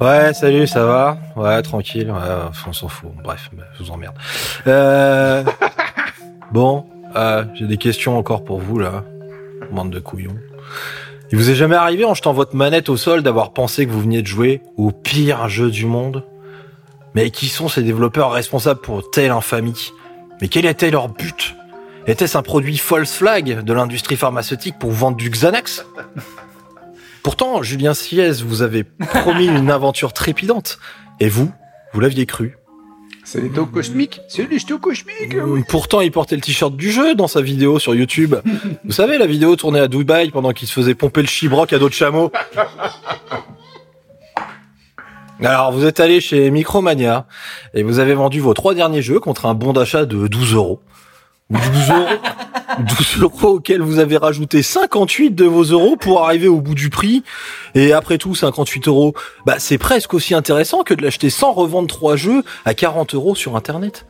Ouais, salut, ça va? Ouais, tranquille. Ouais, on s'en fout. Bref, je vous emmerde. Euh... bon, euh, j'ai des questions encore pour vous là, bande de couillons. Il vous est jamais arrivé en jetant votre manette au sol d'avoir pensé que vous veniez de jouer au pire jeu du monde? Mais qui sont ces développeurs responsables pour telle infamie? Mais quel était leur but? Était-ce un produit false flag de l'industrie pharmaceutique pour vendre du Xanax? Pourtant, Julien Siez vous avait promis une aventure trépidante. Et vous, vous l'aviez cru. C'est les taux cosmiques C'est les taux cosmiques Pourtant, il portait le t-shirt du jeu dans sa vidéo sur YouTube. Vous savez, la vidéo tournée à Dubaï pendant qu'il se faisait pomper le chibroc à d'autres chameaux. Alors, vous êtes allé chez Micromania et vous avez vendu vos trois derniers jeux contre un bon d'achat de 12 euros. 12 euros, 12 euros auxquels vous avez rajouté 58 de vos euros pour arriver au bout du prix. Et après tout, 58 euros, bah, c'est presque aussi intéressant que de l'acheter sans revendre trois jeux à 40 euros sur Internet.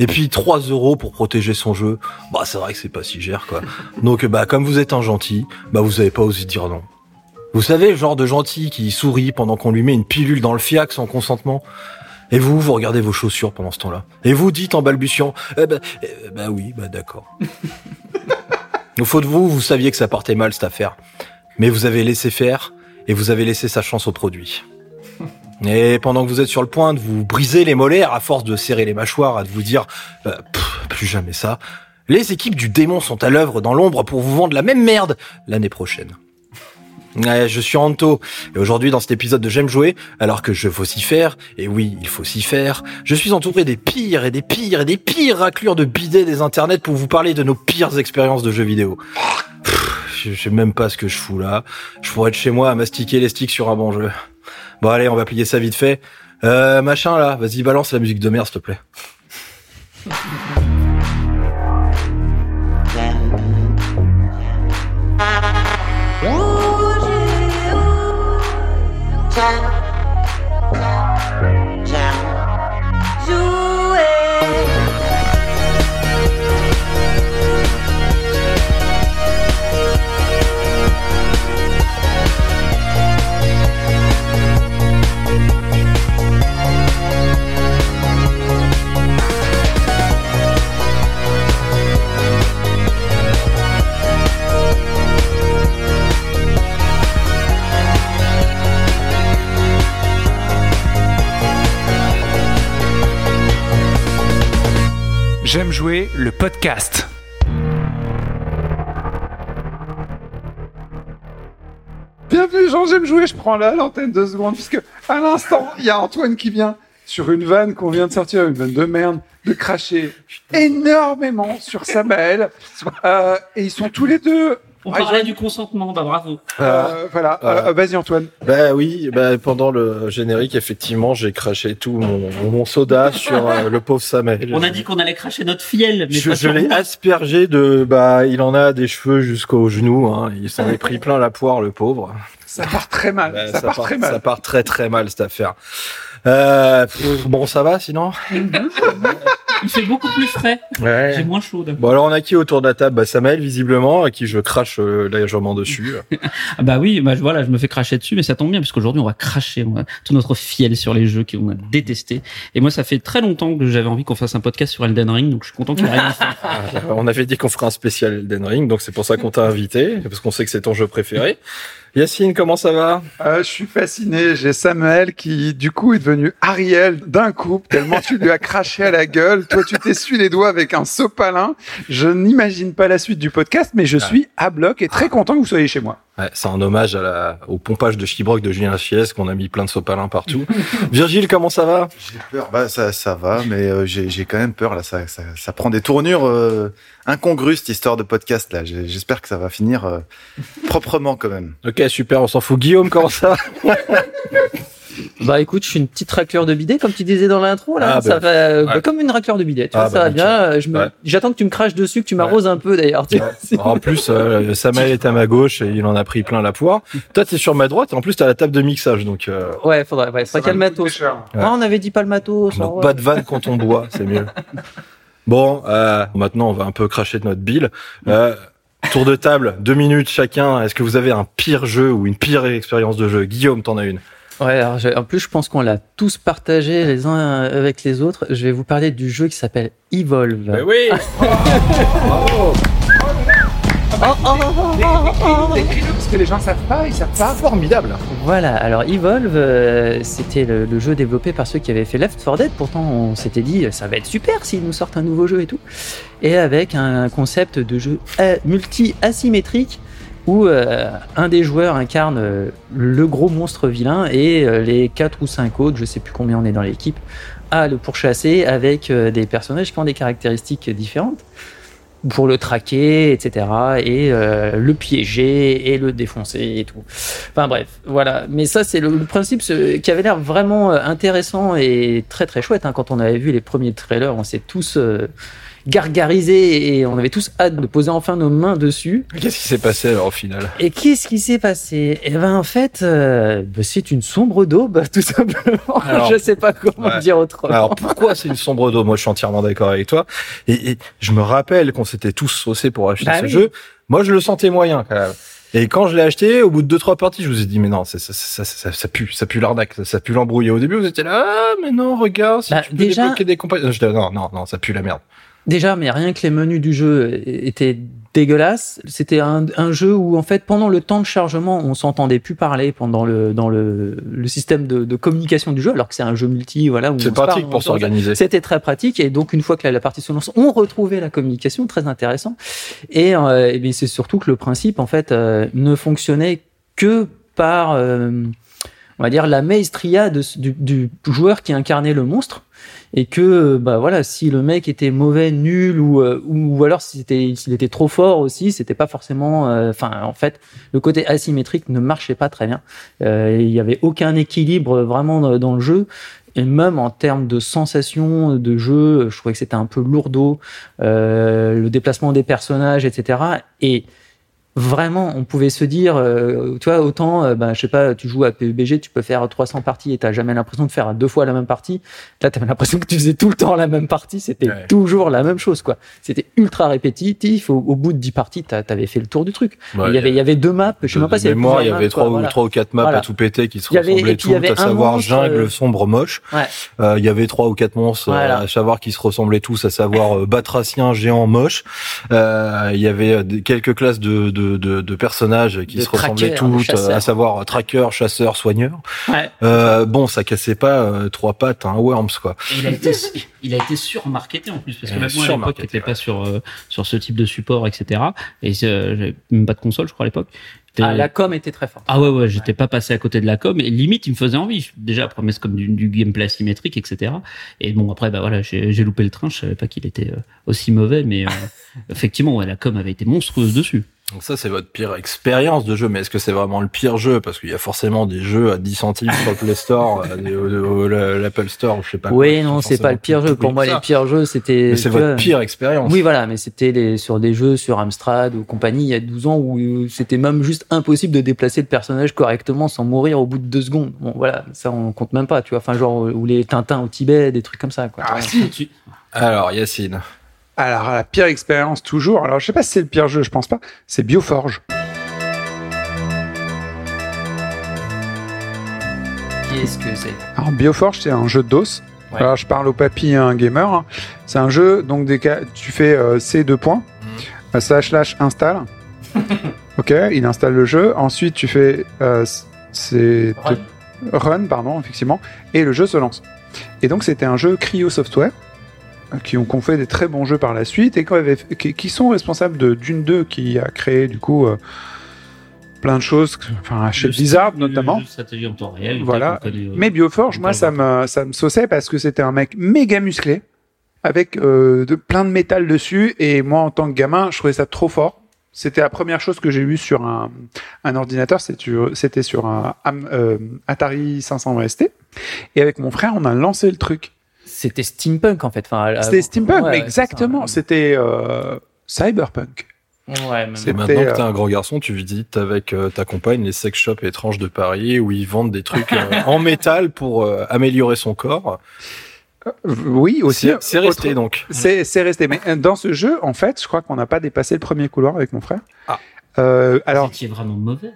Et puis 3 euros pour protéger son jeu, bah c'est vrai que c'est pas si cher quoi. Donc bah comme vous êtes un gentil, bah vous avez pas osé dire non. Vous savez le genre de gentil qui sourit pendant qu'on lui met une pilule dans le fiac sans consentement. Et vous, vous regardez vos chaussures pendant ce temps-là. Et vous dites en balbutiant, eh ben, eh ben oui, bah d'accord. Au fond de vous, vous saviez que ça partait mal cette affaire. Mais vous avez laissé faire et vous avez laissé sa chance au produit. Et pendant que vous êtes sur le point de vous briser les molaires à force de serrer les mâchoires, à de vous dire euh, Pff, plus jamais ça, les équipes du démon sont à l'œuvre dans l'ombre pour vous vendre la même merde l'année prochaine. Ouais, je suis Anto, et aujourd'hui dans cet épisode de J'aime jouer, alors que je faut s'y faire, et oui, il faut s'y faire, je suis entouré des pires et des pires et des pires raclures de bidets des internets pour vous parler de nos pires expériences de jeux vidéo. Je sais même pas ce que je fous là. Je pourrais être chez moi à mastiquer les sticks sur un bon jeu. Bon allez, on va plier ça vite fait. Euh, machin là, vas-y balance la musique de merde s'il te plaît. J'aime jouer le podcast. Bienvenue Jean, j'aime jouer, je prends là l'antenne deux secondes, puisque à l'instant, il y a Antoine qui vient sur une vanne qu'on vient de sortir, une vanne de merde, de cracher énormément sur Samael. Euh, et ils sont tous les deux... On parlait du consentement, bah bravo. Euh, voilà, Voilà. Euh, vas-y Antoine. Bah oui, bah pendant le générique, effectivement, j'ai craché tout mon, mon soda sur euh, le pauvre Samuel. On a dit qu'on allait cracher notre fiel, mais je, pas je l'ai aspergé de bah il en a des cheveux jusqu'aux genoux hein. il s'en est pris plein la poire le pauvre Ça part très mal, Bah, ça, part, très mal. ça part très très mal cette affaire euh, pff, bon ça va sinon Il fait beaucoup plus frais. J'ai ouais. moins chaud. bon alors on a qui autour de la table? Bah Samuel visiblement à qui je crache euh, légèrement dessus Ah bah oui, bah je- voilà, je me fais cracher dessus, mais ça tombe bien parce qu'aujourd'hui on va cracher on va- tout notre fiel sur les jeux qu'on a détestés. Et moi, ça fait très longtemps que j'avais envie qu'on fasse un podcast sur Elden Ring, donc je suis content qu'il arrive. on avait dit qu'on ferait un spécial Elden Ring donc c'est pour ça qu'on t'a invité parce qu'on sait que c'est ton jeu préféré Yacine comment ça va? Euh, je suis fasciné. J'ai Samuel qui, du coup, est devenu Ariel d'un coup, tellement tu lui as craché à la gueule. Toi, tu t'essuies les doigts avec un sopalin. Je n'imagine pas la suite du podcast, mais je suis à bloc et très content que vous soyez chez moi. Ouais, c'est un hommage à la, au pompage de Chibroc de Julien Chies qu'on a mis plein de sopalins partout. Virgile, comment ça va? J'ai peur. Bah ça, ça va, mais euh, j'ai j'ai quand même peur là. Ça, ça, ça prend des tournures euh, incongrues cette histoire de podcast là. J'espère que ça va finir euh, proprement quand même. Ok, super, on s'en fout. Guillaume, comment ça va? Bah écoute, je suis une petite racleur de bidet, comme tu disais dans l'intro là. Ah, ça bah, va, euh, bah, ouais. comme une racleur de bidet. Tu Ah, vois, ça bah, va bien. euh, Je me, Ouais. j'attends que tu me craches dessus, que tu m'arroses un peu d'ailleurs. tu vois. C'est- En plus, euh, Samuel est à ma gauche et il en a pris plein la poire. Toi, t'es sur ma droite et en plus, t'as la table de mixage, donc, euh, Ouais, faudrait, ouais, faudrait quel matos. Ouais. Ah, on avait dit pas le matos. donc pas de vanne quand on boit, c'est mieux. Bon, euh, maintenant, on va un peu cracher de notre bile. Euh, tour de table, deux minutes chacun. Est-ce que vous avez un pire jeu ou une pire expérience de jeu? Guillaume, t'en as une Ouais, alors je- en plus, je pense qu'on l'a tous partagé les uns avec les autres. Je vais vous parler du jeu qui s'appelle Evolve. oui. Écris-le parce que les gens savent pas, ils savent pas. Formidable. Voilà, alors Evolve, euh, c'était le, le jeu développé par ceux qui avaient fait Left 4 Dead. Pourtant, on s'était dit, ça va être super s'ils nous sortent un nouveau jeu et tout. Et avec un concept de jeu a- multi-asymétrique où euh, un des joueurs incarne euh, le gros monstre vilain et euh, les quatre ou cinq autres, je sais plus combien on est dans l'équipe, à le pourchasser avec euh, des personnages qui ont des caractéristiques différentes pour le traquer, etc. Et le piéger et le défoncer et tout. Enfin bref, voilà. Mais ça, c'est le, principe qui avait l'air vraiment intéressant et très très chouette. hein. Quand on avait vu les premiers trailers, on s'est tous euh, gargarisés et on avait tous hâte de poser enfin nos mains dessus. Qu'est-ce qui s'est passé alors au final? Et qu'est-ce qui s'est passé? Eh ben en fait, euh, bah, c'est une sombre daube, tout simplement. Alors, je sais pas comment ouais. dire autrement. Alors pourquoi c'est une sombre dos Moi je suis entièrement d'accord avec toi. Et, et je me rappelle qu'on s'était tous saucés pour acheter Bah ce oui. jeu. Moi je le sentais moyen quand même. Et quand je l'ai acheté, au bout de deux trois parties, je vous ai dit mais non, ça, ça, ça, ça, ça pue, ça pue l'arnaque, ça, ça pue l'embrouille. Au début vous étiez là, ah mais non regarde, si Bah, tu peux déjà- débloquer des compagnies. J'étais là, non non non, ça pue la merde. Déjà, mais rien que les menus du jeu étaient dégueulasses. C'était un, un jeu où, en fait, pendant le temps de chargement, on s'entendait plus parler pendant le, dans le, le système de, de communication du jeu, alors que c'est un jeu multi, voilà. C'est parle, pratique pour s'organiser. C'était très pratique et donc une fois que la, la partie se lance, on retrouvait la communication, très intéressant. Et, euh, et bien, c'est surtout que le principe en fait euh, ne fonctionnait que par, euh, on va dire, la maestria de, du, du joueur qui incarnait le monstre. Et que bah voilà, si le mec était mauvais, nul ou euh, ou, ou alors s'il était s'il était trop fort aussi, c'était pas forcément. euh, Enfin, en fait, le côté asymétrique ne marchait pas très bien. Euh, Il y avait aucun équilibre vraiment dans, dans le jeu. Et même en termes de sensation de jeu, je trouvais que c'était un peu lourdeau, euh, le déplacement des personnages, etc. Et vraiment, on pouvait se dire, euh, tu vois, autant, euh, ben, je sais pas, tu joues à PUBG, tu peux faire 300 parties et t'as jamais l'impression de faire deux fois la même partie. Là, t'avais l'impression que tu faisais tout le temps la même partie, c'était Ouais. toujours la même chose, quoi. C'était ultra répétitif. Au, au bout de 10 parties, t'avais fait le tour du truc. Ouais, il y avait, il y avait deux maps, je sais même pas avait mémoire, il y avait trois ou voilà. trois ou quatre maps Voilà. à tout péter qui se Il y avait- ressemblaient toutes, à savoir monstre, jungle euh, sombre moche. Ouais. Euh, Il y avait trois ou quatre monstres euh, Voilà. à savoir qui se ressemblaient tous, à savoir batracien géant moche. Il y avait quelques classes de, de, de, de personnages qui De se ressemblaient toutes, euh, à savoir euh, tracker, chasseur, soigneur. Ouais. Euh, bon, ça cassait pas euh, trois pattes à un worms quoi. Et il a été, il a été surmarketé en plus parce que même moi à l'époque ouais. pas sur euh, sur ce type de support etc. Et euh, j'avais même pas de console je crois à l'époque. Ah, la com était très forte. Ah ouais ouais j'étais pas passé à côté de la com et limite il me faisait envie déjà promesse comme du, du gameplay asymétrique etc et bon après bah voilà j'ai loupé le train je savais pas qu'il était aussi mauvais mais euh, effectivement ouais la com avait été monstrueuse dessus Donc ça, c'est votre pire expérience de jeu, mais est-ce que c'est vraiment le pire jeu? Parce qu'il y a forcément des jeux à 10 centimes sur le Play Store, euh, l'Apple Store, je sais pas. quoi, Oui, non, c'est pas le pire jeu. Pour moi, les pires jeux, c'était. Mais c'est vois, votre pire expérience. Oui, voilà, mais c'était les, sur des jeux sur Amstrad ou compagnie il y a 12 ans où euh, c'était même juste impossible de déplacer le personnage correctement sans mourir au bout de deux secondes. Bon, voilà, ça on compte même pas, tu vois. Enfin, genre, ou les Tintins au Tibet, des trucs comme ça, quoi. Ah si. Tu- Alors, Yacine. Alors, la pire expérience, toujours. Alors, je sais pas si c'est le pire jeu, je pense pas. C'est Bioforge. Qu'est-ce que c'est? Alors, Bioforge, c'est un jeu de DOS. Ouais. Alors, je parle au papy un gamer. hein. C'est un jeu, donc, des cas, tu fais euh, C2 points, euh, slash slash install. ok, il installe le jeu. Ensuite, tu fais euh, c'est Run. run, pardon, effectivement, et le jeu se lance. Et donc, c'était un jeu Cryo Software qui ont, qui ont fait des très bons jeux par la suite et qui, avaient- qui, qui sont responsables de Dune 2 qui a créé du coup euh, plein de choses, enfin chez le Blizzard notamment. le en temps réel Voilà. connaît, euh, Mais Bioforge, on moi, ça me, ça me sauçait parce que c'était un mec méga musclé, avec euh, de, plein de métal dessus, et moi, en tant que gamin, je trouvais ça trop fort. C'était la première chose que j'ai eue sur un, un ordinateur, c'était sur un Atari 500 ST. Et avec mon frère, on a lancé le truc. C'était steampunk en fait. Enfin, C'était steampunk, ouais, mais exactement. C'était euh, cyberpunk. Ouais, Et maintenant que t'es un gros garçon, tu visites avec euh, ta compagne les sex shops étranges de Paris où ils vendent des trucs euh, en métal pour euh, améliorer son corps. Euh, Oui, aussi. C'est resté Autre- donc. C'est resté. Mais euh, dans ce jeu, en fait, je crois qu'on n'a pas dépassé le premier couloir avec mon frère. Ah. Euh, alors, Vous étiez vraiment mauvais?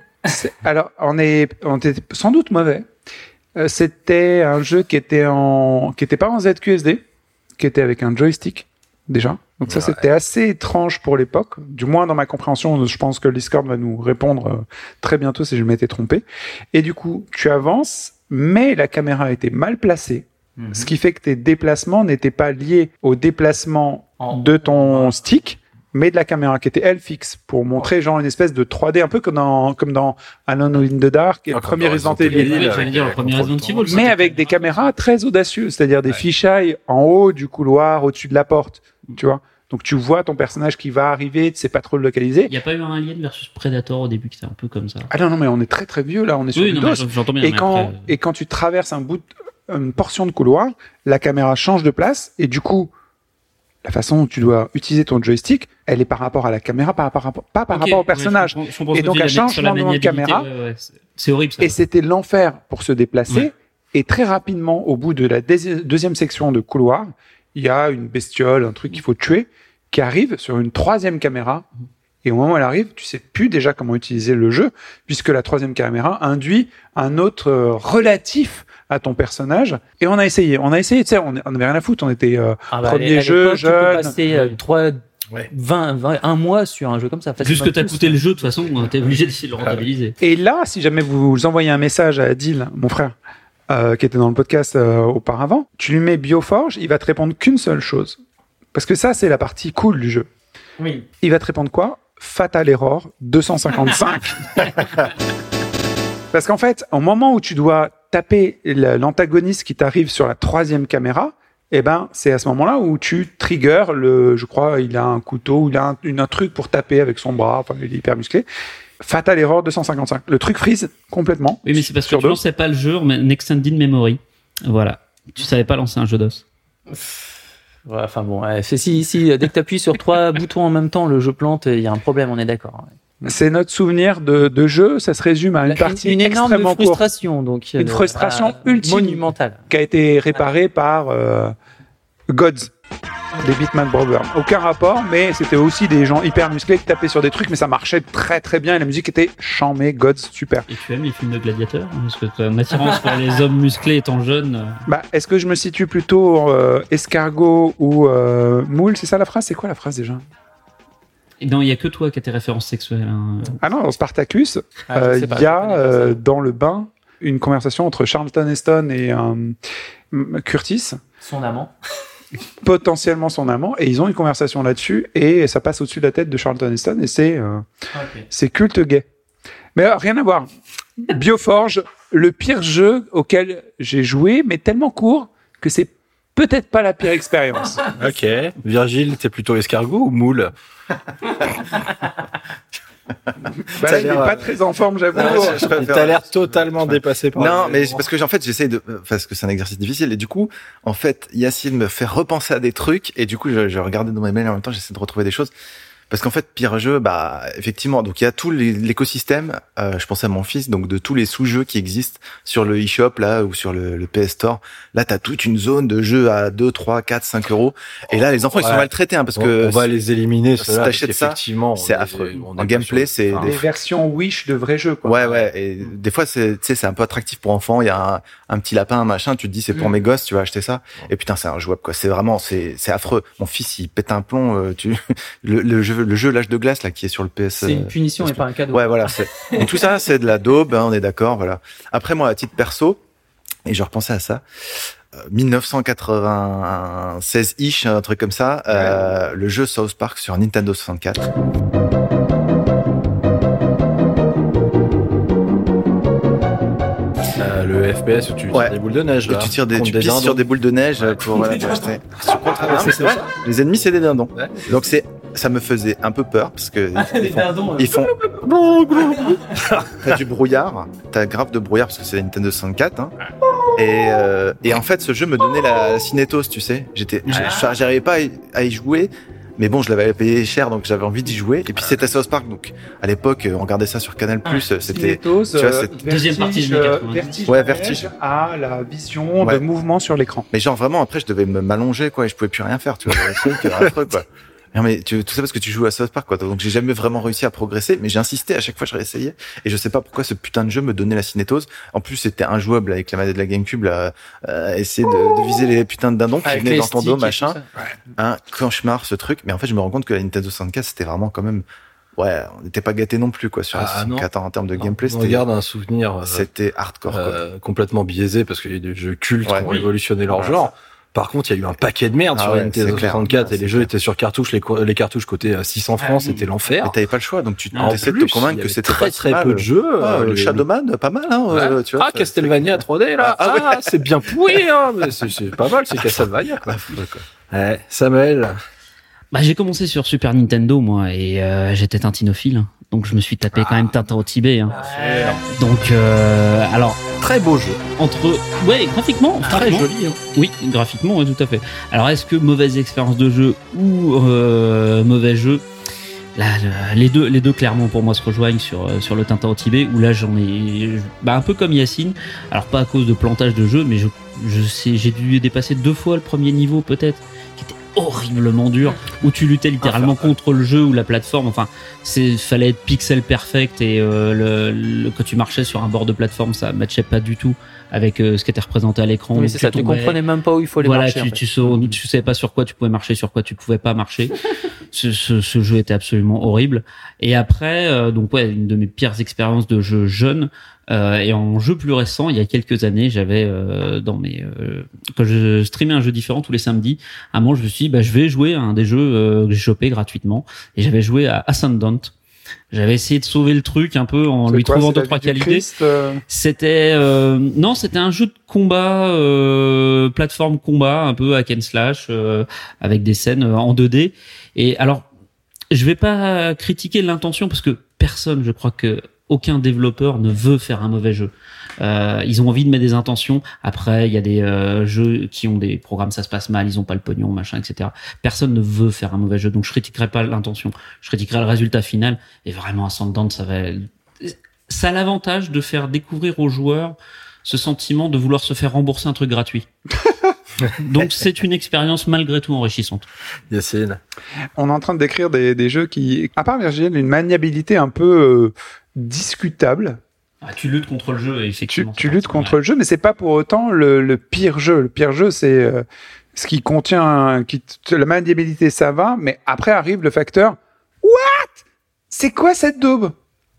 Alors, on est, on était sans doute mauvais, Euh, C'était un jeu qui était en, qui était pas en ZQSD, qui était avec un joystick déjà. Donc ça, Ouais. c'était assez étrange pour l'époque. Du moins dans ma compréhension, je pense que Discord va nous répondre euh, très bientôt si je m'étais trompé. Et du coup, tu avances, mais la caméra était mal placée. Mhm. Ce qui fait que tes déplacements n'étaient pas liés au déplacement En- de ton stick, mais de la caméra qui était elle fixe pour montrer genre une espèce de 3D un peu comme dans comme dans Alone in the Dark et Ah, le comme premier Resident Evil. Mais avec des caméras très audacieuses, c'est-à-dire des Ouais. fichailles en haut du couloir, au-dessus de la porte, tu vois. Donc tu vois ton personnage qui va arriver, tu sais pas trop le localiser. Il n'y a pas eu un Alien versus Predator au début qui était un peu comme ça. Ah non non mais on est très très vieux là, on est sur Oui, du non, bien. Et quand, après, euh, et quand tu traverses un bout, de- une portion de couloir, la caméra change de place et du coup, la façon dont tu dois utiliser ton joystick, elle est par rapport à la caméra, par rapport, pas par rapport au ouais, personnage. je je Et donc, la changement de caméra. c'est- horrible ça. Et c'était l'enfer pour se déplacer. Ouais. Et très rapidement, au bout de la deuxi- deuxième section de couloir, il y a une bestiole, un truc qu'il faut tuer, qui arrive sur une troisième caméra. Et au moment où elle arrive, tu sais plus déjà comment utiliser le jeu, puisque la troisième caméra induit un autre euh, relatif à ton personnage. Et on a essayé, on a essayé, tu sais, on on avait rien à foutre, on était euh, Ah bah, Premier jeu, l'époque, tu peux jeune. passer euh, trois, Ouais. 20, 20, un mois sur un jeu comme ça. Vu ce facilement que t'as coûté le jeu, de toute façon, t'es obligé d'essayer de le rentabiliser. Et là, si jamais vous envoyez un message à Adil, mon frère, euh, qui était dans le podcast euh, auparavant, tu lui mets Bioforge, il va te répondre qu'une seule chose. Parce que ça, c'est la partie cool du jeu. Oui. Il va te répondre quoi? Fatal Error 255. Parce qu'en fait, au moment où tu dois taper l'antagoniste qui t'arrive sur la troisième caméra, eh ben, c'est à ce moment-là où tu triggers le, je crois, il a un couteau, il a un, une- un truc pour taper avec son bras, enfin, il est hyper musclé. Fatal Error 255. Le truc freeze complètement. Oui, mais c'est parce que Sur tu deux. lançais pas le jeu en extended memory. Voilà. Tu savais pas lancer un jeu d'os. Ouais, enfin bon, ouais, c'est si, si, euh, dès que tu appuies sur trois boutons en même temps, le jeu plante, il y a un problème, on est d'accord. C'est notre souvenir de, de jeu. Ça se résume à une partie une énorme extrêmement courte frustration, donc Une frustration euh, ultime. monumentale. qui a été réparée par euh, Gods, des Beatman Brothers. Aucun rapport, mais c'était aussi des gens hyper musclés qui tapaient sur des trucs, mais ça marchait très très bien et la musique était chamée, Gods, super. Et tu aimes les films de gladiateurs Parce que tu as une attirance pour les hommes musclés étant jeune. euh, Bah, est-ce que je me situe plutôt euh, escargot ou euh, moule C'est ça la phrase? C'est quoi la phrase déjà? Et non, il y a que toi qui as tes références sexuelles. hein. Ah non, dans Spartacus, Ah, euh, il y a euh, dans le bain une conversation entre Charlton Heston et euh, Curtis, Son amant. potentiellement son amant, et ils ont une conversation là-dessus, et ça passe au-dessus de la tête de Charlton Heston, et c'est euh, c'est culte gay. Mais euh, rien à voir. Bioforge, le pire jeu auquel j'ai joué, mais tellement court que c'est peut-être pas la pire expérience. Ok. Virgile, t'es plutôt escargot ou moule Bah, là, il est pas euh, très en forme, j'avoue. Préfère- T'as l'air totalement dépassé par Non, mais parce que en fait, j'essaye de, parce que c'est un exercice difficile, et du coup, en fait, Yacine me fait repenser à des trucs, et du coup, je, je regardais dans mes mails en même temps, j'essaie de retrouver des choses. Parce qu'en fait, pire jeu, bah, effectivement, donc il y a tout l'écosystème, euh, je pensais à mon fils, donc de tous les sous-jeux qui existent sur le eShop, là, ou sur le, le PS Store. Là, t'as toute une zone de jeux à 2, 3, 4, 5 euros. Et là, les enfants, ils sont Ouais. mal traités, hein, parce On- que on va les éliminer. si t'achètes ça, c'est affreux. on En gameplay, c'est enfin, Des versions Wish de vrais jeux, quoi. Ouais, ouais. Et des fois, c'est, tu sais, c'est un peu attractif pour enfants. Il y a un, un petit lapin, un machin. Tu te dis, c'est pour Mm. mes gosses, tu vas acheter ça. Et putain, c'est injouable, quoi. C'est vraiment, c'est, c'est affreux. Mon fils, il pète un plomb. euh, tu, le, le jeu, le jeu l'âge de glace là, qui est sur le PS. C'est une euh, punition et pas un cadeau. Ouais, voilà. C'est, donc tout ça, c'est de la daube. hein, on est d'accord, voilà. Après, moi, à titre perso, et je repensais à ça. euh, 1996-ish, un truc comme ça, euh, le jeu South Park sur Nintendo 64. Euh, le FPS où tu tires des boules de neige. Là, tu tires des, tu pisses dindons. sur des boules de neige euh, pour voilà, acheter. Les ennemis c'est des dindons. Ouais. Donc c'est ça me faisait un peu peur parce que ils font, Pardon, ils font t'as du brouillard, t'as grave de brouillard parce que c'est la Nintendo 64 hein. Et, euh, et en fait ce jeu me donnait la cinétose, tu sais. J'étais j'a- j'arrivais pas à y- jouer. Mais bon, je l'avais payé cher, donc j'avais envie d'y jouer. Et puis c'était South Park, donc à l'époque, on regardait ça sur Canal+. C'était Cinétose, tu vois, euh, Deuxième partie des vertige, années euh, 90. vertige Ouais, de vertige. à la vision Ouais. de mouvement sur l'écran. Mais genre vraiment après je devais me m'allonger quoi et je pouvais plus rien faire tu vois le truc euh, affreux quoi. Non mais tu, tout ça parce que tu joues à South Park quoi. Donc j'ai jamais vraiment réussi à progresser, mais j'ai insisté à chaque fois je réessayais et je sais pas pourquoi ce putain de jeu me donnait la cinétose. En plus c'était injouable avec la manette de la GameCube là, euh, essayer de, de viser les putains de dindons qui Avec venaient dans ton dos machin. Un cauchemar ce truc. Mais en fait je me rends compte que la Nintendo 64 c'était vraiment quand même ouais on n'était pas gâté non plus quoi sur Ah, la non. 64 en termes de Non, gameplay. on regarde un souvenir euh, c'était hardcore quoi. euh, complètement biaisé parce qu'il y a des jeux cultes Ouais. qui ont Oui. révolutionné leur genre. Par contre, il y a eu un paquet de merde Ah sur ouais, la Nintendo c'est clair. 64 Ah, et les jeux clair. étaient sur cartouches, les, cartouches côté 600 francs, c'était l'enfer. Mais t'avais pas le choix donc tu essaies de te convaincre que c'était très très mal. peu de jeux. Ah, euh, le les- Shadowman, pas mal, hein, Ouais. euh, tu vois. ah, Castlevania 3D là, Ah, ah, c'est bien pourri, hein, c'est c'est pas mal, c'est Castlevania quoi. Ouais, Samuel, Bah, j'ai commencé sur Super Nintendo, moi, et euh, j'étais tintinophile. Donc, je me suis tapé quand même Tintin au Tibet. Hein. Donc, euh, alors, très beau jeu, entre... Ouais, graphiquement, très joli. hein. Oui, graphiquement, ouais, tout à fait. Alors, est-ce que mauvaise expérience de jeu ou euh, mauvais jeu? Là, le- les deux, les deux clairement pour moi se rejoignent sur euh, sur le Tintin au Tibet où là j'en ai, bah, un peu comme Yacine. Alors pas à cause de plantage de jeu, mais je je sais, j'ai dû dépasser deux fois le premier niveau peut-être, horriblement dur, où tu luttais littéralement contre le jeu ou la plateforme. Enfin, c'est fallait être pixel perfect et euh, le, le- quand tu marchais sur un bord de plateforme, ça matchait pas du tout avec euh, ce qui était représenté à l'écran. Oui, c'est ça. Tu tombais- comprenais même pas où il faut aller voilà, marcher. en tu, tu, sais, tu savais pas sur quoi tu pouvais marcher, sur quoi tu pouvais pas marcher. ce, ce, ce jeu était absolument horrible. Et après, euh, donc ouais, une de mes pires expériences de jeu jeune. Euh, et en jeu plus récent, il y a quelques années, j'avais euh, dans mes euh, quand je streamais un jeu différent tous les samedis, à un moment je me suis dit, bah, je vais jouer à un des jeux que j'ai chopé gratuitement. Et j'avais joué à Ascendant. J'avais essayé de sauver le truc un peu en lui quoi, trouvant deux trois qualités. C'était euh, non, c'était un jeu de combat, euh, plateforme combat, un peu hack and slash, euh, avec des scènes en 2D. Et alors, je vais pas critiquer l'intention parce que personne, je crois que aucun développeur ne veut faire un mauvais jeu. Euh, ils ont envie de mettre des intentions. Après, il y a des euh, jeux qui ont des programmes, ça se passe mal, ils ont pas le pognon, machin, etc. Personne ne veut faire un mauvais jeu, donc je critiquerai pas l'intention. Je critiquerai le résultat final. Et vraiment, Ascendant, ça va. Ça a l'avantage de faire découvrir aux joueurs ce sentiment de vouloir se faire rembourser un truc gratuit. donc c'est une expérience malgré tout enrichissante. Yacine. on est en train de décrire des, des jeux qui, à part Virgil, une maniabilité un peu euh, discutable. Ah, tu luttes contre le jeu, Tu, effectivement. tu luttes contre le jeu, mais c'est pas pour autant le, le pire jeu. Le pire jeu, c'est euh, ce qui contient, qui, la maniabilité, ça va, mais après arrive le facteur. What? C'est quoi cette daube?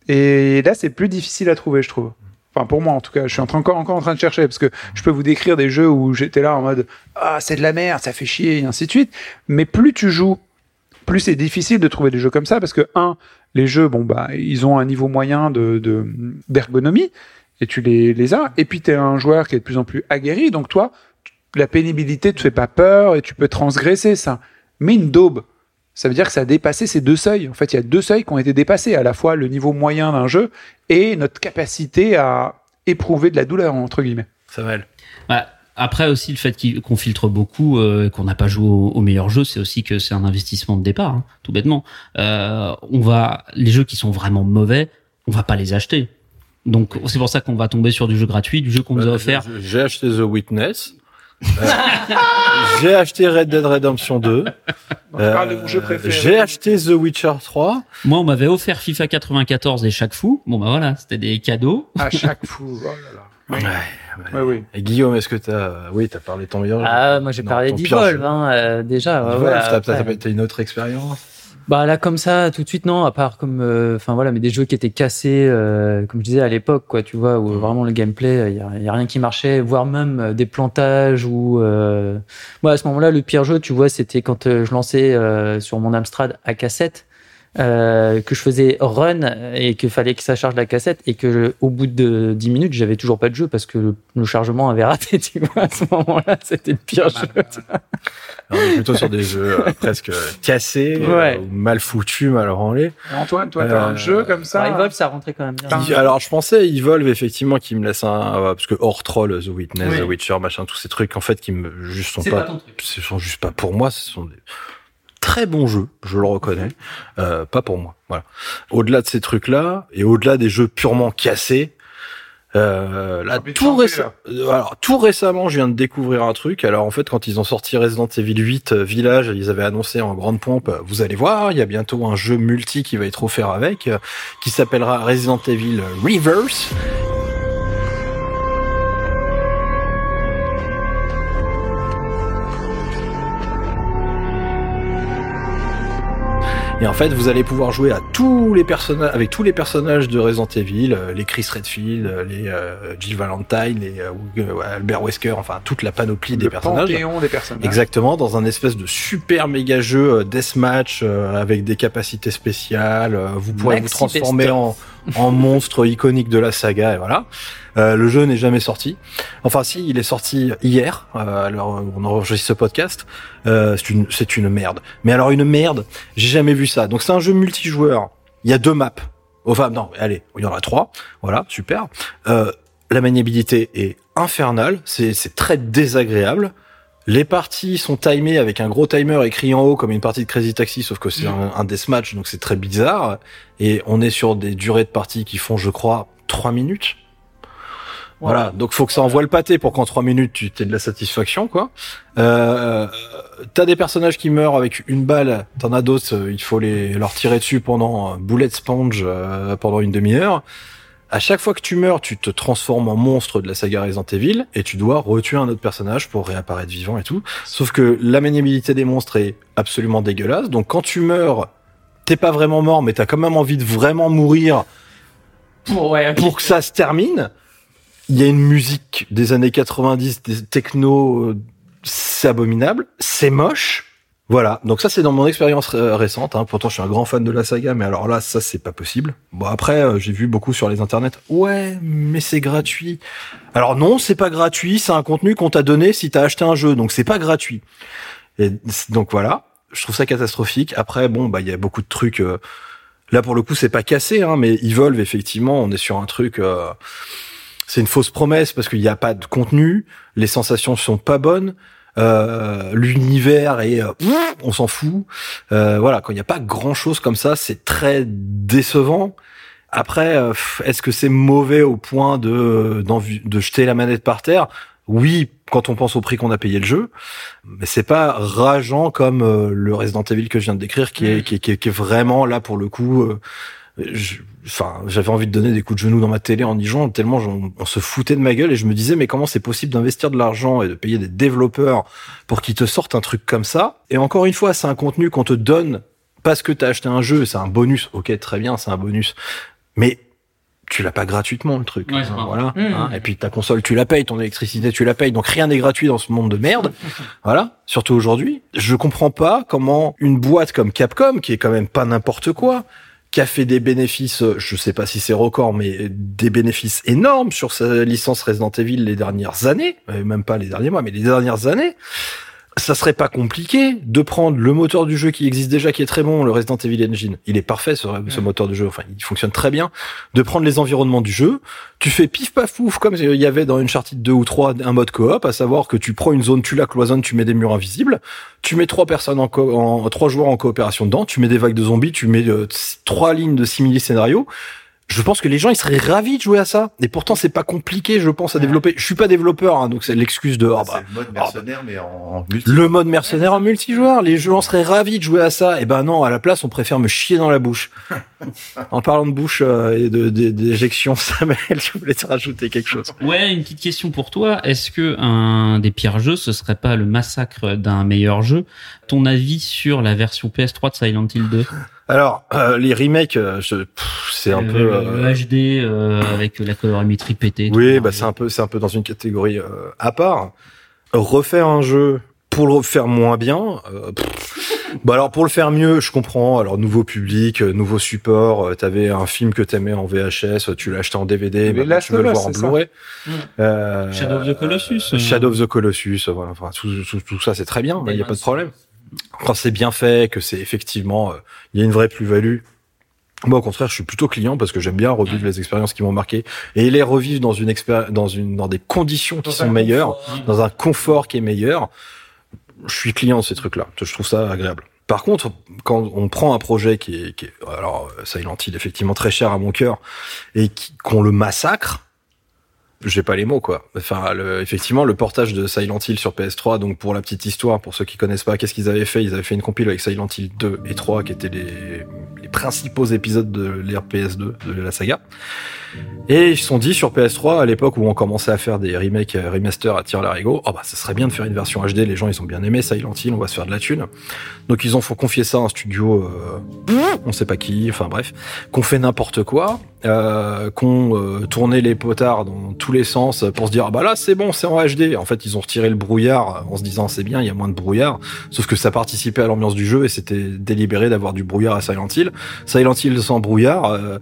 Et là, c'est plus difficile à trouver, je trouve. Enfin, pour moi, en tout cas, je suis encore, encore en train de chercher parce que je peux vous décrire des jeux où j'étais là en mode ah c'est de la merde, ça fait chier et ainsi de suite. Mais plus tu joues, plus c'est difficile de trouver des jeux comme ça parce que un, les jeux, bon bah ils ont un niveau moyen de de- d'ergonomie et tu les les as. Et puis t'es un joueur qui est de plus en plus aguerri, donc toi la pénibilité te fait pas peur et tu peux transgresser ça. Mais une daube, ça veut dire que ça a dépassé ces deux seuils. En fait, il y a deux seuils qui ont été dépassés, à la fois le niveau moyen d'un jeu et notre capacité à éprouver de la douleur, entre guillemets. Samuel. Bah, après aussi le fait qu'on filtre beaucoup, euh, qu'on n'a pas joué au, au meilleur jeu, c'est aussi que c'est un investissement de départ, hein, tout bêtement. Euh, on va les jeux qui sont vraiment mauvais, on va pas les acheter. Donc c'est pour ça qu'on va tomber sur du jeu gratuit, du jeu qu'on nous a Bah, offert. J'ai acheté The Witness. Euh, j'ai acheté Red Dead Redemption 2. Euh. J'ai acheté The Witcher 3. Moi, on m'avait offert FIFA 94 et chaque fou. Bon bah voilà, c'était des cadeaux. À chaque fou. Oh là là. Ouais. Oui, oui. Et Guillaume, est-ce que t'as, oui, t'as parlé de ton meilleur Ah, moi j'ai parlé d'Evolve, hein, euh, déjà. ouais, Evolve, ouais, t'as, t'as, après. t'as une autre expérience? Bah là comme ça tout de suite non à part comme euh, enfin voilà mais des jeux qui étaient cassés euh, comme je disais à l'époque quoi tu vois où vraiment le gameplay il y a, y a rien qui marchait voire même euh, des plantages ou euh... moi à ce moment-là le pire jeu tu vois c'était quand euh, je lançais euh, sur mon Amstrad à cassette euh, que je faisais run et qu'il fallait que ça charge la cassette et que je- au bout de 10 minutes j'avais toujours pas de jeu parce que le, le chargement avait raté tu vois à ce moment-là c'était le pire jeu On est plutôt sur des jeux euh, presque cassés, Ouais. euh, ou mal foutus, mal branlés. Antoine, toi, t'as Euh, un jeu comme ça Par Evolve ça rentrait quand même bien Il- Alors, je pensais Evolve, effectivement, qui me laisse un, euh, parce que hors troll, The Witness, Oui. The Witcher, machin, tous ces trucs, en fait, qui me, juste sont pas, pas ton truc. ce sont juste pas pour moi, ce sont des très bons jeux, je le reconnais, euh, pas pour moi, voilà. Au-delà de ces trucs-là, et au-delà des jeux purement cassés, Euh, là, tout, réce- euh, alors, tout récemment, je viens de découvrir un truc. Alors, en fait, quand ils ont sorti Resident Evil 8 euh, Village, ils avaient annoncé en grande pompe, euh, vous allez voir, il y a bientôt un jeu multi qui va être offert avec, qui s'appellera Resident Evil Reverse. Et en fait, vous allez pouvoir jouer à tous les personnages, avec tous les personnages de Resident Evil, euh, les Chris Redfield, euh, les euh, Jill Valentine, les euh, euh, Albert Wesker, enfin toute la panoplie des personnages. des personnages. Exactement, dans un espèce de super méga jeu deathmatch euh, avec des capacités spéciales. vous pourrez Maxi vous transformer en, en monstre iconique de la saga et voilà. Euh, le jeu n'est jamais sorti. Enfin si, il est sorti hier. Euh, alors on enregistre ce podcast. Euh, c'est une une merde. Mais alors une merde, j'ai jamais vu ça. Donc c'est un jeu multijoueur. Il y a deux maps. Enfin non, allez, il y en a trois. Voilà, super. Euh, la maniabilité est infernale. C'est c'est très désagréable. Les parties sont timées avec un gros timer écrit en haut comme une partie de Crazy Taxi, sauf que c'est un, un deathmatch, donc c'est très bizarre. Et on est sur des durées de partie qui font, je crois, trois minutes. Voilà, donc faut que ça envoie le pâté pour qu'en trois minutes tu aies de la satisfaction, quoi. Euh, t'as des personnages qui meurent avec une balle, t'en as d'autres, euh, il faut les leur tirer dessus pendant un bullet sponge euh, pendant une demi-heure. À chaque fois que tu meurs, tu te transformes en monstre de la saga Resident Evil et tu dois retuer un autre personnage pour réapparaître vivant et tout. Sauf que la maniabilité des monstres est absolument dégueulasse. Donc quand tu meurs, t'es pas vraiment mort, mais t'as quand même envie de vraiment mourir Pour, ouais, pour que ça se termine. Il y a une musique des années 90, des techno, euh, c'est abominable, c'est moche. Voilà, donc ça c'est dans mon expérience euh, récente. Hein. Pourtant je suis un grand fan de la saga, mais alors là ça c'est pas possible. Bon après euh, j'ai vu beaucoup sur les internets. Ouais, mais c'est gratuit. Alors non, c'est pas gratuit. C'est un contenu qu'on t'a donné si t'as acheté un jeu, donc c'est pas gratuit. Et donc voilà, je trouve ça catastrophique. Après bon bah il y a beaucoup de trucs. euh, Là pour le coup c'est pas cassé, hein, mais Evolve effectivement on est sur un truc. euh, c'est une fausse promesse parce qu'il n'y a pas de contenu, les sensations sont pas bonnes, euh, l'univers est, euh, on s'en fout. Euh, voilà, quand il n'y a pas grand chose comme ça, c'est très décevant. Après, euh, est-ce que c'est mauvais au point de de jeter la manette par terre? Oui, quand on pense au prix qu'on a payé le jeu, mais c'est pas rageant comme le Resident Evil que je viens de décrire, qui est, qui est, qui est, qui est vraiment là pour le coup. Je- enfin, j'avais envie de donner des coups de genoux dans ma télé en y jouant tellement on, se foutait de ma gueule et je me disais mais comment c'est possible d'investir de l'argent et de payer des développeurs pour qu'ils te sortent un truc comme ça? Et encore une fois, c'est un contenu qu'on te donne parce que t'as acheté un jeu, c'est un bonus. Ok, très bien, c'est un bonus, mais tu l'as pas gratuitement le truc. Ouais, c'est Hein, voilà. Mmh. hein. Et puis ta console, tu la payes, ton électricité, tu la payes. Donc rien n'est gratuit dans ce monde de merde. voilà. Surtout aujourd'hui. Je comprends pas comment une boîte comme Capcom, qui est quand même pas n'importe quoi, qui a fait des bénéfices, euh, je sais pas si c'est record, mais des bénéfices énormes sur sa licence Resident Evil les dernières années, euh, même pas les derniers mois, mais les dernières années. Ça serait pas compliqué de prendre le moteur du jeu qui existe déjà, qui est très bon, le Resident Evil Engine. Il est parfait ce, ce moteur de jeu, enfin il fonctionne très bien. De prendre les environnements du jeu, tu fais pif paf pouf comme il y avait dans Uncharted 2 ou 3 un mode coop, à savoir que tu prends une zone, tu la cloisonnes, tu mets des murs invisibles, tu mets trois personnes en, co- en trois joueurs en coopération dedans, tu mets des vagues de zombies, tu mets euh, trois lignes de simili scénario. Je pense que les gens ils seraient ravis de jouer à ça. Et pourtant c'est pas compliqué, je pense, à développer. Je suis pas développeur, hein, donc c'est l'excuse de ah bah, c'est le mode mercenaire, mais en, en multi. le mode mercenaire en multijoueur, les gens seraient ravis de jouer à ça. Et ben non, à la place, on préfère me chier dans la bouche. en parlant de bouche euh, et de- d'éjection, Samuel, je voulais te rajouter quelque chose. Ouais, une petite question pour toi. Est-ce que un des pires jeux, ce serait pas le massacre d'un meilleur jeu? Ton avis sur la version PS3 de Silent Hill 2 Alors, euh, les remakes, euh, je- pff, c'est un Le- peu. le, euh, le HD euh, avec la colorimétrie pétée. oui, bah c'est un peu, c'est un peu dans une catégorie euh, à part. Refaire un jeu pour le refaire moins bien. euh, pff. Bah alors pour le faire mieux, je comprends. Alors nouveau public, euh, nouveau support. euh, T'avais un film que t'aimais en VHS, tu l'as acheté en DVD, maintenant Last tu veux le voir en Blu-ray. Euh, Shadow of the Colossus, euh. Shadow of the Colossus, euh, voilà. Enfin, tout, tout, tout ça c'est très bien, il y a pas de problème. Quand c'est bien fait, que c'est effectivement, euh, il y a une vraie plus-value. Moi, au contraire, je suis plutôt client parce que j'aime bien revivre les expériences qui m'ont marqué et les revivre dans une dans une, dans des conditions qui sont meilleures, dans un confort qui est meilleur. Je suis client de ces trucs-là. Je trouve ça agréable. Par contre, quand on prend un projet qui est, qui est alors euh, Silent Hill effectivement très cher à mon cœur et qu'on le massacre, j'ai pas les mots quoi. Enfin, le- effectivement, le portage de Silent Hill sur PS3. Donc pour la petite histoire, pour ceux qui connaissent pas, qu'est-ce qu'ils avaient fait? Ils avaient fait une compile avec Silent Hill 2 et 3, qui étaient les, les principaux épisodes de l'ère PS2 de la saga. Et ils se sont dit sur PS3 à l'époque où on commençait à faire des remakes, euh, remasters à tir larigot, oh bah ça serait bien de faire une version HD. Les gens ils ont bien aimé Silent Hill, on va se faire de la thune. Donc ils ont faut confier ça à un studio, euh, on sait pas qui, enfin bref, qu'on fait n'importe quoi, euh, qu'on euh, tournait les potards dans tous les sens pour se dire ah bah là c'est bon, c'est en HD. En fait ils ont retiré le brouillard en se disant c'est bien, il y a moins de brouillard. Sauf que ça participait à l'ambiance du jeu et c'était délibéré d'avoir du brouillard à Silent Hill. Silent Hill sans brouillard, euh,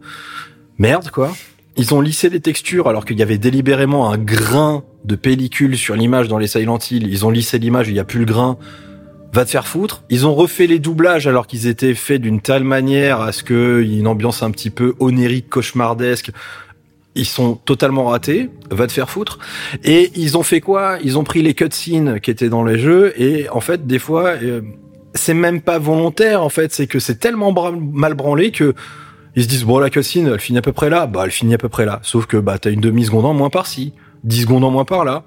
merde quoi. Ils ont lissé les textures alors qu'il y avait délibérément un grain de pellicule sur l'image dans les Silent Hill. Ils ont lissé l'image, il n'y a plus le grain. Va te faire foutre. Ils ont refait les doublages alors qu'ils étaient faits d'une telle manière à ce qu'il y ait une ambiance un petit peu onérique, cauchemardesque. Ils sont totalement ratés. Va te faire foutre. Et ils ont fait quoi? Ils ont pris les cutscenes qui étaient dans les jeux et en fait, des fois, euh, c'est même pas volontaire. En fait, c'est que c'est tellement mal branlé que ils se disent bon la cutscene elle finit à peu près là. Bah elle finit à peu près là. Sauf que bah t'as une demi seconde en moins par-ci 10 secondes en moins par là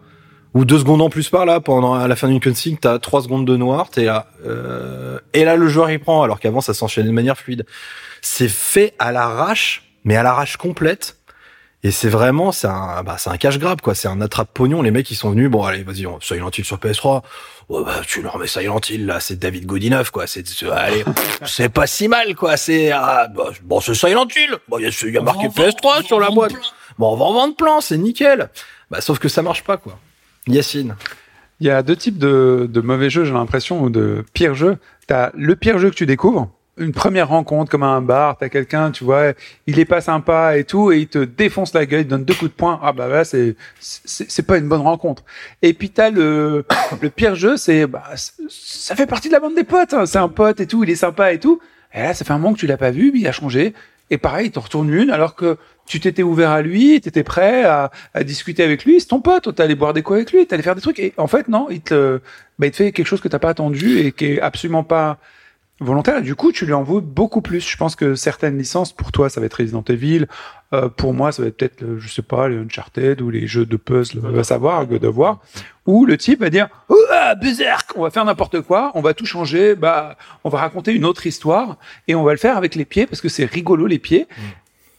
ou deux secondes en plus par là pendant à la fin d'une cutscene t'as trois secondes de noir t'es là euh, et là le joueur il prend alors qu'avant ça s'enchaînait de manière fluide. C'est fait à l'arrache mais à l'arrache complète et c'est vraiment c'est un bah c'est un cache grab quoi c'est un attrape pognon les mecs ils sont venus bon allez vas-y on Silent Hill sur PS3 Ouais, bah, tu leur mets Silent Hill là, c'est David Godinov quoi. C'est c'est- allez, c'est pas si mal quoi. C'est ah, bah, bon, c'est Silent Hill. Bon, il y y a marqué PS3 sur la boîte. Bon, on va en vendre plein, c'est nickel. Bah, sauf que ça marche pas quoi. Yacine. Il y a deux types de, de mauvais jeux, j'ai l'impression, ou de pires jeux. T'as le pire jeu que tu découvres, une première rencontre comme à un bar, t'as quelqu'un, tu vois, il est pas sympa et tout, et il te défonce la gueule, il te donne deux coups de poing. Ah bah là, c'est c'est pas une bonne rencontre. Et puis t'as le le pire jeu, c'est bah ça fait partie de la bande des potes. hein. C'est un pote et tout, il est sympa et tout. Et là, ça fait un moment que tu l'as pas vu, puis il a changé. Et pareil, il te retourne une alors que tu t'étais ouvert à lui, t'étais prêt à, à discuter avec lui, c'est ton pote, t'allais boire des coups avec lui, t'allais faire des trucs. Et en fait, non, il te, bah, il te fait quelque chose que t'as pas attendu et qui est absolument pas volontaire. Et du coup, tu lui en veux beaucoup plus. Je pense que certaines licences, pour toi, ça va être Resident Evil. Euh, pour moi, ça va être peut-être, euh, je sais pas, les Uncharted ou les jeux de puzzle, va savoir, God of War. Où le type va dire, ah, berserk, on va faire n'importe quoi, on va tout changer, bah, on va raconter une autre histoire et on va le faire avec les pieds parce que c'est rigolo les pieds.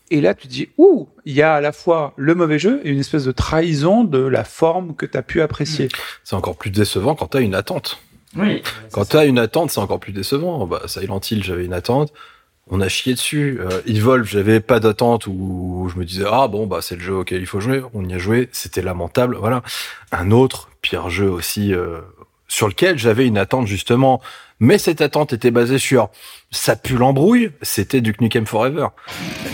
Et là, tu te dis, ouh, il y a à la fois le mauvais jeu et une espèce de trahison de la forme que tu as pu apprécier. C'est encore plus décevant quand t'as une attente. Oui. Quand t'as une attente, c'est encore plus décevant. Bah, Silent Hill, j'avais une attente. On a chié dessus. Euh, Evolve, j'avais pas d'attente où je me disais ah bon bah c'est le jeu auquel il faut jouer. On y a joué, c'était lamentable. Voilà. Un autre pire jeu aussi euh, sur lequel j'avais une attente justement, mais cette attente était basée sur ça pue l'embrouille. C'était Duke Nukem Forever.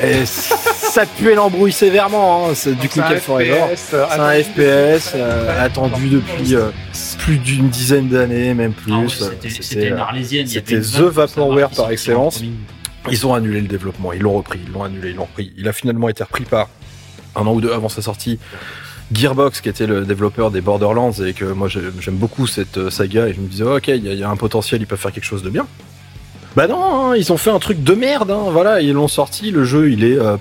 Et ça puait l'embrouille sévèrement. Hein, c'est Duke C'est un Nukem Forever. FPS, euh, C'est un attendu FPS euh, attendu depuis euh, plus d'une dizaine d'années, même plus. Ah Euh, C'était c'était, euh, The Vaporware par excellence. Ils ont annulé le développement, ils l'ont repris, ils l'ont annulé, ils l'ont repris. Il a finalement été repris par un an ou deux avant sa sortie. Gearbox, qui était le développeur des Borderlands, et que moi j'ai- j'aime beaucoup cette euh, saga, et je me disais, ok, il y, a- un potentiel, ils peuvent faire quelque chose de bien. Bah non, hein, ils ont fait un truc de merde, hein, voilà, ils l'ont sorti, le jeu il est... euh,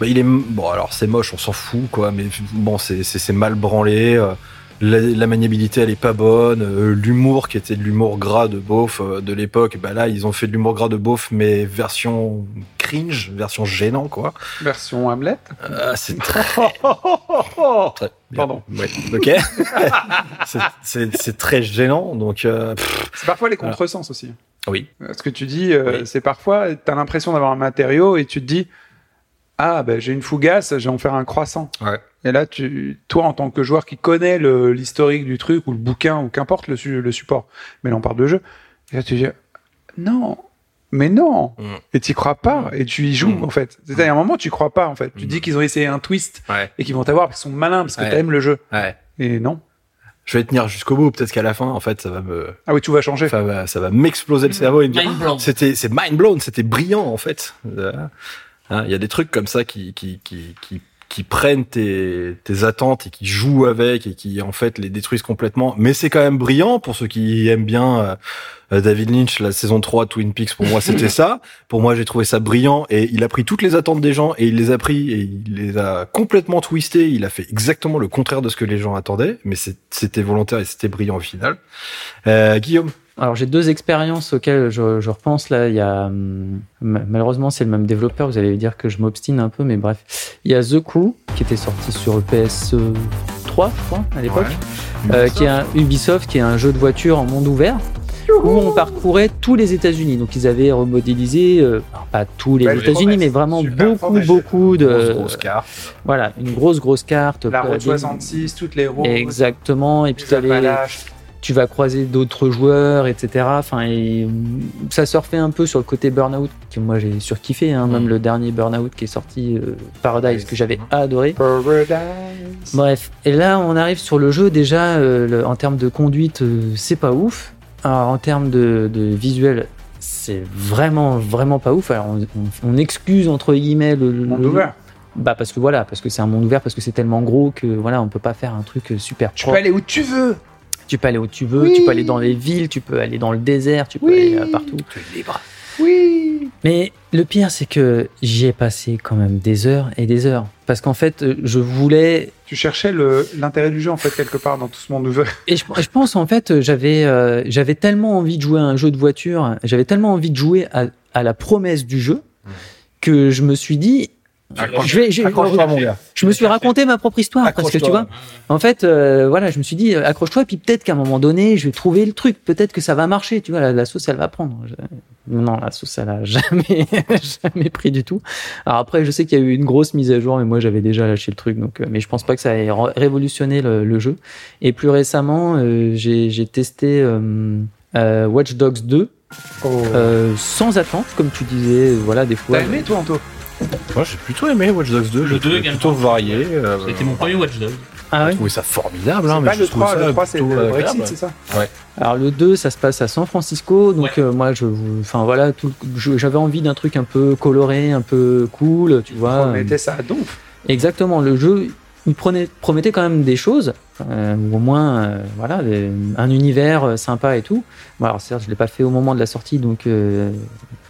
bah, il est... Bon alors c'est moche, on s'en fout, quoi, mais bon, c'est- mal branlé, euh, la, maniabilité elle est pas bonne, l'humour qui était de l'humour gras de beauf de l'époque, bah là ils ont fait de l'humour gras de beauf, mais version cringe, version gênant, quoi. Version Hamlet. Ah, c'est très... Pardon. Ok. C'est- très gênant, donc... euh, C'est parfois les contresens aussi. oui. Ce que tu dis, euh, Oui. c'est parfois, tu as l'impression d'avoir un matériau et tu te dis, ah, ben, j'ai une fougasse, je vais en faire un croissant. Ouais. Et là, tu, toi, en tant que joueur qui connaît l'historique du truc ou le bouquin ou qu'importe le, le support, mais là, on parle de jeu, et là, tu dis, non, mais non, Mm. et tu crois pas, et tu y joues, Mm. en fait. C'est-à-dire, à un moment, tu crois pas, en fait. Tu Mm. dis qu'ils ont essayé un twist Ouais. et qu'ils vont t'avoir parce qu'ils sont malins, parce que Ouais. t'aimes le jeu. Ouais. Et non. Je vais tenir jusqu'au bout, peut-être qu'à la fin, en fait, ça va me... Ah oui, tout va changer. Ça va, ça va m'exploser le cerveau et me dire, Mind blown. c'était, c'est mind blown, c'était brillant en fait. Euh, hein, Il y a des trucs comme ça qui, qui, qui, qui, qui prennent tes, tes attentes et qui jouent avec et qui en fait les détruisent complètement. Mais c'est quand même brillant pour ceux qui aiment bien euh, David Lynch, la saison 3 Twin Peaks. Pour moi, c'était ça. Pour moi, j'ai trouvé ça brillant et il a pris toutes les attentes des gens et il les a pris et il les a complètement twistés. Il a fait exactement le contraire de ce que les gens attendaient, mais c'était volontaire et c'était brillant au final. Euh, Guillaume? Alors j'ai deux expériences auxquelles je, je repense là. Il y a hum, ma- malheureusement c'est le même développeur. Vous allez dire que je m'obstine un peu, mais bref. Il y a The Crew qui était sorti sur le PS3, je crois, à l'époque, euh, qui est un Ubisoft, qui est un jeu de voiture en monde ouvert où on parcourait tous les États-Unis. Donc ils avaient remodélisé, euh, pas tous les États-Unis, mais vraiment Super beaucoup, promesse. beaucoup de, Grosse, grosse carte. voilà, une grosse, grosse carte. La route des- 66, toutes les routes. Exactement. Et puis les. Tu vas croiser d'autres joueurs, etc. Enfin, et, ça surfait un peu sur le côté Burnout, que moi j'ai surkiffé, hein, même Mm. le dernier Burnout qui est sorti, euh, Paradise, que j'avais adoré. Paradise. Bref, et là on arrive sur le jeu, déjà euh, le- en termes de conduite, euh, c'est pas ouf. Alors, en termes de, de visuel, c'est vraiment, vraiment pas ouf. Alors on, on- on excuse entre guillemets le, le- Monde ouvert. Bah parce que voilà, parce que c'est un monde ouvert, parce que c'est tellement gros que voilà, on peut pas faire un truc super Tu peux aller où tu veux. Tu peux aller où tu veux, Oui. tu peux aller dans les villes, tu peux aller dans le désert, tu peux Oui. aller euh, partout. Oui. Mais le pire, c'est que j'y ai passé quand même des heures et des heures. Parce qu'en fait, euh, je voulais. Tu cherchais l'intérêt du jeu en fait quelque part dans tout ce monde ouvert. Et je, je pense, en fait, j'avais euh, j'avais tellement envie de jouer à un jeu de voiture, j'avais tellement envie de jouer à, à la promesse du jeu, que je me suis dit. Je vais, me suis raconté ma propre histoire parce que tu vois, En fait, euh, voilà, je me suis dit, euh, accroche-toi, puis peut-être qu'à un moment donné, je vais trouver le truc. Peut-être que ça va marcher. Tu vois, la, la sauce, elle va prendre. Non, la sauce, elle a jamais, jamais pris du tout. Alors après, je sais qu'il y a eu une grosse mise à jour, mais moi, j'avais déjà lâché le truc. Donc, euh, mais je pense pas que ça ait ré- révolutionné le, le jeu. Et plus récemment, euh, j'ai testé Watch Dogs 2 euh, sans attente, comme tu disais. Voilà, des fois. T'as aimé toi Anto? Moi, j'ai plutôt aimé Watch Dogs 2. Le Je l'ai 2 trouvé également. plutôt varié. euh, C'était mon premier Watch Dog. Ah ouais. J'ai trouvé ça formidable, hein, mais pas je le trouve 3, ça le 3 c'est le. Brexit, c'est ça Alors le 2, ça se passe à San Francisco, donc euh, moi je, enfin voilà, j'avais envie d'un truc un peu coloré, un peu cool, tu vois. On mettait ça à donf. Exactement, le jeu, il promettait quand même des choses, euh, ou au moins, euh, voilà, un univers euh, sympa et tout. Bon, alors certes, je l'ai pas fait au moment de la sortie, donc euh,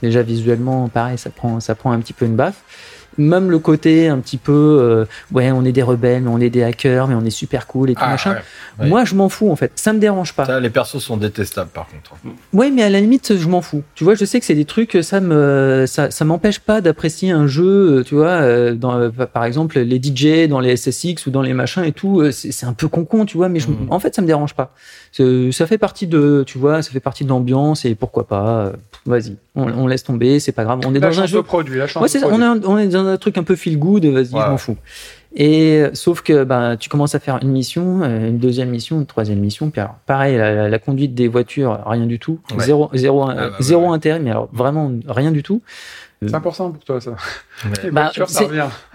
déjà visuellement, pareil, ça prend, ça prend un petit peu une baffe. Même le côté un petit peu, euh, ouais, on est des rebelles, mais on est des hackers, mais on est super cool et tout machin. ouais. Moi, je m'en fous en fait, ça me dérange pas. Ça, les persos sont détestables, par contre. Ouais, mais à la limite, je m'en fous. Tu vois, je sais que c'est des trucs, ça me, ça, ça m'empêche pas d'apprécier un jeu. euh, Tu vois, euh, dans, par exemple, les DJ dans les SSX ou dans les machins et tout, c'est un peu con-con, tu vois. Mais je- Mhm. en fait, ça me dérange pas. Ça fait partie de, tu vois, ça fait partie de l'ambiance et pourquoi pas. euh, Vas-y, on, on laisse tomber, c'est pas grave. On est La dans un jeu. produit, la Ouais, c'est ça. On produit. est, on est dans un truc un peu feel good. Vas-y, Ouais. je m'en fous. Et sauf que bah, tu commences à faire une mission, euh, une deuxième mission, une troisième mission. Puis alors, pareil, la, la- la conduite des voitures, rien du tout. Ouais. Zéro, zéro, Ah, bah, zéro ouais. intérêt, mais alors vraiment rien du tout. C'est important pour toi ça. Les Bah, voitures, ça.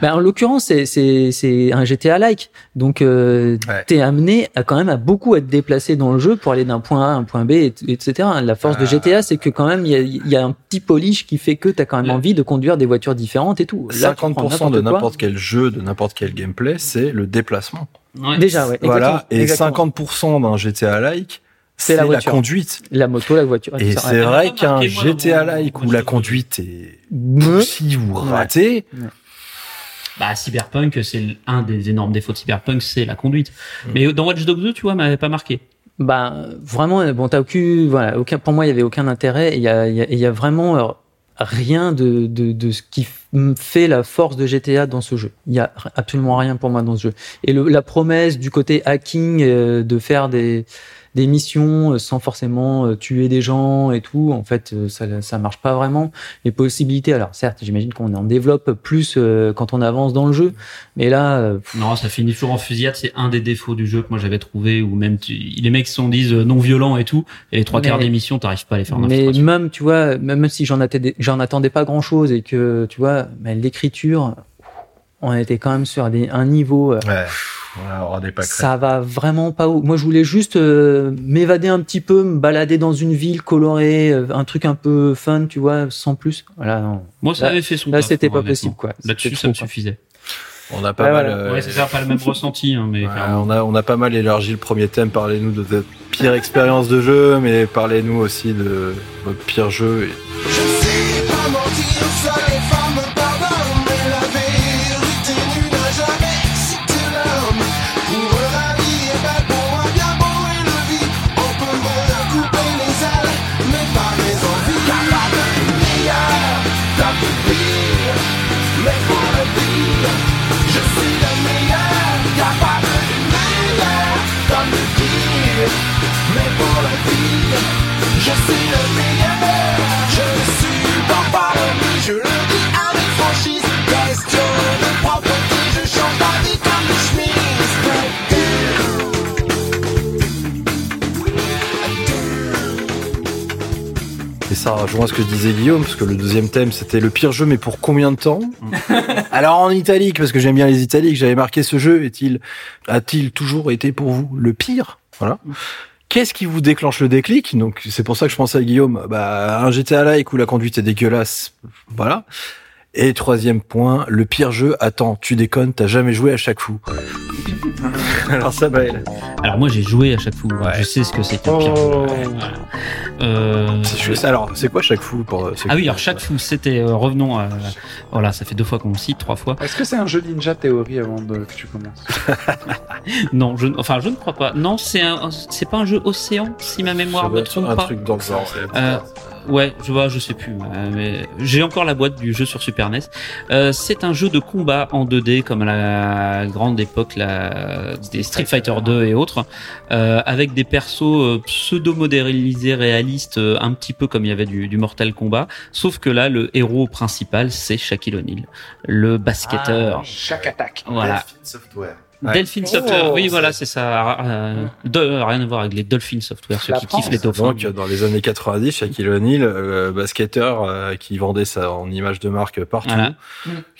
Ben, en l'occurrence, c'est- c'est c'est un GTA-like. Donc, euh, Ouais. t'es amené à quand même à beaucoup être déplacé dans le jeu pour aller d'un point A à un point B, et- etc. La force de Ah. GTA, c'est que quand même, il y a, il y a un petit polish qui fait que t'as quand même Ouais. envie de conduire des voitures différentes et tout. Là, tu prends 50% de n'importe quel jeu, de n'importe quel gameplay, c'est le déplacement. Ouais. Déjà, ouais. Voilà. exactement, Et exactement. 50% d'un GTA like, C'est c'est la la, conduite. La moto, la voiture. Et c'est vrai qu'un GTA like où la conduite est Me- poussive ou ratée, Bah, Cyberpunk, c'est un des énormes défauts de Cyberpunk, c'est la conduite. Mm. Mais dans Watch Dogs 2, tu vois, m'avait pas marqué. Bah vraiment, bon, t'as aucun, voilà, aucun, pour moi, il y avait aucun intérêt. Il y a, il y a, il y a vraiment euh, rien de, de, de ce qui fait la force de GTA dans ce jeu. Il y a absolument rien pour moi dans ce jeu. Et le, la promesse du côté hacking, euh, de faire des des missions euh, sans forcément euh, tuer des gens et tout, en fait, euh, ça ça marche pas vraiment. Les possibilités, alors certes, j'imagine qu'on en développe plus quand on avance dans le jeu, mais là, pff, Non, ça finit toujours en fusillade, c'est un des défauts du jeu que moi j'avais trouvé, ou même tu- les mecs sont disent non violent et tout, et les trois Mais- quarts des missions, t'arrives pas à les faire Mais même, tu vois, même si j'en attendais, j'en attendais pas grand chose et que, tu vois, mais l'écriture, on était quand même sur des, un niveau, ouais, aura des pâquerettes. ça va vraiment pas haut. Moi, je voulais juste euh, m'évader un petit peu, me balader dans une ville colorée, euh, un truc un peu fun, tu vois, sans plus. Voilà, non. Moi, ça Là- avait fait son Là, c'était pas possible, quoi. Là-dessus, ça me suffisait. On a pas Ouais, mal. voilà. euh, Ouais, c'est ça, pas le même ressenti, hein, mais ouais, on a on a pas mal élargi le premier thème. Parlez-nous de votre pire expérience de jeu, mais parlez-nous aussi de votre pire jeu. Je sais pas mentir, rejoint ce que disait Guillaume, parce que le deuxième thème c'était le pire jeu, mais pour combien de temps Alors en italique, parce que j'aime bien les italiques, j'avais marqué ce jeu est-il a-t-il toujours été pour vous le pire? Voilà. Qu'est-ce qui vous déclenche le déclic? Donc c'est pour ça que je pensais à Guillaume. Bah un GTA like où la conduite est dégueulasse, voilà. Et troisième point, le pire jeu. Attends, tu déconnes, t'as jamais joué à chaque fou. Alors ça va. elle. Alors moi j'ai joué à chaque fois, Ouais. je sais ce que c'est qu'un pire jeu. Oh. Voilà. Euh, Je Alors c'est quoi chaque fou pour c'est Ah oui, alors chaque fou, c'était euh, revenons à voilà, ça fait deux fois qu'on le cite, trois fois. Est-ce que c'est un jeu Ninja Theory avant de, que tu commences Non, je, enfin je ne crois pas. Non, c'est un, c'est pas un jeu Océan, si ma mémoire être trompe un pas. truc dans le genre. Euh, ouais, je vois, je sais plus. euh, mais j'ai encore la boîte du jeu sur Super NES. Euh, c'est un jeu de combat en 2D comme à la grande époque la, des Street Fighter 2 et autres, euh, avec des persos euh, pseudo-modélisés réalistes, euh, un petit peu comme il y avait du, du Mortal Kombat. Sauf que là, le héros principal, c'est Shaquille O'Neal, le basketteur. Chaque attaque. voilà. Software. Ouais. Delphine Software, Oh, oui, c'est- voilà, c'est ça. Euh, de- rien à voir avec les Dolphin Software, ceux La qui kiffent les dauphins. Donc, dans les années 90, Shaquille O'Neal, euh, basketteur euh, qui vendait ça en image de marque partout, Voilà.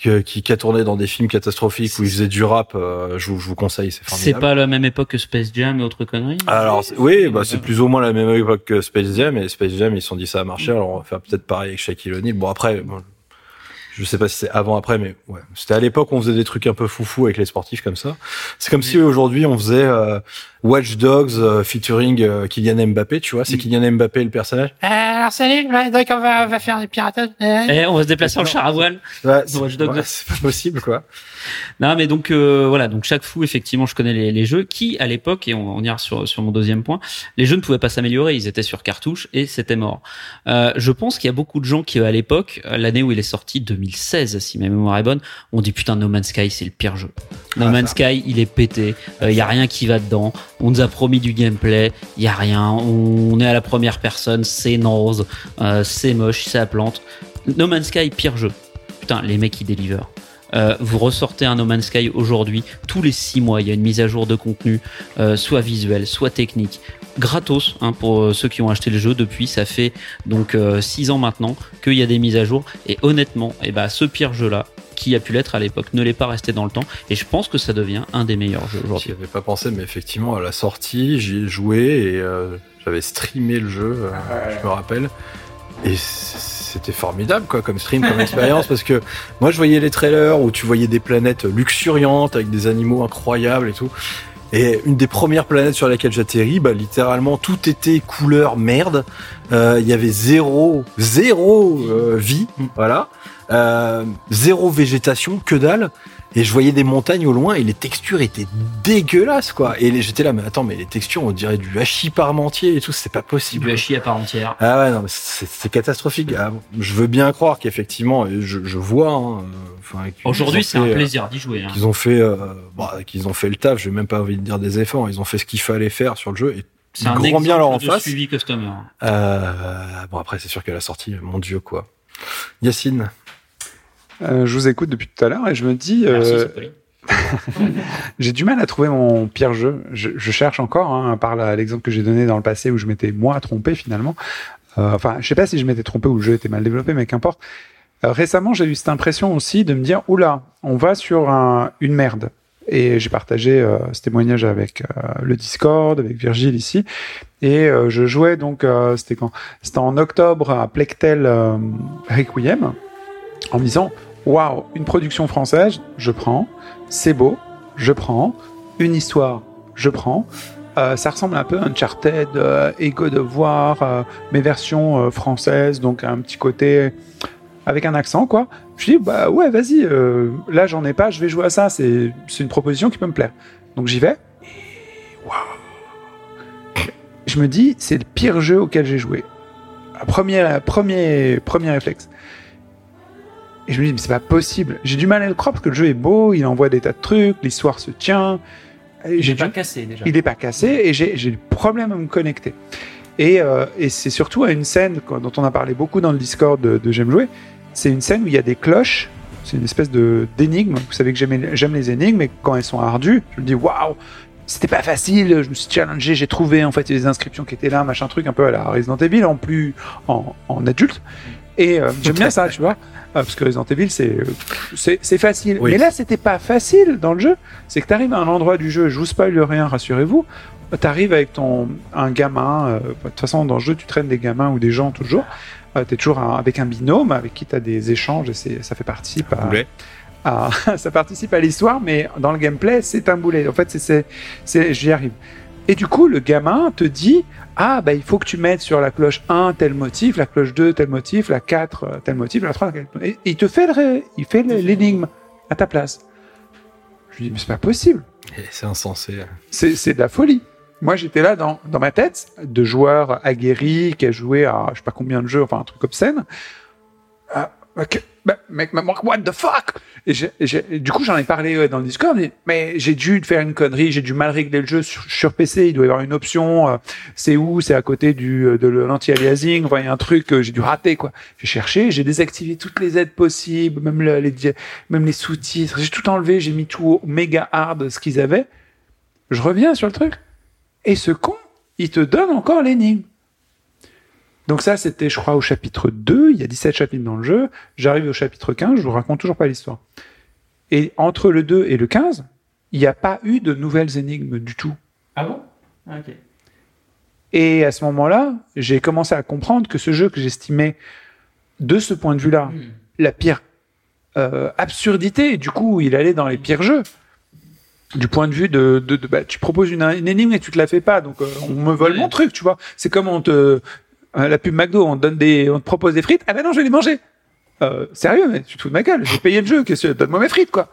que- qui, qui a tourné dans des films catastrophiques où il faisait du rap, euh, je, vous- je vous conseille, c'est C'est formidable. pas la même époque que Space Jam et autres conneries? Alors c'est- oui, bah, c'est plus ou moins la même époque que Space Jam, et Space Jam ils se sont dit ça a marché, alors on va faire peut-être pareil avec Shaquille O'Neal. Bon après, bon, je sais pas si c'est avant après, mais ouais, c'était à l'époque où on faisait des trucs un peu foufou avec les sportifs comme ça. C'est comme si aujourd'hui on faisait euh, Watch Dogs euh, featuring euh, Kylian Mbappé, tu vois, c'est Kylian Mbappé le personnage. alors salut, ouais, donc on va, on va faire des piratages. Euh, Eh, on va se déplacer en char à voile. Ouais, c'est Watch Dogs. ouais, c'est pas possible quoi. Non, mais donc euh, voilà, donc chaque fou, effectivement, je connais les, les jeux qui, à l'époque, et on, on ira sur, sur mon deuxième point, les jeux ne pouvaient pas s'améliorer, ils étaient sur cartouche et c'était mort. Euh, je pense qu'il y a beaucoup de gens qui, à l'époque, euh, l'année où il est sorti, 2016, si ma mémoire est bonne, ont dit putain, No Man's Sky, c'est le pire jeu. No Ah, Man's Sky, il est pété, il y a rien qui va dedans. On nous a promis du gameplay, il y a rien. On est à la première personne, c'est naze, euh, c'est moche, c'est à plante. No Man's Sky, pire jeu. Putain, les mecs, ils délivrent. Euh, vous ressortez un No Man's Sky aujourd'hui, tous les six mois, il y a une mise à jour de contenu, euh, soit visuel, soit technique, gratos hein, pour euh, ceux qui ont acheté le jeu depuis. Ça fait donc euh, six ans maintenant qu'il y a des mises à jour. Et honnêtement, eh ben, ce pire jeu-là, qui a pu l'être à l'époque, ne l'est pas resté dans le temps. Et je pense que ça devient un des meilleurs jeux J'y aujourd'hui. avais pas pensé, mais effectivement à la sortie, j'y ai joué et euh, j'avais streamé le jeu, euh, je me rappelle. Et c- c'était formidable quoi comme stream comme expérience parce que moi je voyais les trailers où tu voyais des planètes luxuriantes avec des animaux incroyables et tout. Et une des premières planètes sur laquelle j'atterris bah littéralement tout était couleur merde. Euh, il y avait zéro zéro euh, vie voilà. Euh, zéro végétation que dalle et je voyais des montagnes au loin et les textures étaient dégueulasses quoi et j'étais là mais attends mais les textures on dirait du hachis parmentier et tout c'est pas possible Du hachis à part entière. ah ouais, non, mais c'est catastrophique. Ah, je veux bien croire qu'effectivement, je, je vois. hein, Aujourd'hui, c'est un euh, plaisir d'y jouer. hein. Qu'ils ont fait, euh, bah, qu'ils ont fait le taf. J'ai même pas envie de dire des efforts. Ils ont fait ce qu'il fallait faire sur le jeu et C'est ils un grand bien leur en de face. suivi customer. Euh, bon après, c'est sûr qu'à la sortie, mon dieu quoi. Yacine, Euh, je vous écoute depuis tout à l'heure et je me dis, euh, j'ai du mal à trouver mon pire jeu. Je, je cherche encore, hein, par l'exemple que j'ai donné dans le passé où je m'étais moi trompé finalement. Euh, enfin, je sais pas si je m'étais trompé ou le jeu était mal développé, mais qu'importe. Récemment, j'ai eu cette impression aussi de me dire, oula, on va sur un- une merde. Et j'ai partagé ce témoignage avec le Discord, avec Virgile ici. Et je jouais donc, c'était quand? C'était en octobre à Plectel Requiem, en me disant, waouh, une production française, je prends. C'est beau, je prends. Une histoire, je prends. Euh, ça ressemble un peu à Uncharted euh, et God of War, euh, mes versions euh, françaises, donc un petit côté avec un accent, quoi. Je dis, bah ouais, vas-y, euh, là j'en ai pas, je vais jouer à ça, c'est une proposition qui peut me plaire. Donc j'y vais. Et Je me dis, c'est le pire jeu auquel j'ai joué. Premier, premier, premier réflexe. Et je me dis, mais c'est pas possible. J'ai du mal à le croire parce que le jeu est beau, il envoie des tas de trucs, l'histoire se tient. J'ai J'ai pas du- cassé déjà. il est pas cassé et j'ai le problème à me connecter. Et, euh, et c'est surtout à une scène dont on a parlé beaucoup dans le Discord de, de J'aime jouer. C'est une scène où il y a des cloches. C'est une espèce d'énigme. Vous savez que j'aime les énigmes, et quand elles sont ardues, je me dis waouh, c'était pas facile. Je me suis challengé, j'ai trouvé en fait il des inscriptions qui étaient là, machin truc un peu à la Resident Evil en plus en, en adulte. Et euh, j'aime bien ça, tu vois, Euh, parce que Resident Evil c'est euh, facile. Oui. Mais là c'était pas facile dans le jeu. C'est que tu arrives à un endroit du jeu, je vous spoil rien, rassurez-vous. Tu arrives avec ton un gamin. euh, De toute façon, dans le jeu, tu traînes des gamins ou des gens toujours. tu es toujours un- avec un binôme avec qui tu as des échanges et ça fait partie à- ça participe à l'histoire, mais dans le gameplay, c'est un boulet. En fait, c'est, j'y arrive. Et du coup, le gamin te dit, ah, bah, il faut que tu mettes sur la cloche 1 tel motif, la cloche 2 tel motif, la 4 euh, tel motif, la 3 tel motif. Et il te fait le il fait l'énigme à ta place. Je lui dis, mais c'est pas possible. C'est insensé. C'est, de la folie. Moi, j'étais là dans, dans ma tête, de joueur aguerri qui a joué à je sais pas combien de jeux, enfin un truc obscène. Ah, ok, bah, mec, what the fuck? Et, du coup, j'en ai parlé dans le Discord, mais, j'ai dû faire une connerie, j'ai dû mal régler le jeu sur, PC. Il doit y avoir une option. euh, c'est où C'est à côté du euh, de l'anti-aliasing. Enfin, il y a un truc j'ai dû rater, quoi. J'ai cherché, j'ai désactivé toutes les aides possibles, même le- les même les sous-titres. J'ai tout enlevé, j'ai mis tout méga hard ce qu'ils avaient. Je reviens sur le truc. Et ce con, il te donne encore l'énigme. Donc ça, c'était, je crois, au chapitre 2. Il y a 17 chapitres dans le jeu. J'arrive au chapitre 15, je vous raconte toujours pas l'histoire. Et entre le 2 et le 15, il n'y a pas eu de nouvelles énigmes du tout. Ah bon? Ok. Et à ce moment-là, j'ai commencé à comprendre que ce jeu que j'estimais, de ce point de vue-là, la pire euh, absurdité, et du coup, il allait dans les pires jeux. Du point de vue de, de, de- bah, tu proposes une, une énigme et tu te la fais pas, donc euh, on me vole Ouais. mon truc, tu vois. C'est comme on te, euh, la pub McDo, on te donne des, on te propose des frites, ah ben non, je vais les manger. Euh, sérieux, mais tu te fous de ma gueule, j'ai payé le jeu, qu'est-ce que donne-moi mes frites, quoi.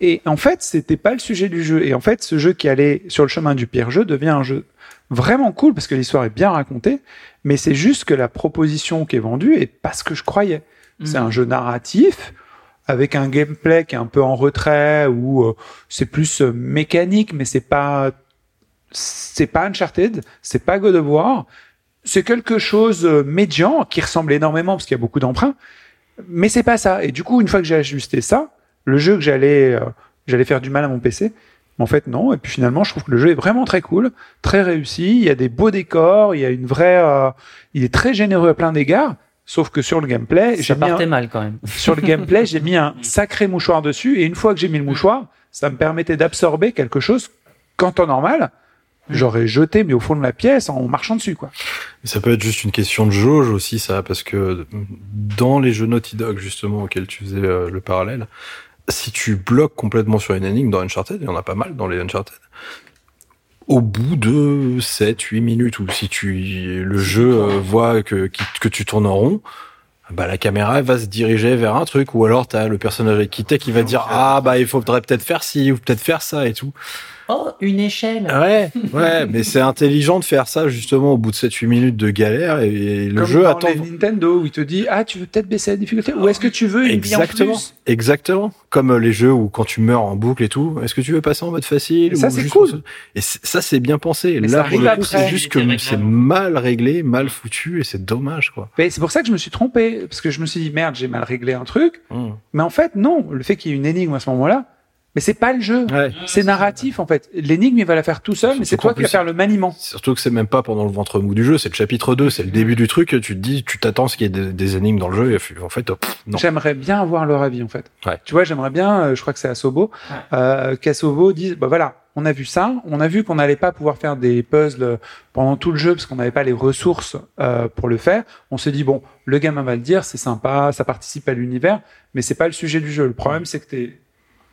Et en fait, c'était pas le sujet du jeu. Et en fait, ce jeu qui allait sur le chemin du pire jeu devient un jeu vraiment cool parce que l'histoire est bien racontée, mais c'est juste que la proposition qui est vendue est pas ce que je croyais. C'est un jeu narratif avec un gameplay qui est un peu en retrait ou euh, c'est plus euh, mécanique, mais c'est pas c'est pas Uncharted, c'est pas God of War, c'est quelque chose euh, médian qui ressemble énormément parce qu'il y a beaucoup d'emprunts, mais c'est pas ça. Et du coup, une fois que j'ai ajusté ça, le jeu que j'allais euh, j'allais faire du mal à mon PC, en fait non. Et puis finalement, je trouve que le jeu est vraiment très cool, très réussi. Il y a des beaux décors, il y a une vraie, euh, il est très généreux à plein d'égards. Sauf que sur le gameplay, j'ai mis un- mal quand même. sur le gameplay, j'ai mis un sacré mouchoir dessus, et une fois que j'ai mis le mouchoir, ça me permettait d'absorber quelque chose qu'en temps normal, j'aurais jeté, mais au fond de la pièce, en marchant dessus, quoi. Ça peut être juste une question de jauge aussi, ça, parce que dans les jeux Naughty Dog, justement, auxquels tu faisais euh, le parallèle, si tu bloques complètement sur une énigme dans Uncharted, il y en a pas mal dans les Uncharted, au bout de 7, 8 minutes, ou si tu, le jeu euh, voit que, que tu tournes en rond, bah, la caméra elle va se diriger vers un truc, ou alors t'as le personnage avec qui t'es qui va dire, ah, bah, il faudrait peut-être faire ci, ou peut-être faire ça et tout. Oh, une échelle. Ouais, ouais, mais c'est intelligent de faire ça justement au bout de 7-8 minutes de galère et, le Comme jeu dans attend. les Nintendo, où il te dit, ah, tu veux peut-être baisser la difficulté, ou est-ce que tu veux une vie en Exactement, plus? exactement. Comme euh, les jeux où quand tu meurs en boucle et tout, est-ce que tu veux passer en mode facile Et ça, c'est cool. pour- Et ça c'est bien pensé. Mais Là ça pour arrive le coup, c'est juste que c'est mal réglé, mal foutu et c'est dommage quoi. Mais c'est pour ça que je me suis trompé, parce que je me suis dit, merde, j'ai mal réglé un truc, Hum. mais en fait, non, le fait qu'il y ait une énigme à ce moment-là, mais c'est pas le jeu. Ouais. C'est narratif en fait. L'énigme, il va la faire tout seul, mais c'est toi qui vas faire le maniement. Surtout que c'est même pas pendant le ventre mou du jeu, c'est le chapitre 2, c'est le début du truc, tu te dis, tu t'attends à ce qu'il y ait des, des énigmes dans le jeu et en fait, oh, pff, non. J'aimerais bien avoir leur avis en fait. Ouais. Tu vois, j'aimerais bien, euh, je crois que c'est Asobo, Ouais. euh, qu'Asobo dise, bah voilà, on a vu ça, on a vu qu'on n'allait pas pouvoir faire des puzzles pendant tout le jeu parce qu'on n'avait pas les ressources euh, pour le faire. On s'est dit bon, le gamin va le dire, c'est sympa, ça participe à l'univers, mais c'est pas le sujet du jeu. Le problème c'est que t'es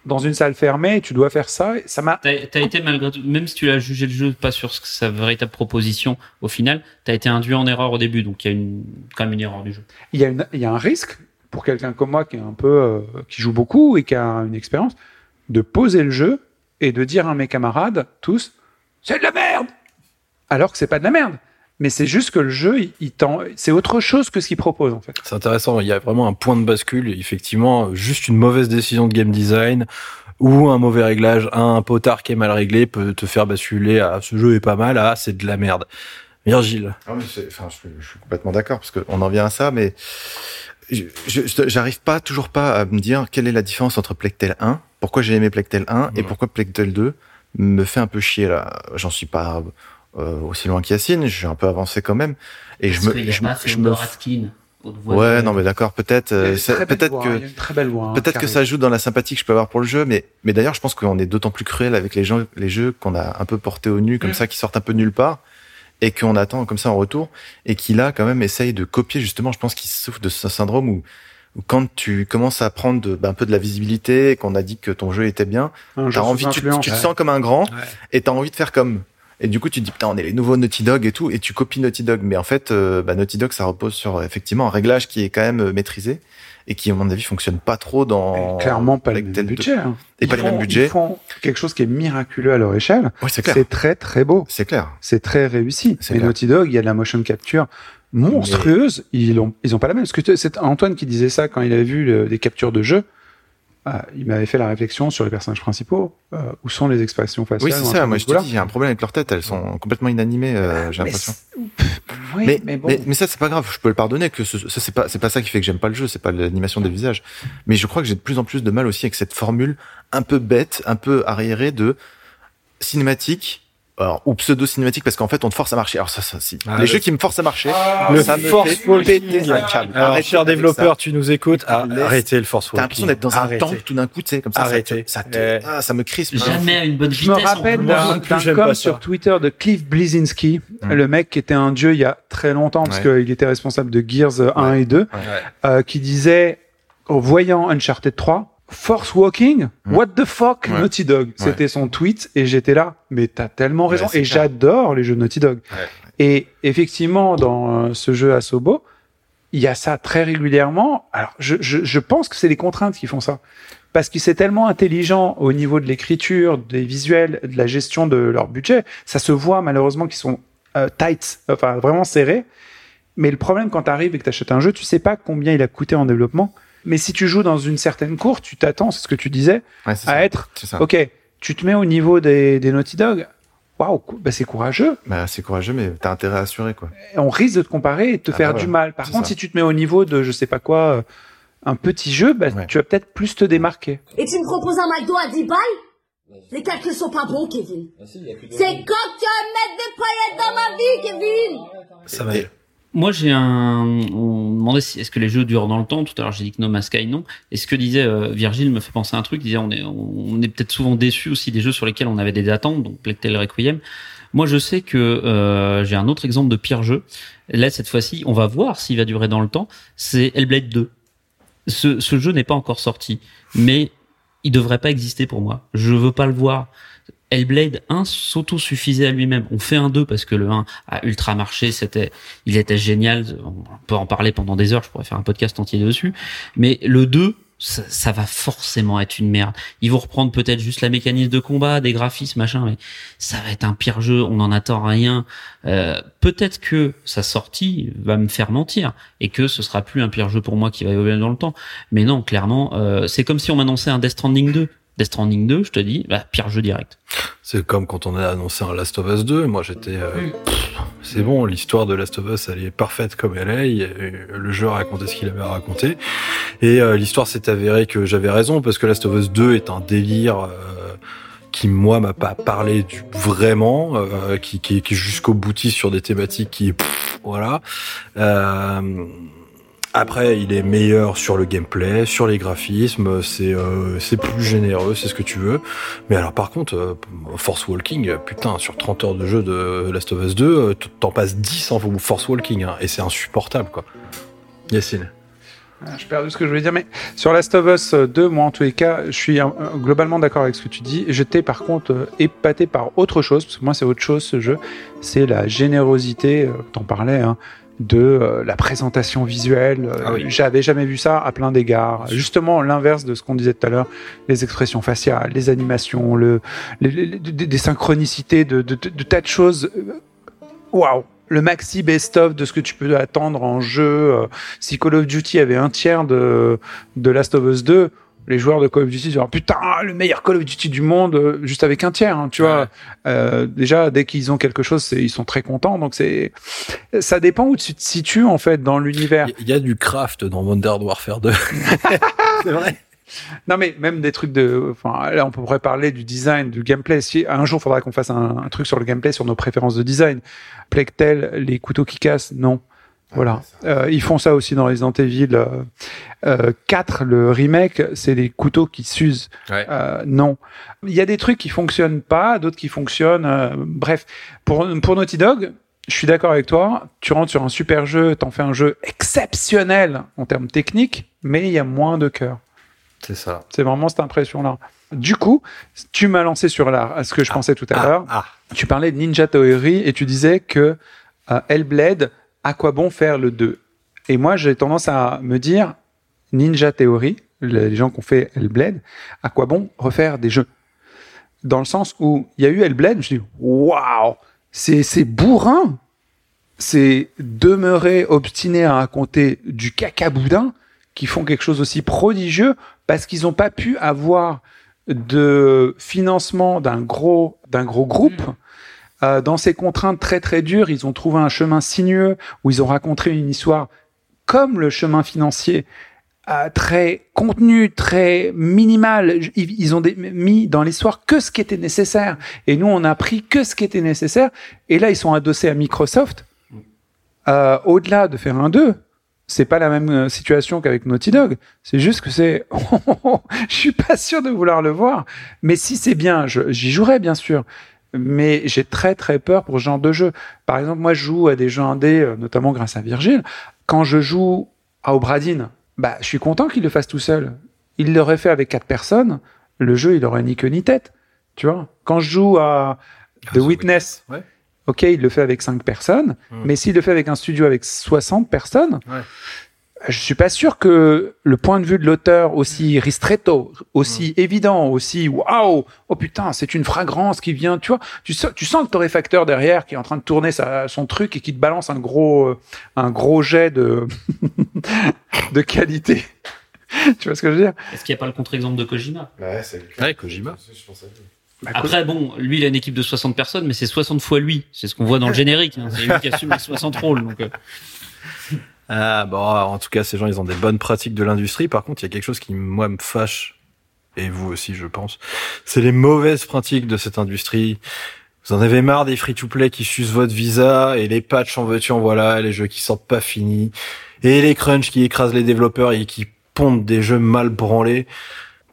dans une salle fermée, tu dois faire ça. Ça m'a T'as été malgré tout, même si tu l'as jugé le jeu pas sur sa véritable proposition, au final, t'as été induit en erreur au début, donc il y a une, quand même une erreur du jeu. il y a, une, il y a un risque pour quelqu'un comme moi qui est un peu euh, qui joue beaucoup et qui a une expérience de poser le jeu et de dire à mes camarades tous c'est de la merde alors que c'est pas de la merde mais c'est juste que le jeu il, il tend- c'est autre chose que ce qu'il propose en fait C'est intéressant. Il y a vraiment un point de bascule. Effectivement, juste une mauvaise décision de game design ou un mauvais réglage, un potard qui est mal réglé peut te faire basculer à ce jeu est pas mal, à c'est de la merde. Virgile. Ah c'est- enfin, je, je suis complètement d'accord parce qu'on en vient à ça, mais je- je- j'arrive pas toujours pas à me dire quelle est la différence entre Plectel 1, pourquoi j'ai aimé Plectel 1 et pourquoi Plectel 2 me fait un peu chier là. J'en suis pas euh, aussi loin qu'Yacine, je suis un peu avancé quand même. Et je me, je, me- je me, ouais, non mais d'accord, peut-être, euh, belle peut-être que hein, Peut-être que ça joue dans la sympathie que je peux avoir pour le jeu, mais, mais d'ailleurs, je pense qu'on est d'autant plus cruel avec les gens, les jeux qu'on a un peu portés au nu, comme Mm. ça, qui sortent un peu de nulle part, et qu'on attend comme ça en retour, et qui là, quand même, essaye de copier, justement, je pense qu'il souffre de ce syndrome où, où quand tu commences à prendre de, bah, un peu de la visibilité, et qu'on a dit que ton jeu était bien, t'as envie, tu, te sens comme un grand, et t'as envie de faire comme. Et du coup, tu te dis, putain, on est les nouveaux Naughty Dog et tout, et tu copies Naughty Dog. Mais en fait, euh, bah, Naughty Dog, ça repose sur euh, effectivement un réglage qui est quand même euh, maîtrisé, et qui, à mon avis, fonctionne pas trop dans. clairement pas le Black même Tail 2. budget hein. Et Ils pas les mêmes budgets. ils font quelque chose qui est miraculeux à leur échelle Ouais, c'est clair. c'est très très beau C'est clair. c'est très réussi. C'est Mais clair. Naughty Dog, il y a de la motion capture monstrueuse. Ils ont, ils ont pas la même. Parce que c'est Antoine qui disait ça quand il avait vu le- des captures de jeu. Ah, il m'avait fait la réflexion sur les personnages principaux. Euh, où sont les expressions faciales Oui, c'est ça. Moi, je te dis, il y a un problème avec leur tête. Elles sont complètement inanimées, euh, j'ai Mais l'impression. Oui, mais, mais bon. mais, mais ça, c'est pas grave. Je peux le pardonner que ce, ça, c'est pas, c'est pas ça qui fait que j'aime pas le jeu. C'est pas l'animation des visages. Mais je crois que j'ai de plus en plus de mal aussi avec cette formule un peu bête, un peu arriérée de cinématique. Alors, ou pseudo-cinématique parce qu'en fait on te force à marcher. Alors ça, ça, si. Ah, les le- jeux qui me forcent à marcher, le ça me force fait walking. péter un câble. Alors, Arrêtez cher développeur, ça. tu nous écoutes. Ah, arrêtez le force T'as l'impression d'être dans un Arrêtez. tank tout d'un coup, tu sais, comme ça. Arrêtez. Ça, te, ça, te- Eh. ah, ça me crispe. Jamais à une bonne Je me vitesse. rappelle d'un com sur Twitter de Cliff Blizinski, le mec qui était un dieu il y a très longtemps, parce Ouais. qu'il était responsable de Gears euh, 1 et 2, Ouais. euh, qui disait, en voyant Uncharted 3, Force Walking, what the fuck, Ouais. Naughty Dog. C'était son tweet, et j'étais là, mais t'as tellement raison, Ouais, et j'adore les jeux de Naughty Dog. Et effectivement, dans euh, ce jeu Asobo, il y a ça très régulièrement. Alors, je, je, je pense que c'est les contraintes qui font ça. Parce que c'est tellement intelligent au niveau de l'écriture, des visuels, de la gestion de leur budget. Ça se voit malheureusement qu'ils sont euh, tight, enfin vraiment serrés. Mais le problème quand tu arrives et que tu achètes un jeu, tu sais pas combien il a coûté en développement. Mais si tu joues dans une certaine cour, tu t'attends, c'est ce que tu disais, Ouais, à ça. être, C'est ça. ok, tu te mets au niveau des, des Naughty Dog. Waouh, bah c'est courageux. Bah, c'est courageux, mais t'as intérêt à assurer, quoi. Et on risque de te comparer et de te Ah, faire voilà. du mal. Par contre, ça. si tu te mets au niveau de je sais pas quoi, euh, un petit jeu, bah, Ouais. tu vas peut-être plus te démarquer. Et tu me proposes un McDo à 10 balles? Les calculs sont pas bons, Kevin. C'est quand tu vas mettre des paillettes dans ma vie, Kevin Ça va. Moi, j'ai un. On demandait si est-ce que les jeux durent dans le temps? Tout à l'heure, j'ai dit que No Man's Sky non. Et ce que disait euh, Virgile me fait penser à un truc. Il disait on est on est peut-être souvent déçu aussi des jeux sur lesquels on avait des attentes, donc Plague Tale Requiem. Moi, je sais que euh, j'ai un autre exemple de pire jeu. Là, cette fois-ci, on va voir s'il va durer dans le temps. C'est Hellblade 2. Ce, ce jeu n'est pas encore sorti, mais il devrait pas exister pour moi. Je veux pas le voir. Hellblade 1 s'auto-suffisait à lui-même. On fait un 2 parce que le 1 a ultra marché, c'était, il était génial. On peut en parler pendant des heures, je pourrais faire un podcast entier dessus. Mais le 2, ça, ça va forcément être une merde. Ils vont reprendre peut-être juste la mécanique de combat, des graphismes, machin, mais ça va être un pire jeu, on n'en attend rien. Euh, peut-être que sa sortie va me faire mentir et que ce sera plus un pire jeu pour moi qui va évoluer dans le temps. Mais non, clairement, euh, c'est comme si on m'annonçait un Death Stranding 2. Death Stranding 2, je te dis, bah, pire jeu direct. C'est comme quand on a annoncé un Last of Us 2. Moi, j'étais. euh, c'est bon, l'histoire de Last of Us, elle est parfaite comme elle est. Il- Le jeu a raconté ce qu'il avait à raconter. Et euh, l'histoire s'est avérée que j'avais raison parce que Last of Us 2 est un délire. euh, qui moi m'a pas parlé du vraiment euh, qui, qui, qui est jusqu'au boutiste sur des thématiques qui pff, voilà euh, Après, il est meilleur sur le gameplay, sur les graphismes, c'est euh, c'est plus généreux, c'est ce que tu veux. Mais alors par contre, euh, Force Walking, putain, sur 30 heures de jeu de Last of Us 2, euh, t'en passes 10 en Force Walking, hein, et c'est insupportable, quoi. Yacine. Ah, Je perds ce que je voulais dire, mais sur Last of Us 2, moi en tous les cas, je suis globalement d'accord avec ce que tu dis. J'étais par contre épaté par autre chose, parce que moi c'est autre chose ce jeu, c'est la générosité, t'en parlais, hein, de euh, la présentation visuelle. Euh, Ah oui. J'avais jamais vu ça à plein d'égards. Justement l'inverse de ce qu'on disait tout à l'heure, les expressions faciales, les animations, le, les- les- les- des, synchronicités, de, de, de- de tas de choses. Euh, Waouh le maxi best-of de ce que tu peux attendre en jeu. si Call of Duty avait un tiers de, de Last of Us 2, les joueurs de Call of Duty diront putain le meilleur Call of Duty du monde euh, juste avec un tiers hein, tu vois. Euh, déjà dès qu'ils ont quelque chose ils sont très contents. Donc c'est ça dépend où tu te situes en fait dans l'univers. Il y a du craft dans Modern Warfare 2. c'est vrai. non mais même des trucs de enfin là on pourrait parler du design du gameplay. Si un jour il faudra qu'on fasse un, un truc sur le gameplay sur nos préférences de design. Plectel les couteaux qui cassent non voilà Euh, ils font ça aussi dans Resident Evil euh, euh, 4 le remake c'est les couteaux qui s'usent Ouais. Euh, non. Il y a des trucs qui fonctionnent pas, d'autres qui fonctionnent. euh, bref, pour, pour Naughty Dog, je suis d'accord avec toi. Tu rentres sur un super jeu, t'en fais un jeu exceptionnel en termes techniques, mais il y a moins de cœur. C'est ça. C'est vraiment cette impression-là. Du coup, tu m'as lancé sur l'art, à ce que je pensais tout à Ah, l'heure. ah. Tu parlais de Ninja Theory et tu disais que euh, Hellblade, à quoi bon faire le 2 Et moi, j'ai tendance à me dire, Ninja Theory, les gens qui ont fait Hellblade, à quoi bon refaire des jeux? Dans le sens où il y a eu Hellblade, je dit, waouh, c'est bourrin! C'est demeurer obstiné à raconter du caca boudin qui font quelque chose aussi prodigieux parce qu'ils n'ont pas pu avoir de financement d'un gros d'un gros groupe. Euh, dans ces contraintes très très dures, ils ont trouvé un chemin sinueux où ils ont raconté une histoire comme le chemin financier, euh, très contenu, très minimal. Ils, ont mis dans l'histoire que ce qui était nécessaire. Et nous, on a pris que ce qui était nécessaire. Et là, ils sont adossés à Microsoft. Euh, Au-delà de faire un 2, c'est pas la même situation qu'avec Naughty Dog. C'est juste que c'est, je suis pas sûr de vouloir le voir. Mais si c'est bien, j'y jouerai bien sûr. Mais j'ai très très peur pour ce genre de jeu. Par exemple, moi, je joue à des jeux indés, euh, notamment grâce à Virgile. Quand je joue à Obradine, bah, je suis content qu'il le fasse tout seul. Il l'aurait fait avec quatre personnes, le jeu, il aurait ni queue ni tête. Tu vois Quand je joue à The The Witness, ouais. ok, il le fait avec cinq personnes, Mm. mais s'il le fait avec un studio avec 60 personnes, Ouais. Je suis pas sûr que le point de vue de l'auteur aussi ristretto, aussi évident, aussi waouh, oh putain, c'est une fragrance qui vient, tu vois, tu sens, tu sens le torréfacteur derrière qui est en train de tourner sa, son truc et qui te balance un gros, euh, un gros jet de, de qualité. tu vois ce que je veux dire? Est-ce qu'il n'y a pas le contre-exemple de Kojima? Ouais, c'est Ouais, Kojima. Bah, Après, bon, lui, il a une équipe de 60 personnes, mais c'est 60 fois lui. C'est ce qu'on voit dans le générique. hein. C'est lui qui assume les 60 rôles. Donc, euh, Ah, bon, en tout cas, ces gens, ils ont des bonnes pratiques de l'industrie. Par contre, il y a quelque chose qui, moi, me fâche, et vous aussi, je pense, c'est les mauvaises pratiques de cette industrie. Vous en avez marre des free-to-play qui sucent votre visa, et les patchs en veux-tu en voilà, les jeux qui sortent pas finis, et les crunchs qui écrasent les développeurs et qui pondent des jeux mal branlés.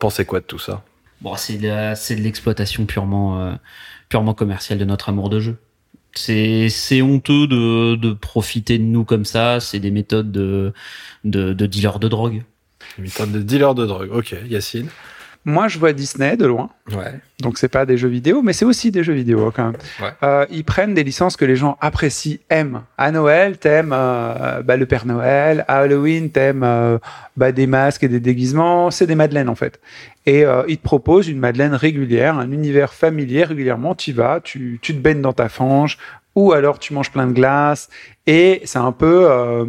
Pensez quoi de tout ça? Bon, c'est de, la- c'est de l'exploitation purement, euh, purement commerciale de notre amour de jeu. C'est, honteux de, de profiter de nous comme ça. C'est des méthodes de, de, de dealers de drogue. Une méthode de dealer de drogue. Ok, Yacine. Moi, je vois Disney de loin. Ouais. Donc c'est pas des jeux vidéo, mais c'est aussi des jeux vidéo hein, quand même. Ouais. Euh, ils prennent des licences que les gens apprécient, aiment. À Noël, t'aimes euh, bah, le Père Noël. À Halloween, t'aimes euh, bah, des masques et des déguisements. C'est des madeleines en fait. Et euh, ils te proposent une madeleine régulière, un univers familier régulièrement. Tu vas, tu, tu te baignes dans ta fange, ou alors tu manges plein de glace. Et c'est un peu euh,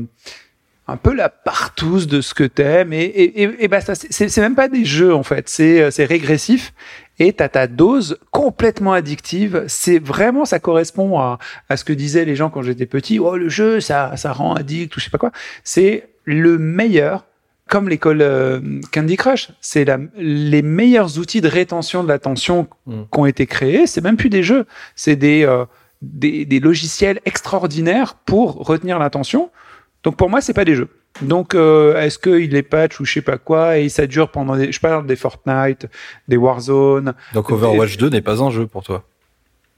un peu la partouze de ce que t'aimes et, et, et, et bah ça c'est c'est même pas des jeux en fait. C'est c'est régressif et t'as ta dose complètement addictive. C'est vraiment ça correspond à, à ce que disaient les gens quand j'étais petit. Oh le jeu ça ça rend addict ou je sais pas quoi. C'est le meilleur comme l'école euh, Candy Crush. C'est les meilleurs outils de rétention de l'attention Mm. qui ont été créés. C'est même plus des jeux. C'est des, euh, des des logiciels extraordinaires pour retenir l'attention donc pour moi, c'est pas des jeux. Donc, euh, est-ce qu'il est patch ou je sais pas quoi et ça dure pendant des, je parle des Fortnite, des Warzone. Donc Overwatch 2 n'est pas un jeu pour toi?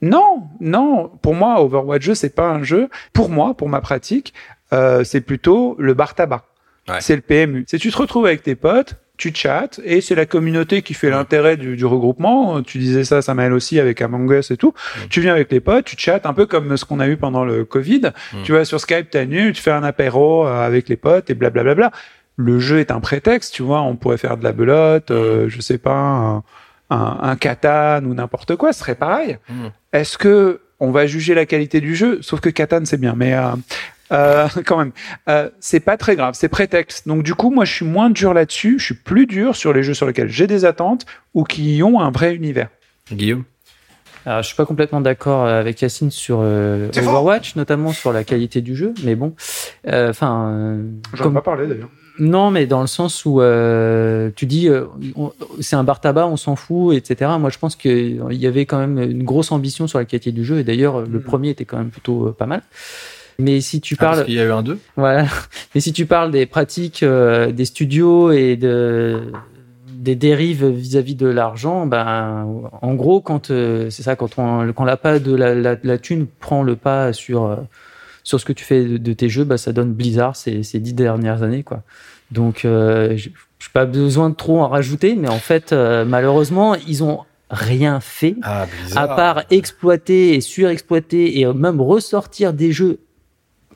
Non, non. Pour moi, Overwatch 2, c'est pas un jeu. Pour moi, pour ma pratique, euh, c'est plutôt le bar tabac. Ouais. C'est le PMU. C'est tu te retrouves avec tes potes, tu chattes et c'est la communauté qui fait l'intérêt du, du regroupement. Tu disais ça, Samuel aussi avec Among Us et tout. Tu viens avec les potes, tu chattes un peu comme ce qu'on a eu pendant le Covid. Tu vois sur Skype, t'as nu, tu fais un apéro euh, avec les potes et blablabla. Le jeu est un prétexte, tu vois. On pourrait faire de la belote, euh, je sais pas, un, un, ou n'importe quoi, ce serait pareil. Mm. Est-ce que on va juger la qualité du jeu? Sauf que Catan c'est bien, mais euh, euh, quand même, euh, c'est pas très grave, c'est prétexte. Donc du coup, moi, je suis moins dur là-dessus. Je suis plus dur sur les jeux sur lesquels j'ai des attentes ou qui ont un vrai univers. Guillaume? Alors, je suis pas complètement d'accord euh, avec Yacine sur euh. Overwatch, notamment sur la qualité du jeu, mais bon, enfin, euh, J'en comme- ai pas parlé d'ailleurs. non, mais dans le sens où euh, tu dis euh, c'est un bar tabac, on s'en fout, etc. Moi, je pense qu'il y avait quand même une grosse ambition sur la qualité du jeu, et d'ailleurs, le Mm. premier était quand même plutôt euh, pas mal. Mais si tu Ah, parce parles, qu'il y a eu un 2 voilà. Mais si tu parles des pratiques euh, des studios et de des dérives vis-à-vis de l'argent, ben en gros quand euh, c'est ça quand on quand la pas de la, la, la thune prend le pas sur euh, sur ce que tu fais de, de tes jeux, bah ça donne Blizzard ces, ces dix dernières années quoi. Donc euh, j'ai j'ai pas besoin de trop en rajouter, mais en fait malheureusement ils ont rien fait Ah, à part exploiter et surexploiter et même ressortir des jeux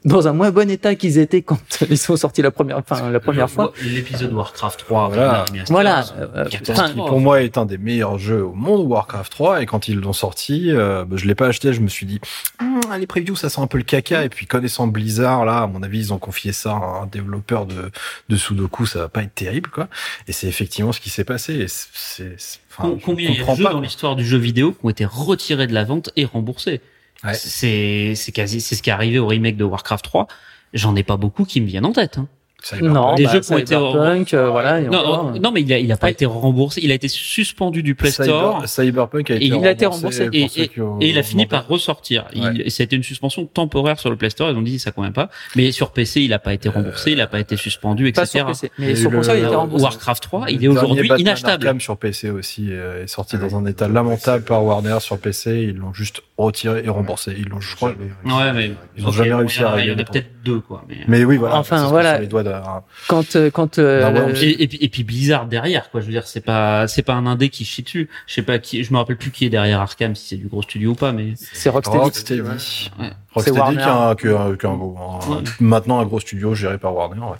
dans un moins bon état qu'ils étaient quand ils sont sortis la première, enfin, la première fois. L'épisode Warcraft 3. Voilà. Voilà. euh, qui pour moi est un des meilleurs jeux au monde, Warcraft 3, et quand ils l'ont sorti, euh, bah, je l'ai pas acheté, je me suis dit, Hum, les previews ça sent un peu le caca, et puis connaissant Blizzard, là, à mon avis, ils ont confié ça à un développeur de, de Sudoku, ça va pas être terrible, quoi. Et c'est effectivement ce qui s'est passé, et c'est, enfin, Combien il y a comprends de jeux pas, dans l'histoire du jeu vidéo qui ont été retirés de la vente et remboursés? Ouais. C'est quasi c'est ce qui est arrivé au remake de Warcraft 3. J'en ai pas beaucoup qui me viennent en tête. hein. Non, Des bah, jeux qui ont été- Cyberpunk, euh, voilà. et Non, encore, non, mais il a, il a pas été remboursé. Il a été suspendu du Play Store. Cyber- Cyberpunk a été Et il a été remboursé. Et, et- et il a fini par ressortir. Ouais. ça a été une suspension temporaire sur le Play Store. Ils ont dit ça convient pas. Mais sur PC, il a pas été remboursé, il a pas été suspendu, pas etc. sur PC. A Mais sur le- console, il était Euh, remboursé. Warcraft 3, il est aujourd'hui inachetable. Arkham sur PC aussi euh, est sorti dans un état lamentable par Warner sur PC. Ils l'ont juste retiré et remboursé. Ils l'ont, je crois. Ouais, mais Ils ont jamais réussi il y en à a- Il y en a peut-être deux, quoi. Mais... Oui, voilà. Enfin, voilà. D'un- Quand, euh, quand, euh, Bah ouais, on Et, et puis, et puis Blizzard derrière, quoi. Je veux dire, c'est pas, c'est pas un indé qui chie dessus. Je sais pas qui, je me rappelle plus qui est derrière Arkham, si c'est du gros studio ou pas, mais c'est Rocksteady. Rocksteady. Ouais. Rocksteady Warner. qui est un, qui est un- est un Ouais. maintenant un gros studio géré par Warner. Ouais.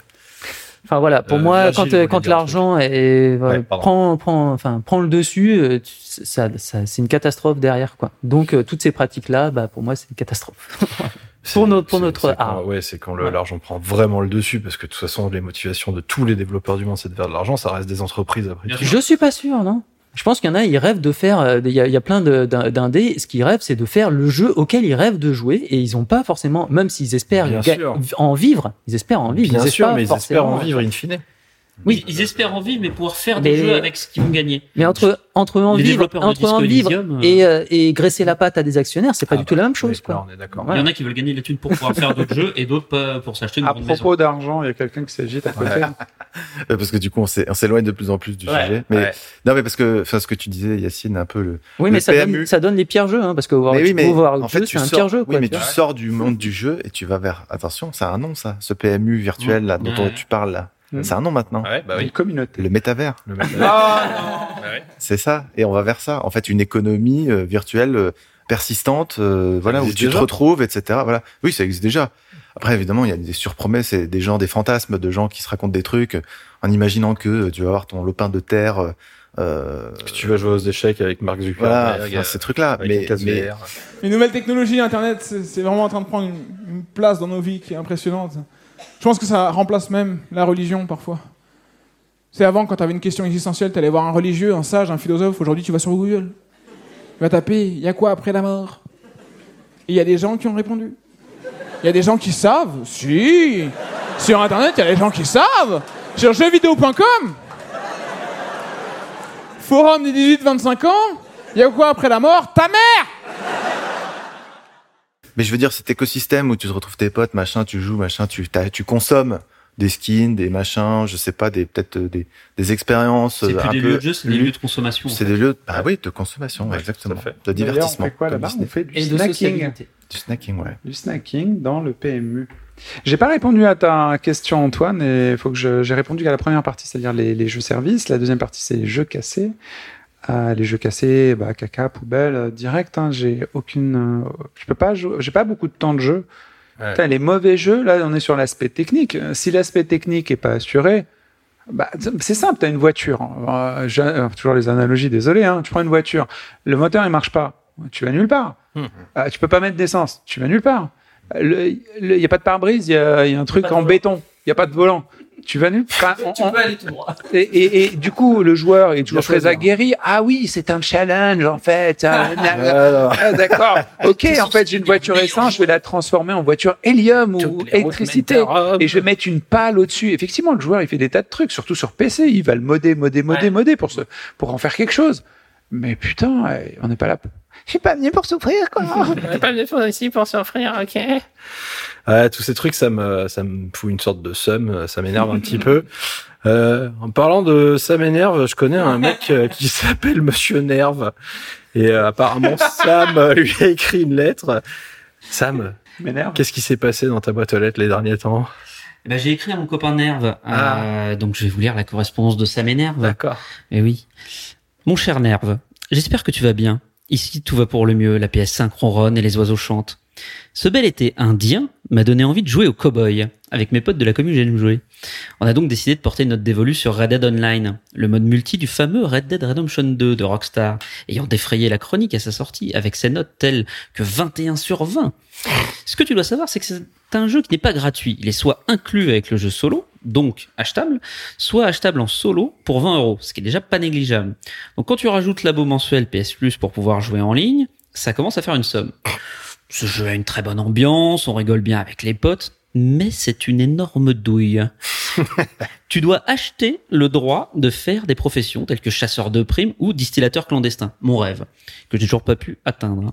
Enfin voilà, pour Euh, moi, quand, euh, quand l'argent est, euh, Ouais, prend, prend, enfin, prend le dessus, euh, ça, ça, c'est une catastrophe derrière, quoi. Donc, euh, toutes ces pratiques-là, bah, pour moi, c'est une catastrophe. Pour pour notre c'est quand- art. Ouais, c'est quand Ouais. l'argent prend vraiment le dessus parce que de toute façon, les motivations de tous les développeurs du monde, c'est de faire de l'argent. Ça reste des entreprises après. Tout. Je suis pas sûr, non? Je pense qu'il y en a, ils rêvent de faire. euh, Il y, a, il y a plein d'indés. Ce qu'ils rêvent, c'est de faire le jeu auquel ils rêvent de jouer, et ils ont pas forcément, même s'ils espèrent en vivre, ils espèrent en vivre. Bien ils sûr, mais ils espèrent en vivre in fine. Oui. Ils, espèrent en vivre, mais pouvoir faire des Mais- jeux avec ce qu'ils vont gagner. Mais entre entre en vivre, entre en vivre euh, et euh, et graisser la patte à des actionnaires, c'est pas Ah du tout bah, la même chose, là, quoi. on est d'accord. Il y en a qui veulent gagner de la thune pour pouvoir faire d'autres jeux et d'autres pas pour s'acheter une À grande maison. propos d'argent, il y a quelqu'un qui s'agite à côté. Euh, Parce que du coup, on s'éloigne de plus en plus du Ouais. sujet. Mais Ouais. non, mais parce que, enfin, ce que tu disais, Yacine, un peu le. Oui, Le mais ça PMU. donne, ça donne les pires jeux, hein, parce que Overwatch, mais oui, mais Overwatch en fait, 2, tu c'est un sors. pire jeu, oui, mais tu sors du monde du jeu et tu vas vers. Attention, c'est un nom, ça. Ce PMU virtuel là dont tu parles là. C'est un nom maintenant. Ouais, bah Une oui. communauté. Le métavers. Le mec- C'est ça. Et on va vers ça. En fait, une économie euh, virtuelle euh, persistante, euh, voilà, où tu te retrouves, etc. Voilà. Oui, ça existe déjà. Après, évidemment, il y a des surpromesses et des gens, des fantasmes de gens qui se racontent des trucs euh, en imaginant que tu vas avoir ton lopin de terre. euh, que tu vas jouer aux échecs avec Mark voilà, Zuckerberg. enfin, ces trucs-là. Mais, une mais VR. Les nouvelles technologies, Internet, c'est c'est vraiment en train de prendre une, une place dans nos vies qui est impressionnante. Je pense que ça remplace même la religion parfois. C'est avant, quand tu avais une question existentielle, tu allais voir un religieux, un sage, un philosophe. Aujourd'hui, tu vas sur Google. Tu vas taper il y a quoi après la mort? Il y a des gens qui ont répondu. Il y a des gens qui savent. Si Sur Internet, il y a des gens qui savent. Sur jeuxvideo.com Forum des 18-25 ans Il y a quoi après la mort? Ta mère Mais je veux dire, cet écosystème où tu te retrouves tes potes, machin, tu joues, machin, tu, consommes des skins, des machins, je sais pas, des peut-être euh, des, des expériences C'est euh, plus un des peu lieux de jeu, c'est des lieux de consommation. C'est des lieux, bah oui, de consommation, ouais, exactement, fait. de divertissement. On fait quoi comme là-bas? Disney. On fait du Et snacking. Du snacking, ouais. Du snacking dans le PMU. J'ai pas répondu à ta question, Antoine, et il faut que j'ai répondu qu'à la première partie, c'est-à-dire les, les jeux services. La deuxième partie, c'est les jeux cassés. Euh, les jeux cassés, bah, caca, poubelle, euh, direct. Hein, j'ai aucune, euh, je peux pas jouer, j'ai pas beaucoup de temps de jeu. Ouais. Putain, les mauvais jeux, là, on est sur l'aspect technique. Euh, Si l'aspect technique est pas assuré, bah, c'est simple. T'as une voiture. Euh, euh, toujours les analogies, désolé. Hein, tu prends une voiture, le moteur il marche pas, tu vas nulle part. Hmm. Euh, tu peux pas mettre d'essence, tu vas nulle part. Il n'y a pas de pare-brise, il y a, y a un truc en volant. béton, il n'y a pas de volant. Tu vas nulle part. Tu peux aller tout droit. Et, et, et du coup, le joueur est toujours très hein. aguerri. Ah oui, c'est un challenge en fait. Ah, Voilà. ah, D'accord. Ok, en fait, j'ai une voiture essence, je vais la transformer en voiture hélium ou électricité. Et je vais mettre une pale au-dessus. Effectivement, le joueur, il fait des tas de trucs, surtout sur PC. Il va le modder, modder, modder, Ouais. modder pour, se, pour en faire quelque chose. Mais putain, eh, on n'est pas là. Je suis pas venu pour souffrir, quoi. On est pas venu pour ici pour s'offrir, ok Ouais, tous ces trucs, ça me, ça me fout une sorte de seum, ça m'énerve un petit peu. Euh, en parlant de ça m'énerve, je connais un mec euh, qui s'appelle Monsieur Nerve. Et euh, apparemment, Sam euh, lui a écrit une lettre. Sam, M'énerve. qu'est-ce qui s'est passé dans ta boîte aux lettres les derniers temps? Eh ben, j'ai écrit à mon copain Nerve, euh, donc je vais vous lire la correspondance de Sam et Nerve. D'accord. Eh oui. Mon cher Nerve, j'espère que tu vas bien. Ici, tout va pour le mieux, la PS5 ronronne et les oiseaux chantent. Ce bel été indien m'a donné envie de jouer au cowboy. Avec mes potes de la commune, j'aime jouer. On a donc décidé de porter notre dévolu sur Red Dead Online, le mode multi du fameux Red Dead Redemption 2 de Rockstar, ayant défrayé la chronique à sa sortie avec ses notes telles que 21 sur 20. Ce que tu dois savoir, c'est que c'est un jeu qui n'est pas gratuit. Il est soit inclus avec le jeu solo, donc achetable, soit achetable en solo pour 20 euros, ce qui est déjà pas négligeable. Donc quand tu rajoutes l'abo mensuel PS Plus pour pouvoir jouer en ligne, ça commence à faire une somme. Ce jeu a une très bonne ambiance, on rigole bien avec les potes, mais c'est une énorme douille. tu dois acheter le droit de faire des professions telles que chasseur de primes ou distillateur clandestin. Mon rêve, que j'ai toujours pas pu atteindre.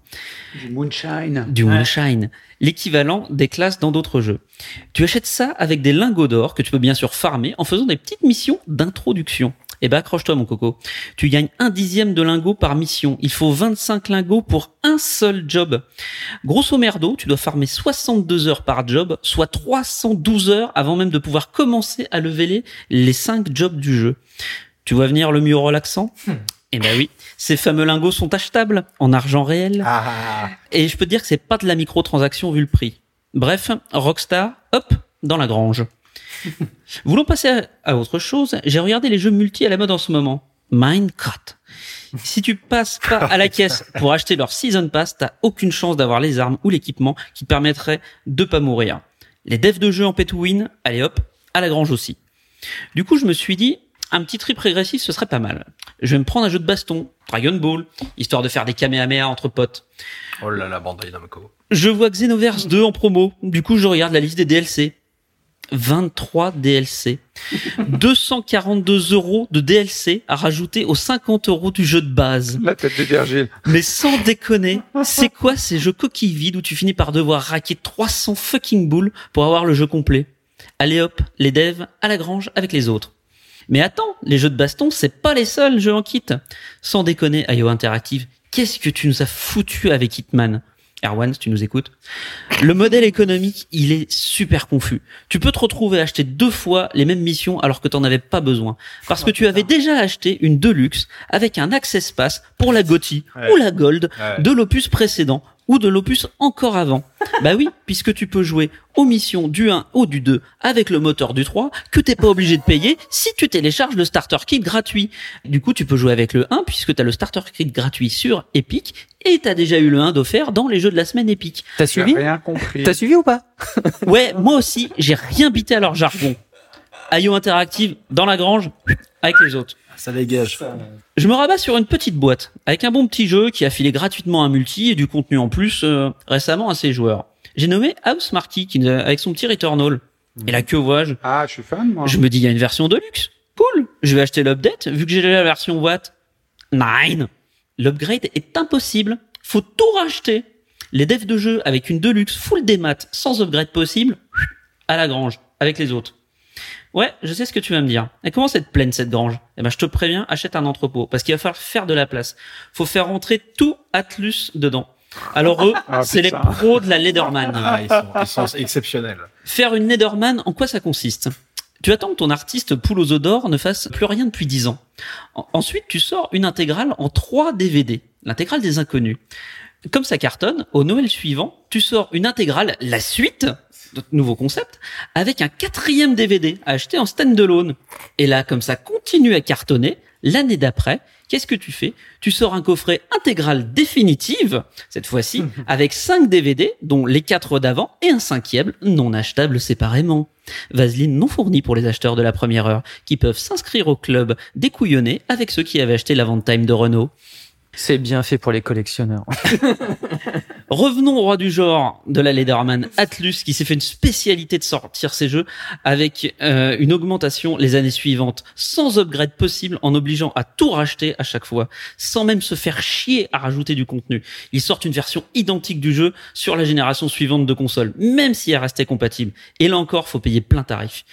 Du moonshine. Du moonshine. L'équivalent des classes dans d'autres jeux. Tu achètes ça avec des lingots d'or que tu peux bien sûr farmer en faisant des petites missions d'introduction. Eh ben, accroche-toi, mon coco. Tu gagnes un dixième de lingot par mission. Il faut 25 lingots pour un seul job. Grosso merdo, tu dois farmer 62 heures par job, soit 312 heures avant même de pouvoir commencer à leveler les 5 jobs du jeu. Tu vois venir le mieux relaxant? Eh ben oui, ces fameux lingots sont achetables en argent réel. Ah, Et je peux te dire que c'est pas de la microtransaction vu le prix. Bref, Rockstar, hop, dans la grange. Voulant passer à, autre chose, j'ai regardé les jeux multi à la mode en ce moment. Minecraft. Si tu passes pas à la caisse pour acheter leur Season Pass, t'as aucune chance d'avoir les armes ou l'équipement qui permettraient de pas mourir. Les devs de jeux en pay to win, allez hop, à la grange aussi. Du coup, je me suis dit, un petit trip régressif, ce serait pas mal. Je vais me prendre un jeu de baston, Dragon Ball, histoire de faire des kamehameha entre potes. oh là là, Bandai Namco. Je vois Xenoverse 2 en promo. Du coup, je regarde la liste des DLC. 23 DLC. 242 euros de DLC à rajouter aux 50 euros du jeu de base. La tête de Virgile. Mais sans déconner, c'est quoi ces jeux coquilles vides où tu finis par devoir raquer 300 fucking boules pour avoir le jeu complet? Allez hop, les devs à la grange avec les autres. Mais attends, les jeux de baston, c'est pas les seuls jeux en kit. Sans déconner, IO Interactive, qu'est-ce que tu nous as foutu avec Hitman? Erwan, si tu nous écoutes. Le modèle économique, il est super confus. Tu peux te retrouver à acheter deux fois les mêmes missions alors que t'en avais pas besoin. Parce que tu avais déjà acheté une Deluxe avec un Access Pass pour la Ouais. ou la Gold Ouais. de l'opus précédent ou de l'opus encore avant. bah oui, puisque tu peux jouer aux missions du 1 ou du 2 avec le moteur du 3 que t'es pas obligé de payer si tu télécharges le starter kit gratuit. Du coup, tu peux jouer avec le 1 puisque t'as le starter kit gratuit sur Epic et t'as déjà eu le 1 d'offert dans les jeux de la semaine Epic. T'as suivi rien compris. T'as suivi ou pas? Ouais, moi aussi, j'ai rien bité à leur jargon. IO Interactive dans la grange avec les autres. Ça dégage. Je me rabats sur une petite boîte avec un bon petit jeu qui a filé gratuitement un multi et du contenu en plus euh, récemment à ses joueurs. J'ai nommé House Marty qui, avec son petit Returnal. Et là que vois-je? Ah, je suis fan, moi. Je me dis il y a une version de luxe. Cool. Je vais acheter l'update vu que j'ai déjà la version Watt. Nine. L'upgrade est impossible. Faut tout racheter. Les devs de jeu avec une Deluxe full démat sans upgrade possible à la grange avec les autres. Ouais, je sais ce que tu vas me dire. Elle commence à être pleine cette grange? Eh ben, je te préviens, achète un entrepôt parce qu'il va falloir faire de la place. Faut faire rentrer tout Atlus dedans. Alors eux, Ah, c'est les pros de la Lederman. Ah, ils, sont, ils sont exceptionnels. Faire une Lederman, en quoi ça consiste? Tu attends que ton artiste poule aux d'or ne fasse plus rien depuis 10 ans. En- ensuite, tu sors une intégrale en 3 DVD, l'intégrale des inconnus. Comme ça cartonne, au Noël suivant, tu sors une intégrale, la suite, notre nouveau concept, avec un quatrième DVD à acheter en stand-alone. Et là, comme ça continue à cartonner, l'année d'après, qu'est-ce que tu fais? Tu sors un coffret intégral définitive, cette fois-ci, avec 5 DVD, dont les 4 d'avant, et un cinquième non achetable séparément. Vaseline non fournie pour les acheteurs de la première heure, qui peuvent s'inscrire au club découillonné avec ceux qui avaient acheté l'avant-time de Renault. C'est bien fait pour les collectionneurs. Revenons au roi du genre de la Lederman, Atlus, qui s'est fait une spécialité de sortir ses jeux avec euh, une augmentation les années suivantes, sans upgrade possible, en obligeant à tout racheter à chaque fois, sans même se faire chier à rajouter du contenu. Ils sortent une version identique du jeu sur la génération suivante de consoles, même si elle restait compatible. Et là encore, faut payer plein tarif.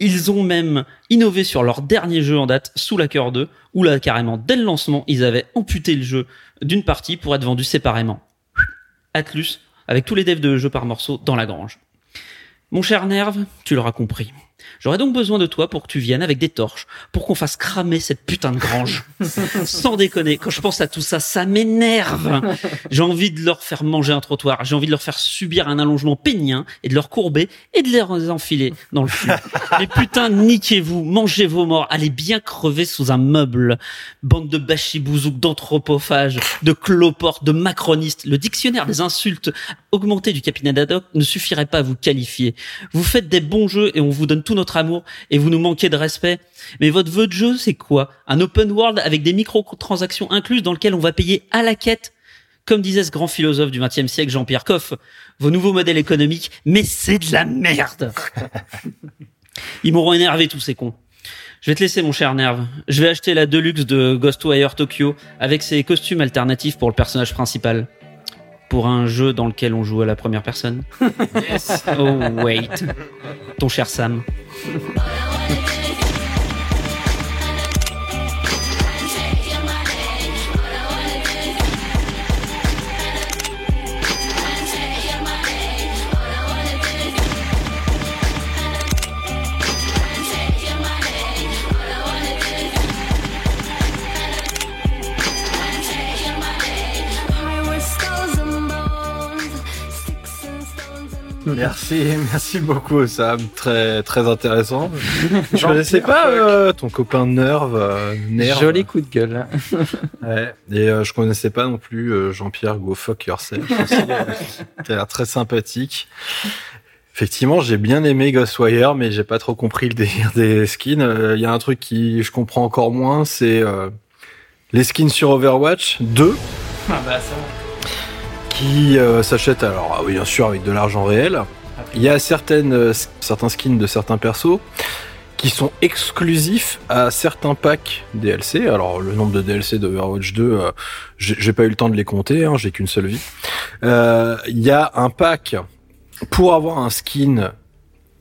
Ils ont même innové sur leur dernier jeu en date, Sous la Cœur 2, où là, carrément, dès le lancement, ils avaient amputé le jeu d'une partie pour être vendu séparément. Atlus, avec tous les devs de jeux par morceaux dans la grange. Mon cher Nerve, tu l'auras compris. J'aurais donc besoin de toi pour que tu viennes avec des torches, pour qu'on fasse cramer cette putain de grange. Sans déconner, quand je pense à tout ça, ça m'énerve. J'ai envie de leur faire manger un trottoir, j'ai envie de leur faire subir un allongement pénien et de leur courber et de les enfiler dans le fût. Mais putain, niquez-vous, mangez vos morts, allez bien crever sous un meuble. Bande de bachibouzouk, d'anthropophages, de cloportes, de macronistes. Le dictionnaire des insultes augmenté du capitaine Haddock ne suffirait pas à vous qualifier. Vous faites des bons jeux et on vous donne tout notre amour et vous nous manquez de respect. Mais votre vœu de jeu, c'est quoi? Un open world avec des microtransactions incluses dans lequel on va payer à la quête comme disait ce grand philosophe du XXe siècle, Jean-Pierre Coff, vos nouveaux modèles économiques, mais c'est de la merde. Ils m'auront énervé tous ces cons. Je vais te laisser mon cher Nerve. Je vais acheter la Deluxe de Ghostwire Tokyo avec ses costumes alternatifs pour le personnage principal. Pour un jeu dans lequel on joue à la première personne? Oh wait. Ton cher Sam. Merci, merci beaucoup Sam, très très intéressant. Je connaissais pas euh, ton copain Nerve, euh, Nerve. Joli coup de gueule. Ouais. Et euh, je connaissais pas non plus euh, Jean-Pierre Go Fuck Yourself. euh, a l'air très sympathique. Effectivement, j'ai bien aimé Ghostwire, mais j'ai pas trop compris le délire des skins. Euh, Il y a un truc qui je comprends encore moins, c'est euh, les skins sur Overwatch 2 Ah bah ça. Qui euh, s'achètent alors ah oui, bien sûr avec de l'argent réel. Il y a certaines euh, certains skins de certains persos qui sont exclusifs à certains packs DLC. Alors le nombre de DLC d'Overwatch 2, euh, j'ai pas eu le temps de les compter, hein, j'ai qu'une seule vie. Euh, Il y a un pack pour avoir un skin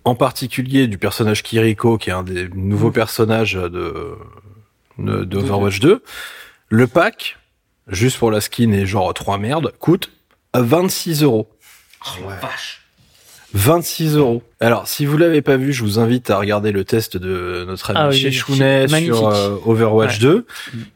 en particulier du personnage Kiriko, qui est un des nouveaux personnages de de- d'Overwatch 2. Le pack, juste pour la skin et genre trois merdes, coûte 26 euros. Oh, vache. 26 euros. Alors, si vous l'avez pas vu, je vous invite à regarder le test de notre ami Ah oui, sur euh, Overwatch Ouais. 2,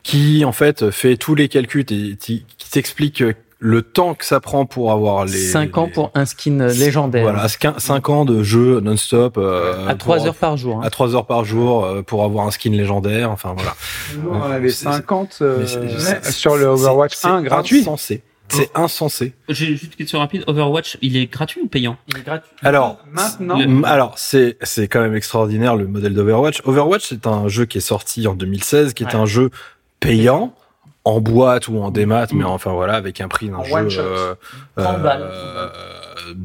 qui en fait fait tous les calculs et qui t'explique le temps que ça prend pour avoir les 5 ans les- pour un skin légendaire. voilà 5 ans de jeu non-stop euh, à 3 pour- heures par jour. hein. à 3 heures par jour euh, pour avoir un skin légendaire. Enfin voilà. Nous, on avait C'est- 50 euh, Mais c'est- c'est- sur le Overwatch c'est 1 gratuit. Insensé. C'est insensé. J'ai juste une question rapide. Overwatch, il est gratuit ou payant? Il est gratuit. Alors, Maintenant, Le- Alors, c'est c'est quand même extraordinaire le modèle d'Overwatch. Overwatch, c'est un jeu qui est sorti en 2016, qui est Ouais. un jeu payant en boîte ou en démat, mais enfin voilà, avec un prix d'un jeu. one shot. 30 balles. euh,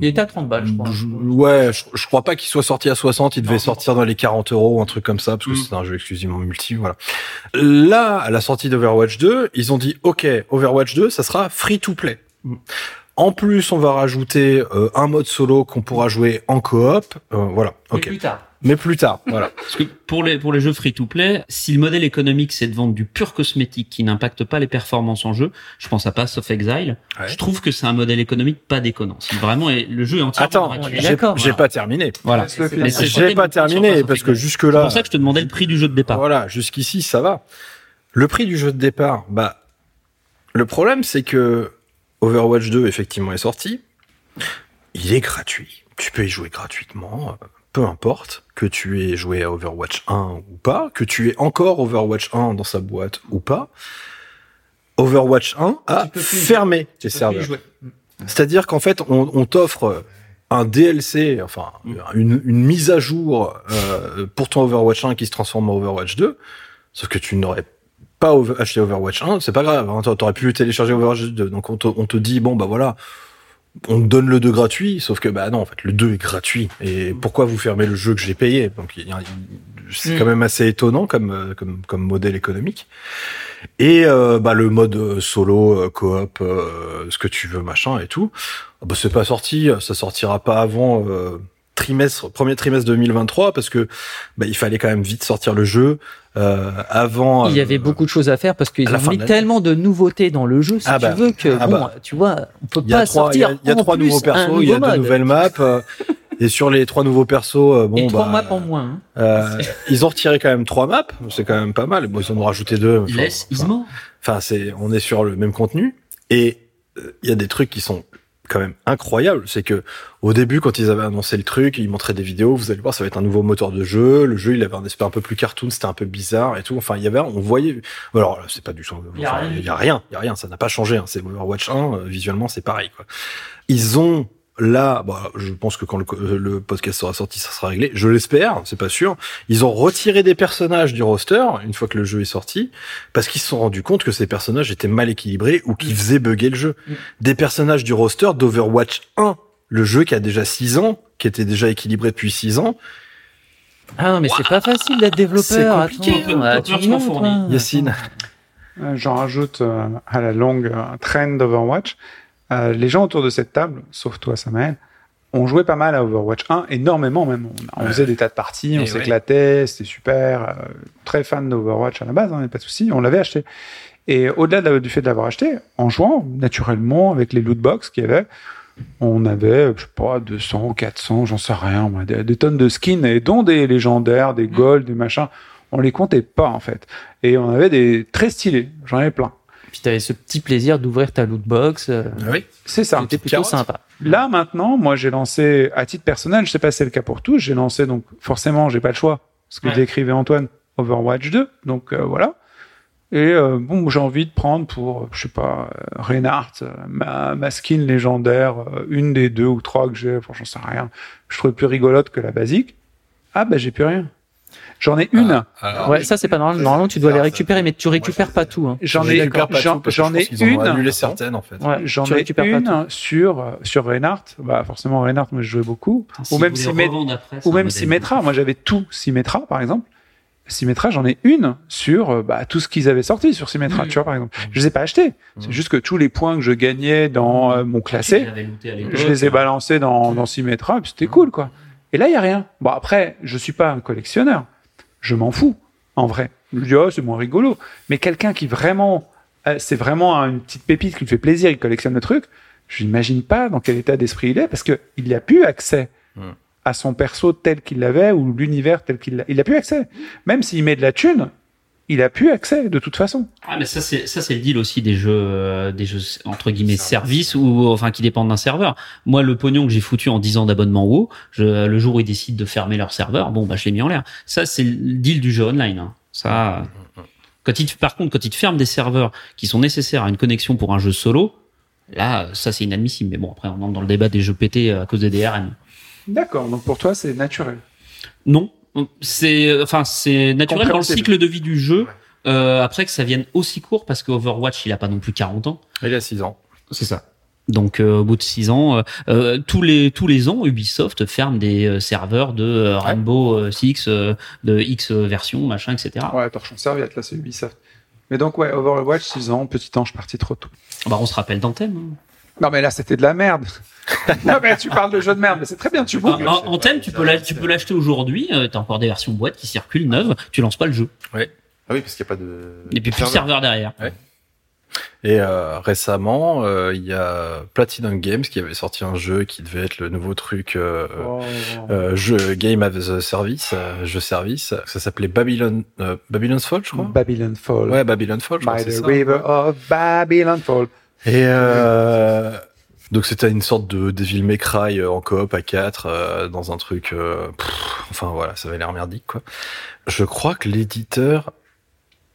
Il était à 30 balles, je crois. je- ouais, je, je crois pas qu'il soit sorti à 60, il devait Non. sortir dans les 40 euros, un truc comme ça, parce que Mm. c'est un jeu exclusivement multi, voilà. Là, à la sortie d'Overwatch 2, ils ont dit, OK, Overwatch 2, ça sera free to play. Mm. En plus, on va rajouter euh, un mode solo qu'on pourra jouer en coop. Euh, voilà, Mais ok. plus tard. Mais plus tard. Voilà. Parce que pour les pour les jeux free to play, si le modèle économique c'est de vendre du pur cosmétique qui n'impacte pas les performances en jeu, je pense à Pass of Exile. Ouais. Je trouve que c'est un modèle économique pas déconnant. Si vraiment le jeu est entièrement Attends, j'ai d'accord. j'ai pas terminé. Voilà. C'est J'ai pas terminé parce que jusque C'est là. pour ça que je te demandais le prix du jeu de départ. Voilà, jusqu'ici, ça va. Le prix du jeu de départ, bah, le problème, c'est que Overwatch 2, effectivement, est sorti. Il est gratuit. Tu peux y jouer gratuitement, euh, peu importe que tu aies joué à Overwatch 1 ou pas, que tu aies encore Overwatch 1 dans sa boîte ou pas. Overwatch 1 a fermé tes serveurs. C'est-à-dire qu'en fait, on, on t'offre un DLC, enfin une, une mise à jour euh, pour ton Overwatch 1 qui se transforme en Overwatch 2, sauf que tu n'aurais pas over- acheté Overwatch 1, c'est pas grave, hein, t'aurais pu télécharger Overwatch 2. Donc on te, on te dit, bon bah voilà, on donne le 2 gratuit, sauf que bah non, en fait, le 2 est gratuit. Et pourquoi vous fermez le jeu que j'ai payé? Donc il y a- c'est Mm. quand même assez étonnant comme, euh, comme, comme modèle économique. Et euh, bah, le mode euh, solo, euh, coop, euh, ce que tu veux, machin et tout, ah bah, c'est pas sorti, ça sortira pas avant euh, trimestre, premier trimestre 2023 parce que bah, il fallait quand même vite sortir le jeu euh, avant. Il y euh, avait beaucoup de choses à faire parce qu'ils ont mis de tellement de nouveautés dans le jeu, si Ah tu bah, veux, que ah bon, bah. tu vois, on peut pas trois, il y a, sortir il y a trois nouveaux persos, il y a deux nouvelles maps. euh, et sur les trois nouveaux persos, euh, bon Et trois bah, maps en moins. hein. euh, ils ont retiré quand même trois maps, c'est quand même pas mal. Bon, ils en ont rajouté deux. Laisse enfin, Ismo. Enfin, c'est, on est sur le même contenu. Et euh, il y a des trucs qui sont quand même incroyables. C'est que au début, quand ils avaient annoncé le truc, ils montraient des vidéos. Vous allez voir, ça va être un nouveau moteur de jeu. Le jeu, il avait un aspect un peu plus cartoon, c'était un peu bizarre et tout. Enfin, il y avait, on voyait. Alors, c'est pas du tout. Il y a enfin, rien du Il y a rien. Il y a rien. Ça n'a pas changé. Hein. C'est Overwatch 1. euh, visuellement, c'est pareil. Quoi. Ils ont Là, bah, je pense que quand le, podcast sera sorti, ça sera réglé. Je l'espère, c'est pas sûr. Ils ont retiré des personnages du roster une fois que le jeu est sorti, parce qu'ils se sont rendus compte que ces personnages étaient mal équilibrés ou qui faisaient bugger le jeu. Mm. Des personnages du roster d'Overwatch 1, le jeu qui a déjà 6 ans, qui était déjà équilibré depuis 6 ans. Ah non, mais c'est pas facile d'être développeur. C'est compliqué, attends, tu hein. Yacine. J'en rajoute euh, à la longue euh, un trend d'Overwatch. Euh, les gens autour de cette table, sauf toi Samuel, ont joué pas mal à Overwatch 1, énormément même. On, on faisait des tas de parties, on s'éclatait, c'était super. euh, très fan d'Overwatch à la base, hein, pas de souci, on l'avait acheté. Et au-delà du fait de l'avoir acheté, en jouant naturellement avec les loot box qu'il y avait, on avait, je sais pas, 200, 400, j'en sais rien, des, des tonnes de skins, et dont des légendaires, des gold, des machins. On les comptait pas, en fait. Et on avait des très stylés. J'en avais plein. Puis t'avais ce petit plaisir d'ouvrir ta loot box. euh, Oui. C'est ça. C'était plutôt carotte. sympa. Là, maintenant, moi, j'ai lancé, à titre personnel, je sais pas si c'est le cas pour tous, j'ai lancé, donc, forcément, j'ai pas le choix. Ce que Ouais. décrivait Antoine, Overwatch 2. Donc, euh, voilà. Et, euh, bon, j'ai envie de prendre pour, je sais pas, euh, Reinhardt, euh, ma, ma skin légendaire, euh, une des deux ou trois que j'ai, enfin, j'en sais rien. Je trouve plus rigolote que la basique. Ah, bah, j'ai plus rien. J'en ai une. Alors, Ouais, ça c'est pas normal. Normalement, tu dois les récupérer, mais tu récupères pas tout. Hein. J'en je ai, j'en ai une. annulé certaines en fait. Ouais, J'en ai récupères pas une sur, euh, sur Reinhardt. Bah, forcément, Reinhardt, moi, je jouais beaucoup. ou même Symmet- ou même Symmetra. Moi, j'avais tout Symmetra, par exemple. Symmetra, j'en ai une sur euh, bah, tout ce qu'ils avaient sorti sur Symmetra, Mhm. tu vois, par exemple. Je les ai pas achetés. C'est Mhm. juste que tous les points que je gagnais dans euh, mon classé, je les ai balancés dans, dans Symmetra, et puis c'était cool, quoi. Et là, il y a rien. Bon, après, je suis pas un collectionneur. Je m'en fous, en vrai. Je dis, oh, c'est moins rigolo. Mais quelqu'un qui vraiment, euh, c'est vraiment une petite pépite qui lui fait plaisir, il collectionne le truc, je n'imagine pas dans quel état d'esprit il est, parce que il a plus accès Hmm. à son perso tel qu'il l'avait, ou l'univers tel qu'il l'a. Il a plus accès. Même s'il met de la thune, il a plus accès, de toute façon. Ah mais ça c'est ça c'est le deal aussi des jeux euh, des jeux entre guillemets services ou enfin qui dépendent d'un serveur. Moi le pognon que j'ai foutu en 10 ans d'abonnement WoW, je, le jour où ils décident de fermer leur serveur, bon bah je l'ai mis en l'air. Ça c'est le deal du jeu online. hein. Ça quand ils te- par contre quand ils te ferment des serveurs qui sont nécessaires à une connexion pour un jeu solo, là ça c'est inadmissible. Mais bon après on entre dans le débat des jeux pétés à cause des DRM. D'accord. Donc pour toi, c'est naturel. Non, c'est enfin c'est naturel dans le cycle de vie du jeu. Euh, après que ça vienne aussi court parce que Overwatch il a pas non plus 40 ans. Il a 6 ans. C'est ça. Donc euh, au bout de six ans, euh, euh, tous les tous les ans, Ubisoft ferme des euh, serveurs de euh, Rainbow euh, Six, euh, de X version, machin, etc. Ouais, torchon serviette, là, c'est Ubisoft. Mais donc, ouais, Overwatch, 6 ans, petit ange parti trop tôt. Bah on se rappelle d'Anthem. hein. Non, mais là, c'était de la merde. non, mais tu parles de jeu de merde, mais c'est très bien, tu En, googles. en- en thème, tu peux l'a- tu peux l'acheter aujourd'hui. euh, T'as encore des versions boîte qui circulent neuves. Tu lances pas le jeu. Ah oui, parce qu'il n'y a pas de. Et puis plus de serveur derrière. Et euh, récemment, euh, il y a Platinum Games qui avait sorti un jeu qui devait être le nouveau truc euh, Oh. euh, jeu Game as a Service, euh, jeu service. Ça s'appelait Babylon euh, Babylon's Fall, je crois. Babylon Fall. Ouais, Babylon Fall, je crois. By c'est the ça. river of Babylon Fall. Et euh, donc c'était une sorte de Devil May Cry euh, en coop à 4 dans un truc. euh, enfin voilà, ça avait l'air merdique quoi. Je crois que l'éditeur.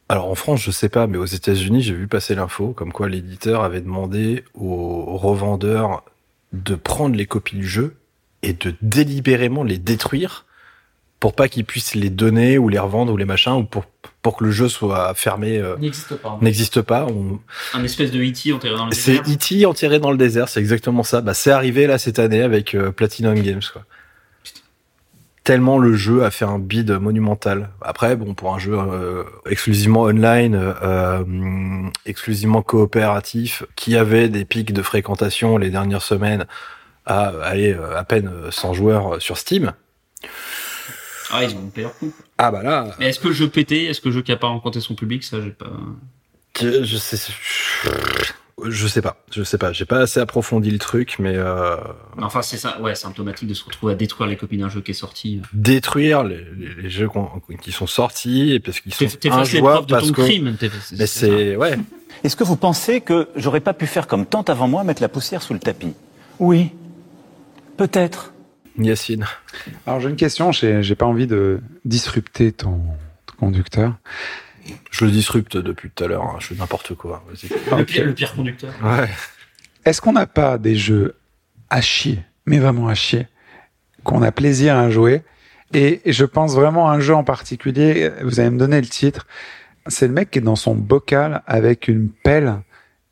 Alors en France, je sais pas, mais aux États-Unis, j'ai vu passer l'info comme quoi l'éditeur avait demandé aux revendeurs de prendre les copies du jeu et de délibérément les détruire pour pas qu'ils puissent les donner ou les revendre ou les machins ou pour pour que le jeu soit fermé euh, N'existe pas. n'existe pas. On, Un espèce de E.T. enterré dans le c'est désert. E.T. enterré dans le désert, c'est exactement ça. Bah, c'est arrivé là cette année avec euh, Platinum Games, quoi. Tellement le jeu a fait un bid monumental. Après, bon, pour un jeu euh, exclusivement online, euh, exclusivement coopératif, qui avait des pics de fréquentation les dernières semaines à aller à peine euh, 100 joueurs sur Steam. Ah, ils ont payé leur coup. Ah bah là, Mais est-ce que le jeu pété Est-ce que le jeu qui a pas rencontré son public? Ça, j'ai pas. je je sais, je sais pas, je sais pas. J'ai pas assez approfondi le truc, mais euh, Enfin, c'est ça. Ouais, symptomatique de se retrouver à détruire les copies d'un jeu qui est sorti. détruire les, les- les jeux qui sont sortis et parce qu'ils sont T'es- T'effaces les preuves injouables de parce ton que crime. T'es- mais c'est ouais Est-ce que vous pensez que j'aurais pas pu faire comme tant avant moi, mettre la poussière sous le tapis? Oui. Peut-être. Yacine Alors j'ai une question, j'ai j'ai pas envie de disrupter ton, ton conducteur. je le disrupte depuis tout à l'heure hein, je fais n'importe quoi vas-y. Le, pire, le pire conducteur. ouais Est-ce qu'on n'a pas des jeux à chier, mais vraiment à chier, qu'on a plaisir à jouer? Et, et je pense vraiment à un jeu en particulier, vous allez me donner le titre, c'est le mec qui est dans son bocal avec une pelle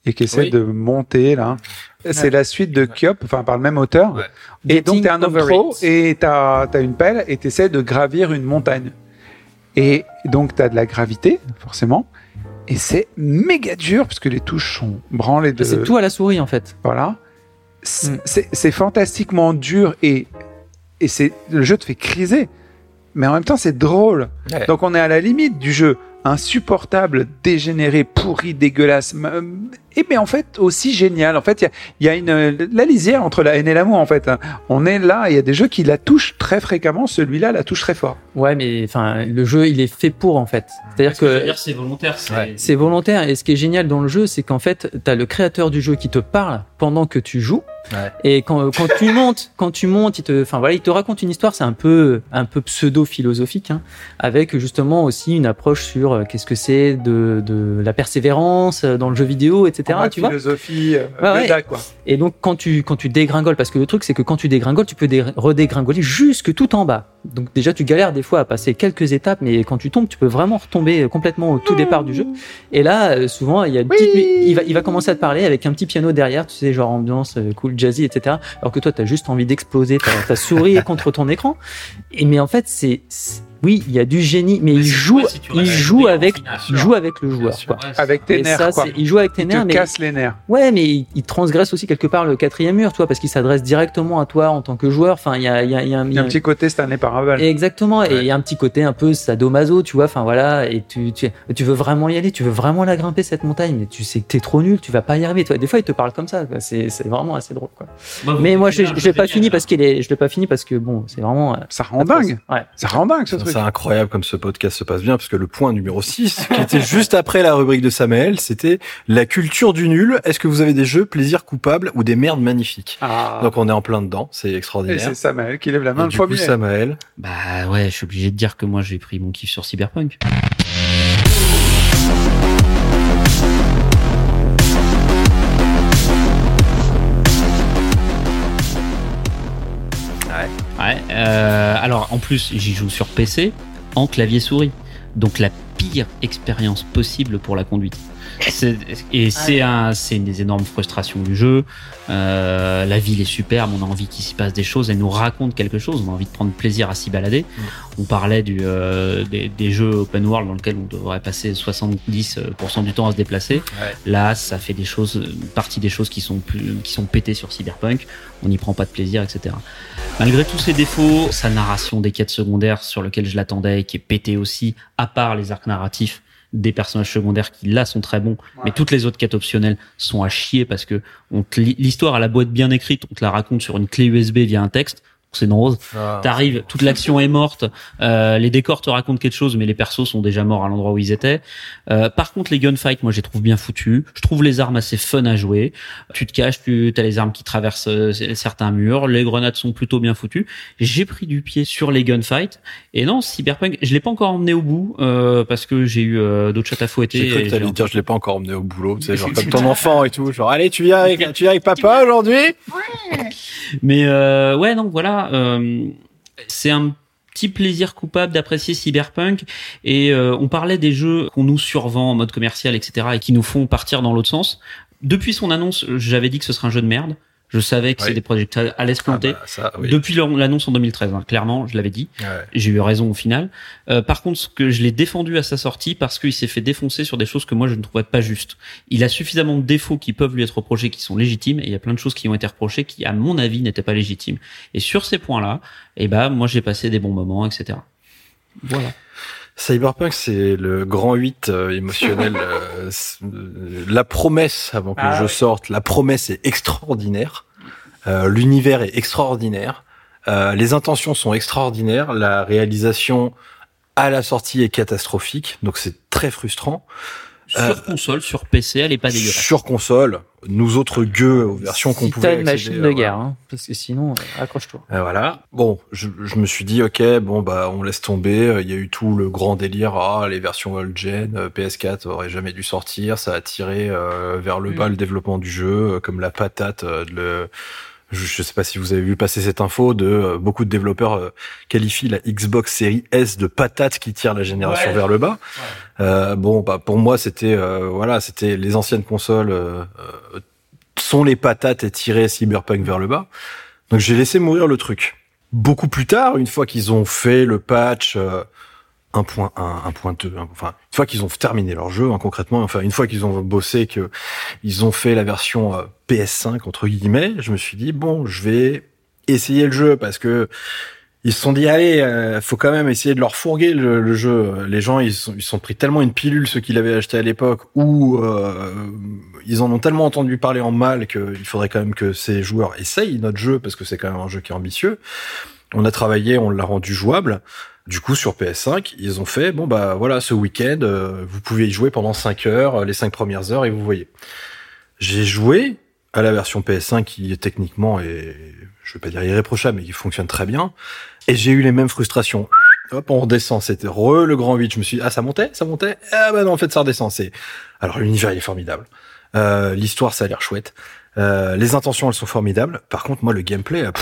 et qui essaie Oui. de monter là. C'est la suite de Kyop, enfin par le même auteur. Ouais. Et donc t'es un homme pro et t'as as une pelle et t'essaies de gravir une montagne. Et donc t'as de la gravité, forcément. Et c'est méga dur parce que les touches sont branlées de... C'est tout à la souris en fait. Voilà. C'est Mm. c'est- fantastiquement dur et, et c'est le jeu te fait criser. Mais en même temps, c'est drôle. Ouais. Donc on est à la limite du jeu insupportable, dégénéré, pourri, dégueulasse. Et mais en fait aussi génial. En fait, il y a, il y a une la lisière entre la haine et l'amour. En fait, hein. on est là. Il y a des jeux qui la touchent très fréquemment. Celui-là la touche très fort. Ouais, mais enfin, le jeu, il est fait pour en fait. C'est-à-dire Ce que c'est volontaire. c'est- Ouais. c'est volontaire. Et ce qui est génial dans le jeu, c'est qu'en fait, t'as le créateur du jeu qui te parle pendant que tu joues. Ouais. Et quand, quand tu montes, quand tu montes, il te, enfin voilà, il te raconte une histoire. C'est un peu, un peu pseudo philosophique, hein, avec justement aussi une approche sur euh, qu'est-ce que c'est de, de la persévérance euh, dans le jeu vidéo, etc. Tu vois. philosophie, euh, ouais. Quoi. Et donc quand tu quand tu dégringoles, parce que le truc c'est que quand tu dégringoles, tu peux dé- redégringoler jusque tout en bas. Donc déjà tu galères des fois à passer quelques étapes, mais quand tu tombes, tu peux vraiment retomber complètement au tout départ du jeu. Et là, euh, souvent il y a une petite, il va il va commencer à te parler avec un petit piano derrière, tu sais genre ambiance euh, cool jazzy, etc. Alors que toi t'as juste envie d'exploser ta, ta souris contre ton écran. Et mais en fait c'est c'est- oui il y a du génie, mais Mais il joue si il joue avec il joue avec le joueur sûr. quoi. Avec tes Et nerfs, ça, quoi. c'est- il joue avec tes Il nerfs, te mais casse les nerfs. Ouais, mais il, il transgresse aussi quelque part le quatrième mur, toi, parce qu'il s'adresse directement à toi en tant que joueur. Enfin, il y a, il y a, il y a, Il y a un petit côté Stanley Parable. Exactement, et il y a un petit côté un peu sadomaso, tu vois. Enfin voilà, et tu, tu, tu veux vraiment y aller, tu veux vraiment la grimper cette montagne, mais tu sais que t'es trop nul, tu vas pas y arriver. Toi, des fois, il te parle comme ça. quoi. C'est, c'est vraiment assez drôle, quoi. Mais moi, je, l'ai pas fini parce qu'il est, je l'ai pas fini parce que bon, c'est vraiment. euh, Ça rend dingue. Ouais. Ça rend dingue ce C'est truc. incroyable comme ce podcast se passe bien, parce que le point numéro 6, qui était juste après la rubrique de Samael, c'était la culture du nul. Est-ce que vous avez des jeux plaisir coupable ou des merdes magnifiques? Ah. Donc on est en plein dedans, c'est Et extraordinaire. c'est Samael qui lève la Et main le du coup, premier. Samael, Bah ouais, je suis obligé de dire que moi j'ai pris mon kiff sur Cyberpunk. Euh, alors en plus, j'y joue sur PC en clavier souris. Donc la pire expérience possible pour la conduite. Et c'est un, une des énormes frustrations du jeu. Euh, la ville est superbe, on a envie qu'il s'y passe des choses, elle nous raconte quelque chose, on a envie de prendre plaisir à s'y balader. On parlait du, euh, des, des jeux open world dans lesquels on devrait passer 70% du temps à se déplacer. Là, ça fait des choses, une partie des choses qui sont plus, qui sont pétées sur Cyberpunk. On n'y prend pas de plaisir, etc. Malgré tous ses défauts, sa narration des quêtes secondaires sur lequel je l'attendais, qui est pétée aussi, à part les arcs narratifs des personnages secondaires qui là sont très bons, mais toutes les autres quêtes optionnelles sont à chier parce que l'histoire à la boîte bien écrite, on te la raconte sur une clé USB via un texte. C'est une rose. Ah. T'arrives, toute l'action est morte. euh, les décors te racontent quelque chose, mais les persos sont déjà morts à l'endroit où ils étaient. Euh, par contre, les gunfights, moi, je les trouve bien foutus. Je trouve les armes assez fun à jouer. Tu te caches, tu as les armes qui traversent euh, certains murs. Les grenades sont plutôt bien foutues. J'ai pris du pied sur les gunfights. Et non, Cyberpunk, je l'ai pas encore emmené au bout euh, parce que j'ai eu euh, d'autres chats à fouetter. J'ai cru que t'allais dire, je l'ai pas encore emmené au boulot, tu sais, genre comme ton enfant et tout. Genre, allez, tu viens avec, tu viens avec papa aujourd'hui? Mais euh, ouais, donc voilà, euh, c'est un petit plaisir coupable d'apprécier Cyberpunk. Et euh, on parlait des jeux qu'on nous survend en mode commercial, etc., et qui nous font partir dans l'autre sens. Depuis son annonce, j'avais dit que ce serait un jeu de merde. Je savais que Oui. des projets qui allaient se planter. Ah bah, ça, oui. Depuis l'annonce en 2013, hein, clairement, je l'avais dit. Ouais. J'ai eu raison au final. Euh, par contre, ce que je l'ai défendu à sa sortie parce qu'il s'est fait défoncer sur des choses que moi je ne trouvais pas justes. Il a suffisamment de défauts qui peuvent lui être reprochés qui sont légitimes et il y a plein de choses qui ont été reprochées qui, à mon avis, n'étaient pas légitimes. Et sur ces points-là, eh ben, moi j'ai passé des bons moments, etc. Voilà. Cyberpunk, c'est le grand 8 euh, émotionnel. euh, la promesse, avant que Ah le jeu ouais. sorte, la promesse est extraordinaire. Euh, L'univers est extraordinaire. Les intentions sont extraordinaires. La réalisation à la sortie est catastrophique. Donc c'est très frustrant. Sur Euh, console, sur PC, elle est pas dégueulasse. Sur console, nous autres gueux aux versions qu'on pouvait t'as une accéder, machine de euh, guerre, hein, parce que sinon, euh, accroche-toi. Et voilà. Bon, je, je me suis dit, ok, bon bah on laisse tomber. Euh, Il y a eu tout le grand délire. Ah, les versions old gen, euh, PS4 aurait jamais dû sortir. Ça a tiré euh, vers le bas Mm. le développement du jeu, euh, comme la patate. euh, de le... je, je sais pas si vous avez vu passer cette info de euh, beaucoup de développeurs euh, qualifient la Xbox Series S de patate qui tire la génération Ouais. vers le bas. Euh, bon, bah pour moi c'était euh, voilà, c'était les anciennes consoles euh, euh, sont les patates et tirer Cyberpunk vers le bas. Donc j'ai laissé mourir le truc. Beaucoup plus tard, une fois qu'ils ont fait le patch euh, 1.1, 1.2, hein, enfin une fois qu'ils ont terminé leur jeu, hein, concrètement, enfin une fois qu'ils ont bossé, que ils ont fait la version euh, PS5 entre guillemets, je me suis dit bon, je vais essayer le jeu parce que ils se sont dit allez, euh, faut quand même essayer de leur fourguer le, le jeu. Les gens ils sont ils sont pris tellement une pilule ceux qui l'avaient acheté à l'époque ou euh, ils en ont tellement entendu parler en mal qu'il faudrait quand même que ces joueurs essayent notre jeu parce que c'est quand même un jeu qui est ambitieux. On a travaillé, on l'a rendu jouable. Du coup, sur PS5, ils ont fait, bon bah voilà, ce week-end, euh, vous pouvez y jouer pendant 5 heures, euh, les 5 premières heures, et vous voyez. J'ai joué à la version PS5 qui techniquement est, je vais pas dire irréprochable, mais qui fonctionne très bien, et j'ai eu les mêmes frustrations. Hop, on redescend, c'était re le grand 8. Je me suis dit, ah ça montait, ça montait, ah bah non, en fait ça redescend. C'est alors l'univers il est formidable, euh, l'histoire ça a l'air chouette. Euh, les intentions, elles sont formidables. Par contre, moi, le gameplay, euh,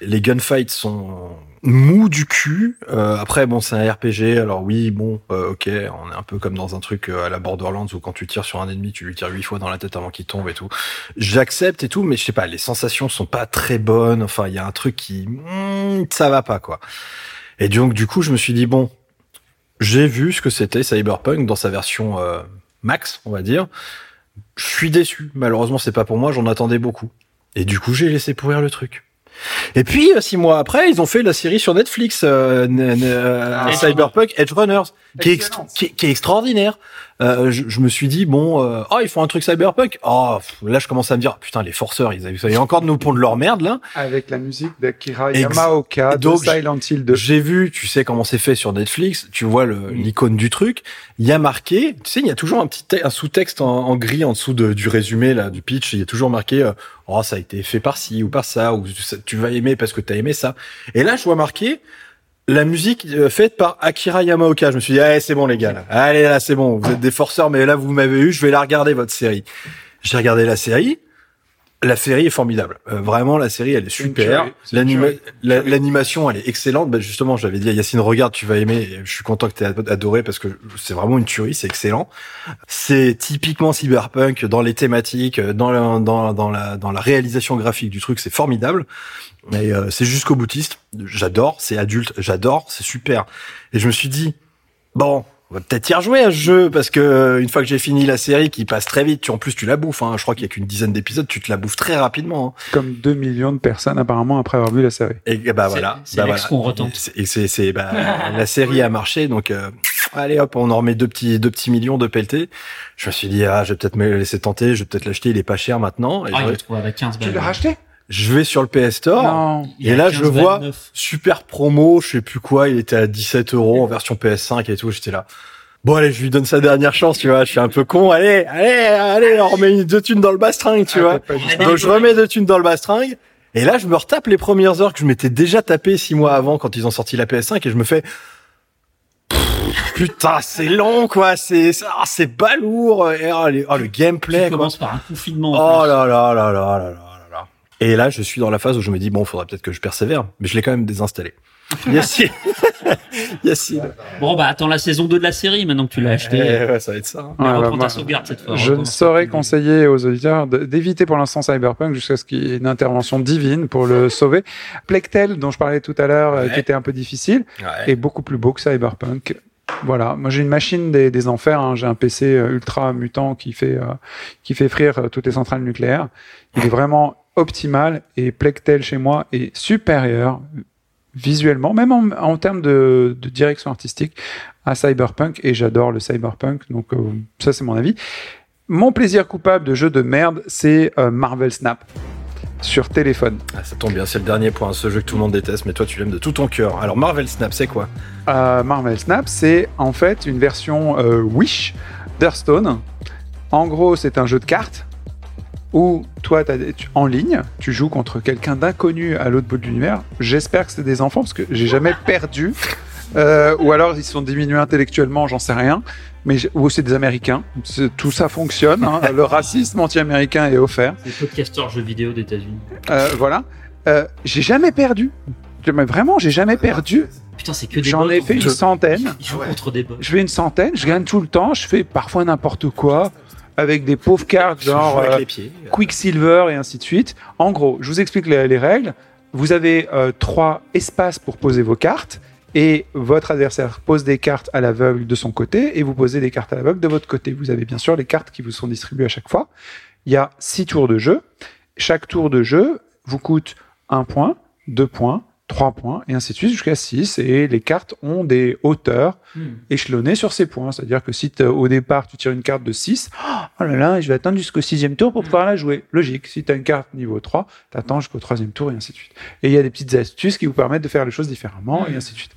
les gunfights sont mous du cul. Euh, après, bon, c'est un RPG. Alors oui, bon, euh, ok, on est un peu comme dans un truc euh, à la Borderlands où quand tu tires sur un ennemi, tu lui tires huit fois dans la tête avant qu'il tombe et tout. J'accepte et tout, mais je sais pas, les sensations sont pas très bonnes. Enfin, il y a un truc qui, hmm, ça va pas quoi. Et donc, du coup, je me suis dit bon, j'ai vu ce que c'était Cyberpunk dans sa version max, on va dire. Je suis déçu. Malheureusement, c'est pas pour moi. J'en attendais beaucoup. Et du coup, j'ai laissé pourrir le truc. Et puis, euh, six mois après, ils ont fait la série sur Netflix, euh, euh, Cyberpunk Edge Runners, qui est, Excellent. extra- qui, est- qui est extraordinaire. Euh, je, je me suis dit, bon, euh, oh, ils font un truc Cyberpunk. Oh, pff, là, je commence à me dire, putain, les forceurs, ils avaient encore de nous pondre leur merde, là. Avec la musique d'Akira Yamaoka de Silent Hill 2. J'ai vu, tu sais comment c'est fait sur Netflix, tu vois le- Mm. l'icône du truc, il y a marqué, tu sais, il y a toujours un petit un sous-texte en, en gris en dessous de- du résumé là du pitch, il y a toujours marqué euh, oh ça a été fait par ci ou par ça ou tu vas aimer parce que t'as aimé ça. Et là je vois marqué la musique euh, faite par Akira Yamaoka. Je me suis dit allez c'est bon les gars, là. allez là c'est bon, vous êtes des forceurs mais là vous m'avez eu, je vais la regarder votre série. J'ai regardé la série. La série est formidable. Euh, vraiment, la série, elle est super. L'animation, elle est excellente. Bah, justement, j'avais dit à Yacine, regarde, tu vas aimer. Je suis content que tu aies adoré parce que c'est vraiment une tuerie, c'est excellent. C'est typiquement cyberpunk dans les thématiques, dans la, dans, dans la, dans la réalisation graphique du truc, c'est formidable. Mais euh, c'est jusqu'au boutiste. J'adore. C'est adulte. J'adore. C'est super. Et je me suis dit, bon, on va peut-être y rejouer à ce jeu parce que euh, une fois que j'ai fini la série qui passe très vite, tu en plus tu la bouffes. Hein, je crois qu'il y a qu'une dizaine d'épisodes, tu te la bouffes très rapidement. hein. Comme 2 millions de personnes apparemment après avoir vu la série. Et, et bah voilà. c'est bah l'ex voilà. qu'on retente. Et c'est c'est bah, la série a marché donc euh, allez hop on en remet deux petits deux petits millions de pelletés. Je me suis dit ah je vais peut-être me laisser tenter, je vais peut-être l'acheter, il est pas cher maintenant. Et Ah, je, il avec 15 balles. Tu l'as racheté? je vais sur le PS Store et là 15, je vois super promo, je sais plus quoi, il était à 17 euros en version PS5 et tout, j'étais là. Bon allez, je lui donne sa dernière chance, tu vois, je suis un peu con, allez, allez, allez, on remet deux thunes dans le bastringue, tu vois. Ah, Donc je remets deux thunes dans le bastringue. Et là, je me retape les premières heures que je m'étais déjà tapé six mois avant quand ils ont sorti la PS5 et je me fais, putain, c'est long, quoi. C'est, c'est balourd. Et oh, oh le gameplay. Tu quoi. par un confinement. Oh là là là là là là. Et là, je suis dans la phase où je me dis bon, faudrait peut-être que je persévère, mais je l'ai quand même désinstallé. Yacine, Yacine. Bon, bah attends la saison 2 de la série maintenant que tu l'as acheté. Eh ouais, ça va être ça. Ouais, bah, reprends moi, ta sauvegarde cette fois. Je ne saurais conseiller aux auditeurs d'éviter pour l'instant Cyberpunk jusqu'à ce qu'il y ait une intervention divine pour le sauver. Plectel, dont je parlais tout à l'heure, euh, Ouais. qui était un peu difficile, Ouais. est beaucoup plus beau que Cyberpunk. Voilà, moi j'ai une machine des, des enfers, hein. j'ai un PC euh, ultra mutant qui fait euh, qui fait frire toutes les centrales nucléaires. Il est vraiment optimal et Plectel chez moi est supérieur visuellement, même en, en termes de, de direction artistique, à Cyberpunk et j'adore le Cyberpunk, donc euh, ça c'est mon avis. Mon plaisir coupable de jeu de merde, c'est euh, Marvel Snap sur téléphone. Ah, ça tombe bien, c'est le dernier point, ce jeu que tout le monde déteste, mais toi tu l'aimes de tout ton cœur. Alors Marvel Snap, c'est quoi? Euh, Marvel Snap, c'est en fait une version Wish d'Hearthstone. En gros, c'est un jeu de cartes où toi, des- tu- en ligne, tu joues contre quelqu'un d'inconnu à l'autre bout de l'univers. J'espère que c'est des enfants parce que j'ai jamais perdu. Euh, ou alors ils sont diminués intellectuellement, j'en sais rien. Mais ou c'est des Américains. Tout ça fonctionne. hein. Le racisme anti-américain est offert. C'est le podcasteur jeux vidéo d'États-Unis. Euh, voilà. Euh, j'ai jamais perdu. Mais vraiment, j'ai jamais perdu. Putain, c'est que des J'en ai fait une centaine. Contre des. Je fais une centaine, je gagne tout le temps, je fais parfois n'importe quoi avec des pauvres cartes genre euh, pieds. Quicksilver et ainsi de suite. En gros, je vous explique les, les règles. Vous avez euh, trois espaces pour poser vos cartes et votre adversaire pose des cartes à l'aveugle de son côté et vous posez des cartes à l'aveugle de votre côté. Vous avez bien sûr les cartes qui vous sont distribuées à chaque fois. Il y a six tours de jeu. Chaque tour de jeu vous coûte un point, deux points, trois points et ainsi de suite jusqu'à 6 et les cartes ont des hauteurs Hmm. échelonnées sur ces points. C'est-à-dire que si au départ tu tires une carte de 6, oh là là, je vais attendre jusqu'au sixième tour pour pouvoir la jouer. Logique. Si tu as une carte niveau 3, tu attends jusqu'au troisième tour et ainsi de suite. Et il y a des petites astuces qui vous permettent de faire les choses différemment et ainsi de suite.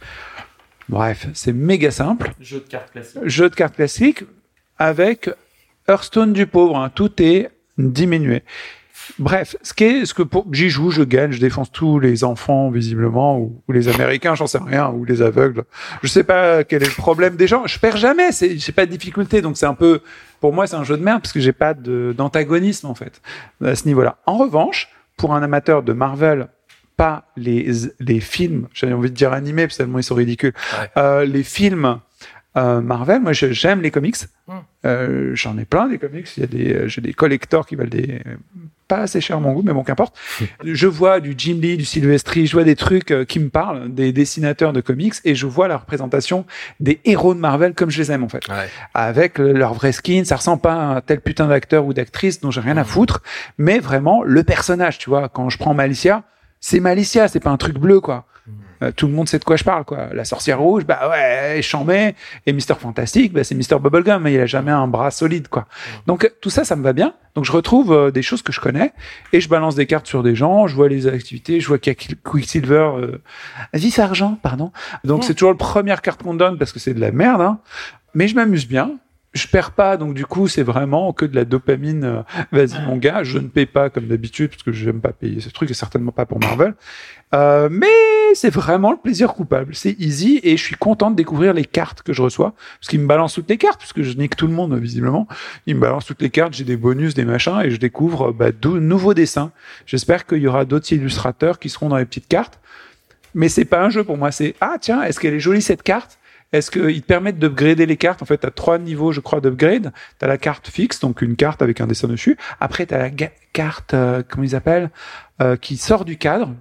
Bref, c'est méga simple. Jeu de cartes classique. Jeu de cartes classique avec Hearthstone du pauvre. hein. Tout est diminué. Bref, ce qui est, ce que pour, j'y joue, je gagne, je défonce tous les enfants, visiblement, ou, ou les Américains, j'en sais rien, ou les aveugles. Je sais pas quel est le problème des gens. Je perds jamais, c'est, j'ai pas de difficulté, donc c'est un peu, pour moi, c'est un jeu de merde, parce que j'ai pas d'antagonisme, en fait, à ce niveau-là. En revanche, pour un amateur de Marvel, pas les, les films, j'avais envie de dire animés, parce que tellement ils sont ridicules, Ouais. euh, les films, euh, Marvel, moi j'aime les comics. Hmm. Euh, J'en ai plein des comics. Il y a des, euh, j'ai des collectors qui valent des pas assez cher à mon goût, mais bon qu'importe. je vois du Jim Lee, du Silvestri, je vois des trucs qui me parlent, des dessinateurs de comics, et je vois la représentation des héros de Marvel comme je les aime en fait, Ouais. avec le- leur vrai skin. Ça ressemble pas à un tel putain d'acteur ou d'actrice dont j'ai rien à foutre, mais vraiment le personnage. Tu vois, quand je prends Malicia, c'est Malicia, c'est pas un truc bleu quoi. Euh, tout le monde sait de quoi je parle, quoi. La sorcière rouge, bah ouais, chambé. Et Mister Fantastique, bah c'est Mister Bubblegum, mais il a jamais un bras solide, quoi. Donc tout ça, ça me va bien. Donc je retrouve euh, des choses que je connais et je balance des cartes sur des gens. Je vois les activités, je vois qu'il y a Quicksilver, euh, Vice Argent, pardon. Donc c'est toujours la première carte qu'on donne parce que c'est de la merde, hein. Mais je m'amuse bien. Je perds pas, donc du coup, c'est vraiment que de la dopamine. euh, Vas-y, mon gars, je ne paye pas comme d'habitude parce que j'aime pas payer ce truc et certainement pas pour Marvel. Euh, mais c'est vraiment le plaisir coupable. C'est easy et je suis content de découvrir les cartes que je reçois parce qu'il me balance toutes les cartes puisque je nique tout le monde visiblement. Il me balance toutes les cartes, j'ai des bonus, des machins et je découvre bah, de nouveaux dessins. J'espère qu'il y aura d'autres illustrateurs qui seront dans les petites cartes. Mais c'est pas un jeu pour moi. C'est ah tiens, est-ce qu'elle est jolie cette carte? Est-ce qu'ils te permettent d'upgrader les cartes? En fait, tu trois niveaux, je crois, d'upgrade. Tu as la carte fixe, donc une carte avec un dessin dessus. Après, tu la carte, euh, comment ils appellent, euh, qui sort du cadre.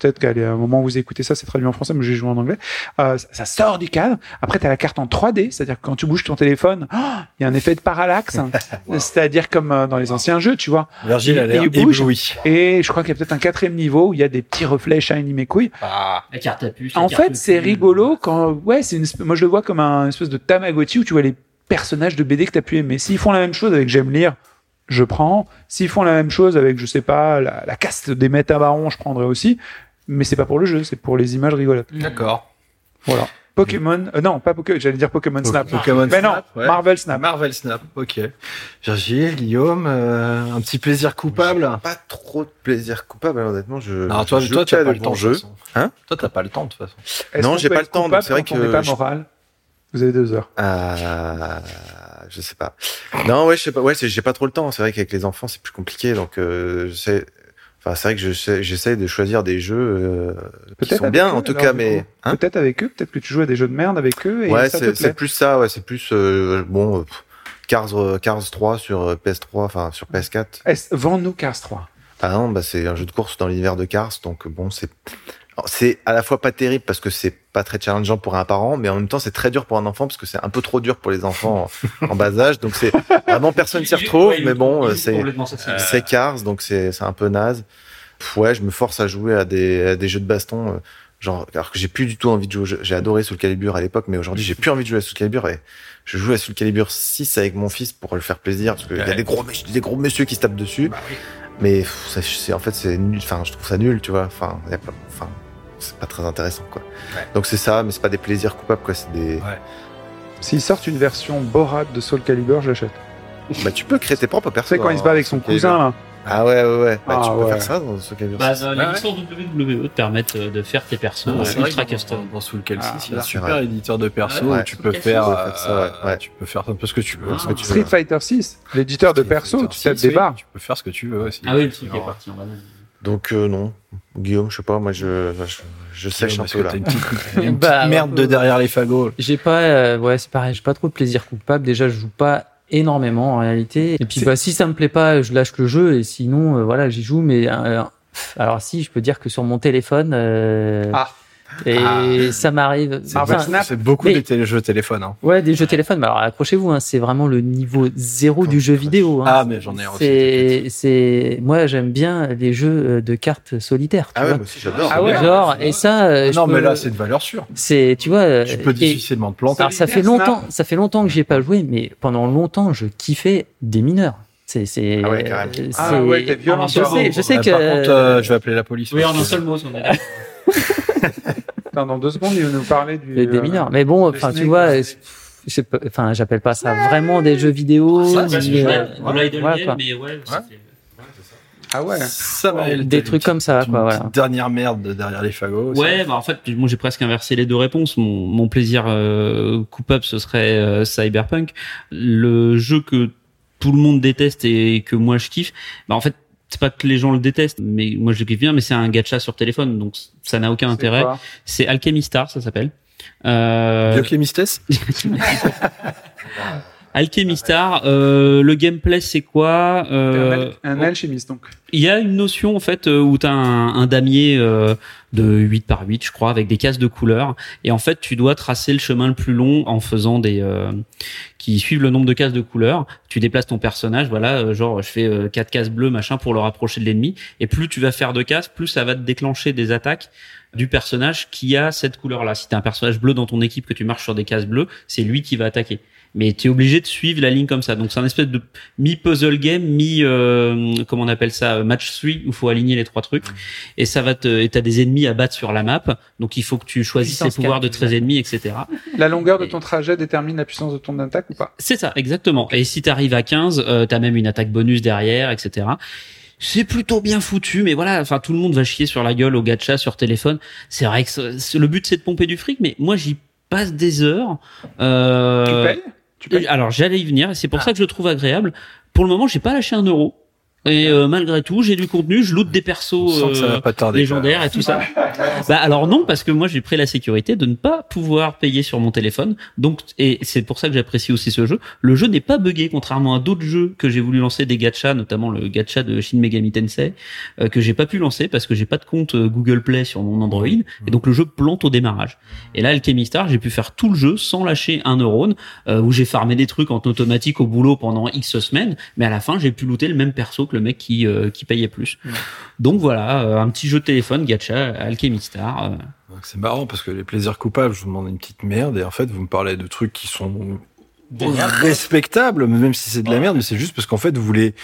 Peut-être qu'à un moment où vous écoutez ça, c'est traduit en français, mais j'ai joué en anglais. Euh, ça, ça sort du cadre. Après, tu as la carte en 3D, c'est-à-dire que quand tu bouges ton téléphone, oh, il y a un effet de parallaxe. c'est-à-dire comme euh, dans les anciens jeux, tu vois. Virgile a Et- l'air et il bouge. ébloui. Et je crois qu'il y a peut-être un quatrième niveau où il y a des petits reflets shiny mes couilles. Ah. La carte à puce. En carte fait, c'est rigolo quand, ouais, c'est une, espèce- moi je le vois comme un espèce de Tamagotchi où tu vois les personnages de BD que t'as pu aimer. S'ils font la même chose avec J'aime lire, je prends. S'ils font la même chose avec, je sais pas, la, la caste des métabarons, je prendrais aussi. Mais c'est pas pour le jeu, c'est pour les images rigolotes. D'accord. Voilà. Pokémon, euh, non, pas Pokémon, j'allais dire Pokémon Snap. Pokémon Mais non, ouais. Marvel Snap. Marvel Snap, ok. Virgile, Guillaume, euh, un petit plaisir coupable? Pas trop de plaisir coupable, honnêtement. Je, Non, toi, je toi, t'as pas de le temps. façon. Hein? Toi, t'as pas le temps, de toute façon. Non, j'ai pas le temps, c'est vrai on que n'est pas je- moral? Vous avez deux heures. Euh, je sais pas. Non, ouais, je sais pas. Ouais, c'est- j'ai pas trop le temps. C'est vrai qu'avec les enfants, c'est plus compliqué. Donc, euh, sais. Enfin, c'est vrai que j'essaie de choisir des jeux euh, qui sont bien, eux, en tout alors, cas. Mais hein Peut-être avec eux, peut-être que tu joues à des jeux de merde avec eux et ouais, c'est c'est plus ça. Ouais, c'est plus euh, bon. euh, Cars, euh, Cars 3 sur euh, PS3, enfin sur PS4. Est-ce- Vends-nous Cars 3. Ah non, bah c'est un jeu de course dans l'univers de Cars, donc bon, c'est c'est à la fois pas terrible parce que c'est pas très challengeant pour un parent, mais en même temps c'est très dur pour un enfant parce que c'est un peu trop dur pour les enfants en, en bas âge. Donc c'est vraiment personne s'y retrouve, Ouais, mais bon, euh, c'est c'est Cars, donc c'est c'est un peu naze. Pff, ouais, je me force à jouer à des, à des jeux de baston, euh, genre alors que j'ai plus du tout envie de jouer. J'ai adoré Soul Calibur à l'époque, mais aujourd'hui j'ai plus envie de jouer à Soul Calibur et je joue à Soul Calibur 6 avec mon fils pour le faire plaisir parce qu'il y a des gros des gros messieurs qui se tapent dessus. Mais pff, ça, c'est en fait c'est nul. Enfin, je trouve ça nul, tu vois. Enfin, y a pas, enfin, c'est pas très intéressant, quoi. Ouais. Donc c'est ça, mais c'est pas des plaisirs coupables, quoi. C'est des. S'ils sortent une version Borat de Soul Calibur, je l'achète. Bah, tu peux créer tes propres Tu persos. sais quand il se bat avec son Soul Calibur. cousin là. Ah ouais, ouais, ouais. Bah, tu Ah peux ouais. faire ça dans Soul Calibur. Bah, 6. Ouais, les ouais. licences WWE te permettent euh, de faire tes persos Ah, euh, c'est vrai ultra que dans- custom. Dans Soul Calibur, Ah, a un super c'est éditeur de perso Ouais, où tu peux faire, Calibur, faire ça, euh, ouais, ouais. tu peux faire un peu ce que tu veux. Ah, ce que tu Street veux. Fighter 6, l'éditeur de Street perso, Fighter tu tapes 6, des barres. Tu peux faire ce que tu veux aussi. Ah oui, le truc est parti en banane. Donc euh, non, Guillaume, je sais pas, moi je je, je sèche un peu là. une petite, une Bah, merde de derrière les fagots. J'ai pas, euh, ouais, c'est pareil, j'ai pas trop de plaisir coupable. Déjà, je joue pas énormément en réalité. Et puis, bah, si ça me plaît pas, je lâche le jeu. Et sinon, euh, voilà, j'y joue. Mais euh, alors, si, je peux dire que sur mon téléphone, euh, Ah. Et Ah. ça m'arrive. C'est Marvel enfin, Snap. c'est beaucoup Mais- des télé- jeux téléphones. Hein. Ouais, des jeux téléphone. Mais alors, accrochez-vous, hein, c'est vraiment le niveau zéro du jeu vidéo. Hein. Ah, mais j'en ai aussi. C'est, moi, j'aime bien les jeux euh, de cartes solitaires. Tu Ah ouais, vois. moi aussi j'adore. Ah ouais. Genre, et ça, euh, je Non, mais là, c'est de valeur sûre. c'est, tu vois, euh, Tu peux et- difficilement te planter. alors ça fait longtemps, ça fait longtemps que j'y ai pas joué, mais pendant longtemps je kiffais des mineurs. C'est, c'est. Ah ouais, carrément. Ah ouais, t'es violent, Je sais, je sais Euh, que. Par contre, je vais appeler la police. Oui, en un seul mot, si on est Dans deux secondes, il va nous parler du. des, des euh, mineurs. Mais bon, enfin, tu vois, là. je sais pas, enfin, j'appelle pas ça vraiment des jeux vidéo. Ça, voilà, mais ouais, Ah ouais. Ça va, Des trucs comme ça, quoi, voilà. Dernière merde de derrière les fagots. Ouais, bah en fait, moi j'ai presque inversé les deux réponses. Mon, mon plaisir euh, coupable, ce serait euh, Cyberpunk. Le jeu que tout le monde déteste et que moi je kiffe, bah en fait, c'est pas que les gens le détestent, mais moi je le kiffe bien, mais c'est un gacha sur téléphone, donc ça n'a aucun intérêt. C'est Alchemy Star, ça s'appelle. Euh, Alchemy Star, euh, le gameplay c'est quoi un euh, al- Un alchimiste donc. Il y a une notion en fait euh, où tu as un, un damier euh, de 8 par 8 je crois avec des cases de couleurs et en fait tu dois tracer le chemin le plus long en faisant des euh, qui suivent le nombre de cases de couleurs. Tu déplaces ton personnage voilà euh, genre je fais quatre cases bleues machin pour le rapprocher de l'ennemi et plus tu vas faire de cases plus ça va te déclencher des attaques du personnage qui a cette couleur là. Si tu as un personnage bleu dans ton équipe que tu marches sur des cases bleues, c'est lui qui va attaquer. Mais tu es obligé de suivre la ligne comme ça. Donc c'est un espèce de mi-puzzle game, mi euh, comment on appelle ça, euh, match 3 où faut aligner les trois trucs et ça va te et t'as des ennemis à battre sur la map. Donc il faut que tu choisisses les pouvoirs de quatre, tes ennemis, etc. La longueur de ton trajet détermine la puissance de ton attaque ou pas? C'est ça, exactement. Et si tu arrives à 15, euh, t'as même une attaque bonus derrière, etc. C'est plutôt bien foutu, mais voilà, enfin tout le monde va chier sur la gueule au gacha sur téléphone. C'est vrai que le but c'est de pomper du fric, mais moi j'y passe des heures. Euh, Tu payes? Tu alors j'allais y venir, et c'est pour ça que je le trouve agréable. Pour le moment, j'ai pas lâché un euro. Et euh, malgré tout, j'ai du contenu, je loot des persos euh, tarder. légendaires et tout ça. bah alors non, parce que moi j'ai pris la sécurité de ne pas pouvoir payer sur mon téléphone. Donc et c'est pour ça que j'apprécie aussi ce jeu. Le jeu n'est pas buggé, contrairement à d'autres jeux que j'ai voulu lancer des gachas, notamment le gacha de Shin Megami Tensei, euh, que j'ai pas pu lancer parce que j'ai pas de compte euh, Google Play sur mon Android. Et donc le jeu plante au démarrage. Et là, Alchemy Star, j'ai pu faire tout le jeu sans lâcher un neurone, euh, où j'ai farmé des trucs en automatique au boulot pendant X semaines, mais à la fin, j'ai pu looter le même perso que le mec qui, euh, qui payait plus. Donc voilà, euh, un petit jeu de téléphone, gacha, Alchemy Star. euh. C'est marrant parce que les plaisirs coupables, je vous demande une petite merde et en fait, vous me parlez de trucs qui sont respectables, même si c'est de la merde, mais c'est juste parce qu'en fait, vous voulez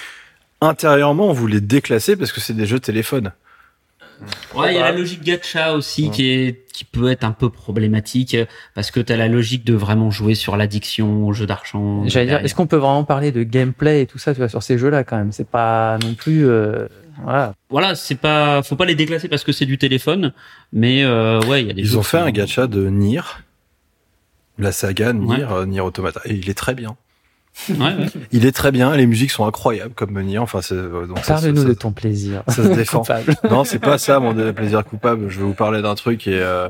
intérieurement, vous les déclasser parce que c'est des jeux de téléphone. Ouais, il y a la logique gacha aussi qui est qui peut être un peu problématique euh, parce que t'as la logique de vraiment jouer sur l'addiction au jeu d'argent. J'allais dire, est-ce qu'on peut vraiment parler de gameplay et tout ça, tu vois, sur ces jeux-là quand même? C'est pas non plus, euh, voilà. Voilà, c'est pas, faut pas les déclasser parce que c'est du téléphone, mais euh, ouais, il y a des. Ils jeux ont fait un gacha de Nier, la saga Nier, Ouais. euh, Nier Automata, et il est très bien. Ouais, ouais. Il est très bien, les musiques sont incroyables comme Nier, enfin c'est euh, donc ça, Parle-nous de ton plaisir. ça se défend. Coupable. Non, c'est pas ça mon plaisir coupable. Je vais vous parler d'un truc et euh,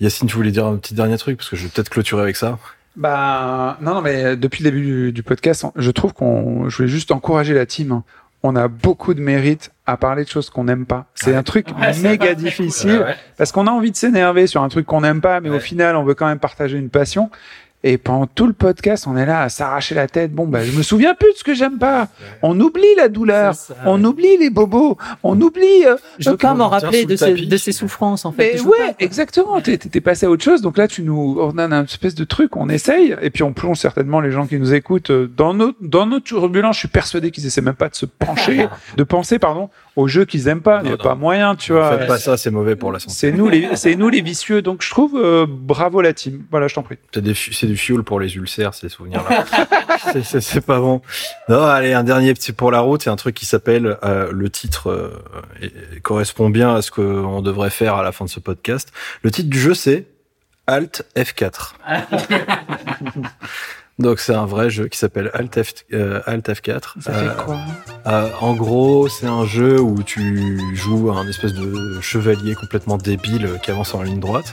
Yacine, tu voulais dire un petit dernier truc parce que je vais peut-être clôturer avec ça. Bah non, non, mais depuis le début du, du podcast, je trouve qu'on, je voulais juste encourager la team. On a beaucoup de mérite à parler de choses qu'on n'aime pas. C'est un truc méga difficile parce qu'on a envie de s'énerver sur un truc qu'on n'aime pas, mais au final, on veut quand même partager une passion. Et pendant tout le podcast, on est là à s'arracher la tête. Bon, bah, je me souviens plus de ce que j'aime pas. On oublie la douleur. Ça, on oublie les bobos. On oublie. euh, Je veux pas m'en rappeler de, ces, tapis. de ces souffrances, en fait. mais ouais, pas, exactement. T'es, t'es passé à autre chose. Donc là, tu nous, on a un espèce de truc, on essaye, et puis on plonge certainement les gens qui nous écoutent euh, dans nos, dans nos turbulences. Je suis persuadé qu'ils essaient même pas de se pencher, de penser, pardon, aux jeux qu'ils aiment pas. Il y a Non, pas moyen, tu vois. Faites pas ça, c'est mauvais pour la santé. C'est nous les, c'est nous les vicieux. Donc je trouve, euh, bravo la team. Voilà, je t'en prie. C'est des du fuel pour les ulcères, ces souvenirs-là. C'est- pas bon. Non, allez, un dernier petit pour la route. C'est un truc qui s'appelle euh, le titre euh, correspond bien à ce qu'on devrait faire à la fin de ce podcast. Le titre du jeu, c'est Alt F4. Donc c'est un vrai jeu qui s'appelle Alt, F, euh, Alt F4. Ça fait quoi? euh, en gros, c'est un jeu où tu joues un espèce de chevalier complètement débile qui avance en ligne droite.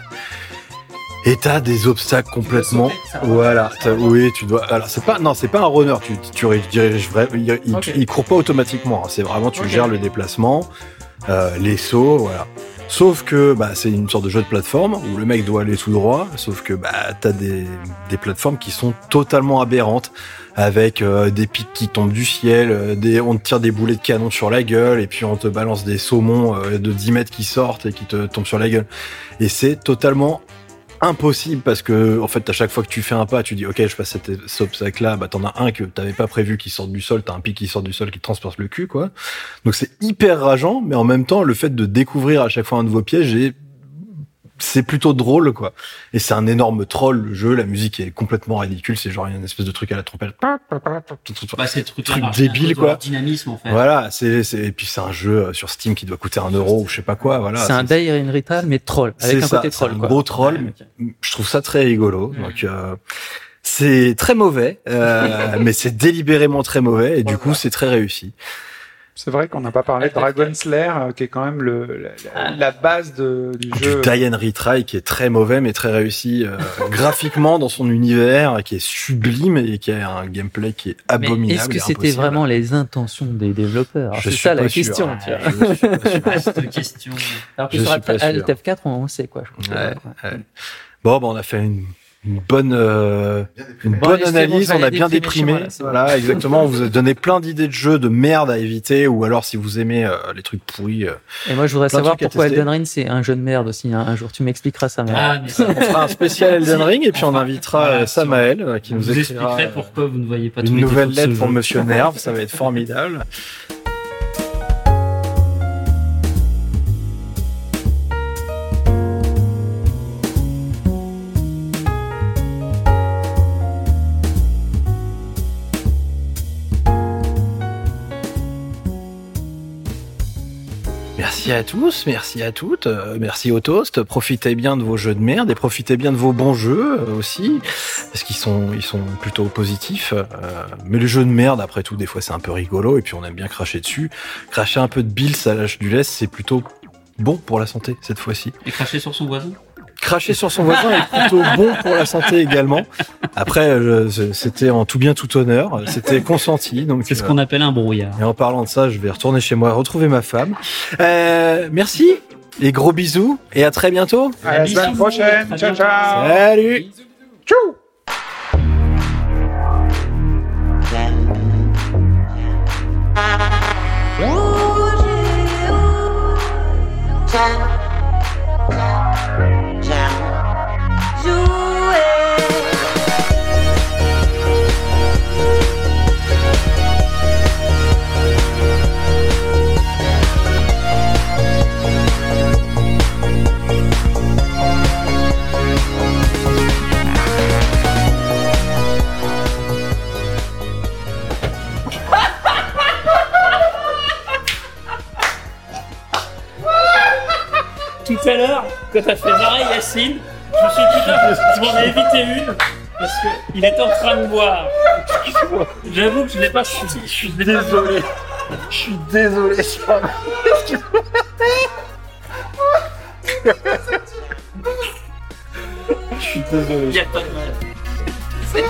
Et t'as des obstacles complètement. Voilà. Oui, tu dois. Alors c'est pas. Non, c'est pas un runner. Tu, tu diriges vraiment. Il, il, Ok. il court pas automatiquement. hein. C'est vraiment tu gères le déplacement, euh, les sauts, voilà. Sauf que bah, c'est une sorte de jeu de plateforme où le mec doit aller tout droit. Sauf que bah, t'as des, des plateformes qui sont totalement aberrantes avec euh, des pics qui tombent du ciel, euh, des, on te tire des boulets de canon sur la gueule, et puis on te balance des saumons euh, de 10 mètres qui sortent et qui te tombent sur la gueule. Et c'est totalement impossible parce que en fait à chaque fois que tu fais un pas tu dis ok je passe cet, obstacle là bah t'en as un que t'avais pas prévu qui sort du sol t'as un pic qui sort du sol qui te le cul quoi. Donc c'est hyper rageant mais en même temps le fait de découvrir à chaque fois un nouveau piège et c'est plutôt drôle quoi et c'est un énorme troll le jeu la musique est complètement ridicule c'est genre une espèce de truc à la trompette Bah, c'est truc, Truc débile, quoi. Dynamisme en fait. voilà c'est c'est et puis c'est un jeu euh, sur Steam qui doit coûter un euro ou je sais pas quoi voilà c'est un Day in mais troll. Avec c'est un ça, côté c'est troll, un quoi. gros troll. Ouais, je trouve ça très rigolo. Donc euh, c'est très mauvais, euh, mais c'est délibérément très mauvais et du coup c'est très réussi. C'est vrai qu'on n'a pas parlé de Dragon Slayer, euh, qui est quand même le, la, la- la base de, du Du jeu. Die and Retry qui est très mauvais mais très réussi euh, graphiquement dans son univers, qui est sublime et qui a un gameplay qui est abominable. est-ce que c'était vraiment les intentions des développeurs C'est ça la sûr. question. tu vois. Je suis pas sûr. Vaste question. Alors que Je sur suis pas sûr. F4, on, on sait quoi. je pense. Ouais, ouais. Bon, bah, on a fait une une bonne, euh, une Bon, bonne bon, analyse. on a bien déprimé. voilà, exactement. On vous a donné plein d'idées de jeux de merde à éviter, ou alors si vous aimez euh, les trucs pourris. euh, Et moi, je voudrais savoir pourquoi. Elden Ring, c'est un jeu de merde aussi. hein. Un jour, tu m'expliqueras ça. mais- Ah, mais ça, on fera un spécial Elden Ring et puis on invitera Voilà, euh, Samael euh, qui nous euh, pourquoi vous ne voyez pas une nouvelle lettre pour jeu. Monsieur Nerve. Ça va être formidable. Merci à tous, merci à toutes, euh, merci au toast. Profitez bien de vos jeux de merde et profitez bien de vos bons jeux euh, aussi, parce qu'ils sont, plutôt positifs. euh, mais les jeux de merde, après tout, des fois c'est un peu rigolo et puis on aime bien cracher dessus. Cracher un peu de Bills à l'âge du lait, c'est plutôt bon pour la santé cette fois-ci. Et cracher sur son voisin? Cracher sur son voisin est plutôt bon pour la santé également. Après, euh, c'était en tout bien tout honneur, c'était consenti. Donc C'est ce euh, qu'on appelle un brouillard. et en parlant de ça, je vais retourner chez moi retrouver ma femme. Euh, merci et gros bisous et à très bientôt. À la semaine prochaine. Ciao, ciao. Salut. Tchou. Tout à l'heure, quand t'as fait marrer Yacine, je me suis dit putain, je m'en ai évité une parce qu'il était en train de boire. J'avoue que je l'ai pas senti. Je suis désolé. Je suis désolé. Je suis désolé. Il y a pas de mal. C'est.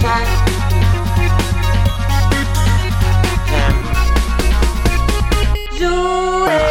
Ciao. do it.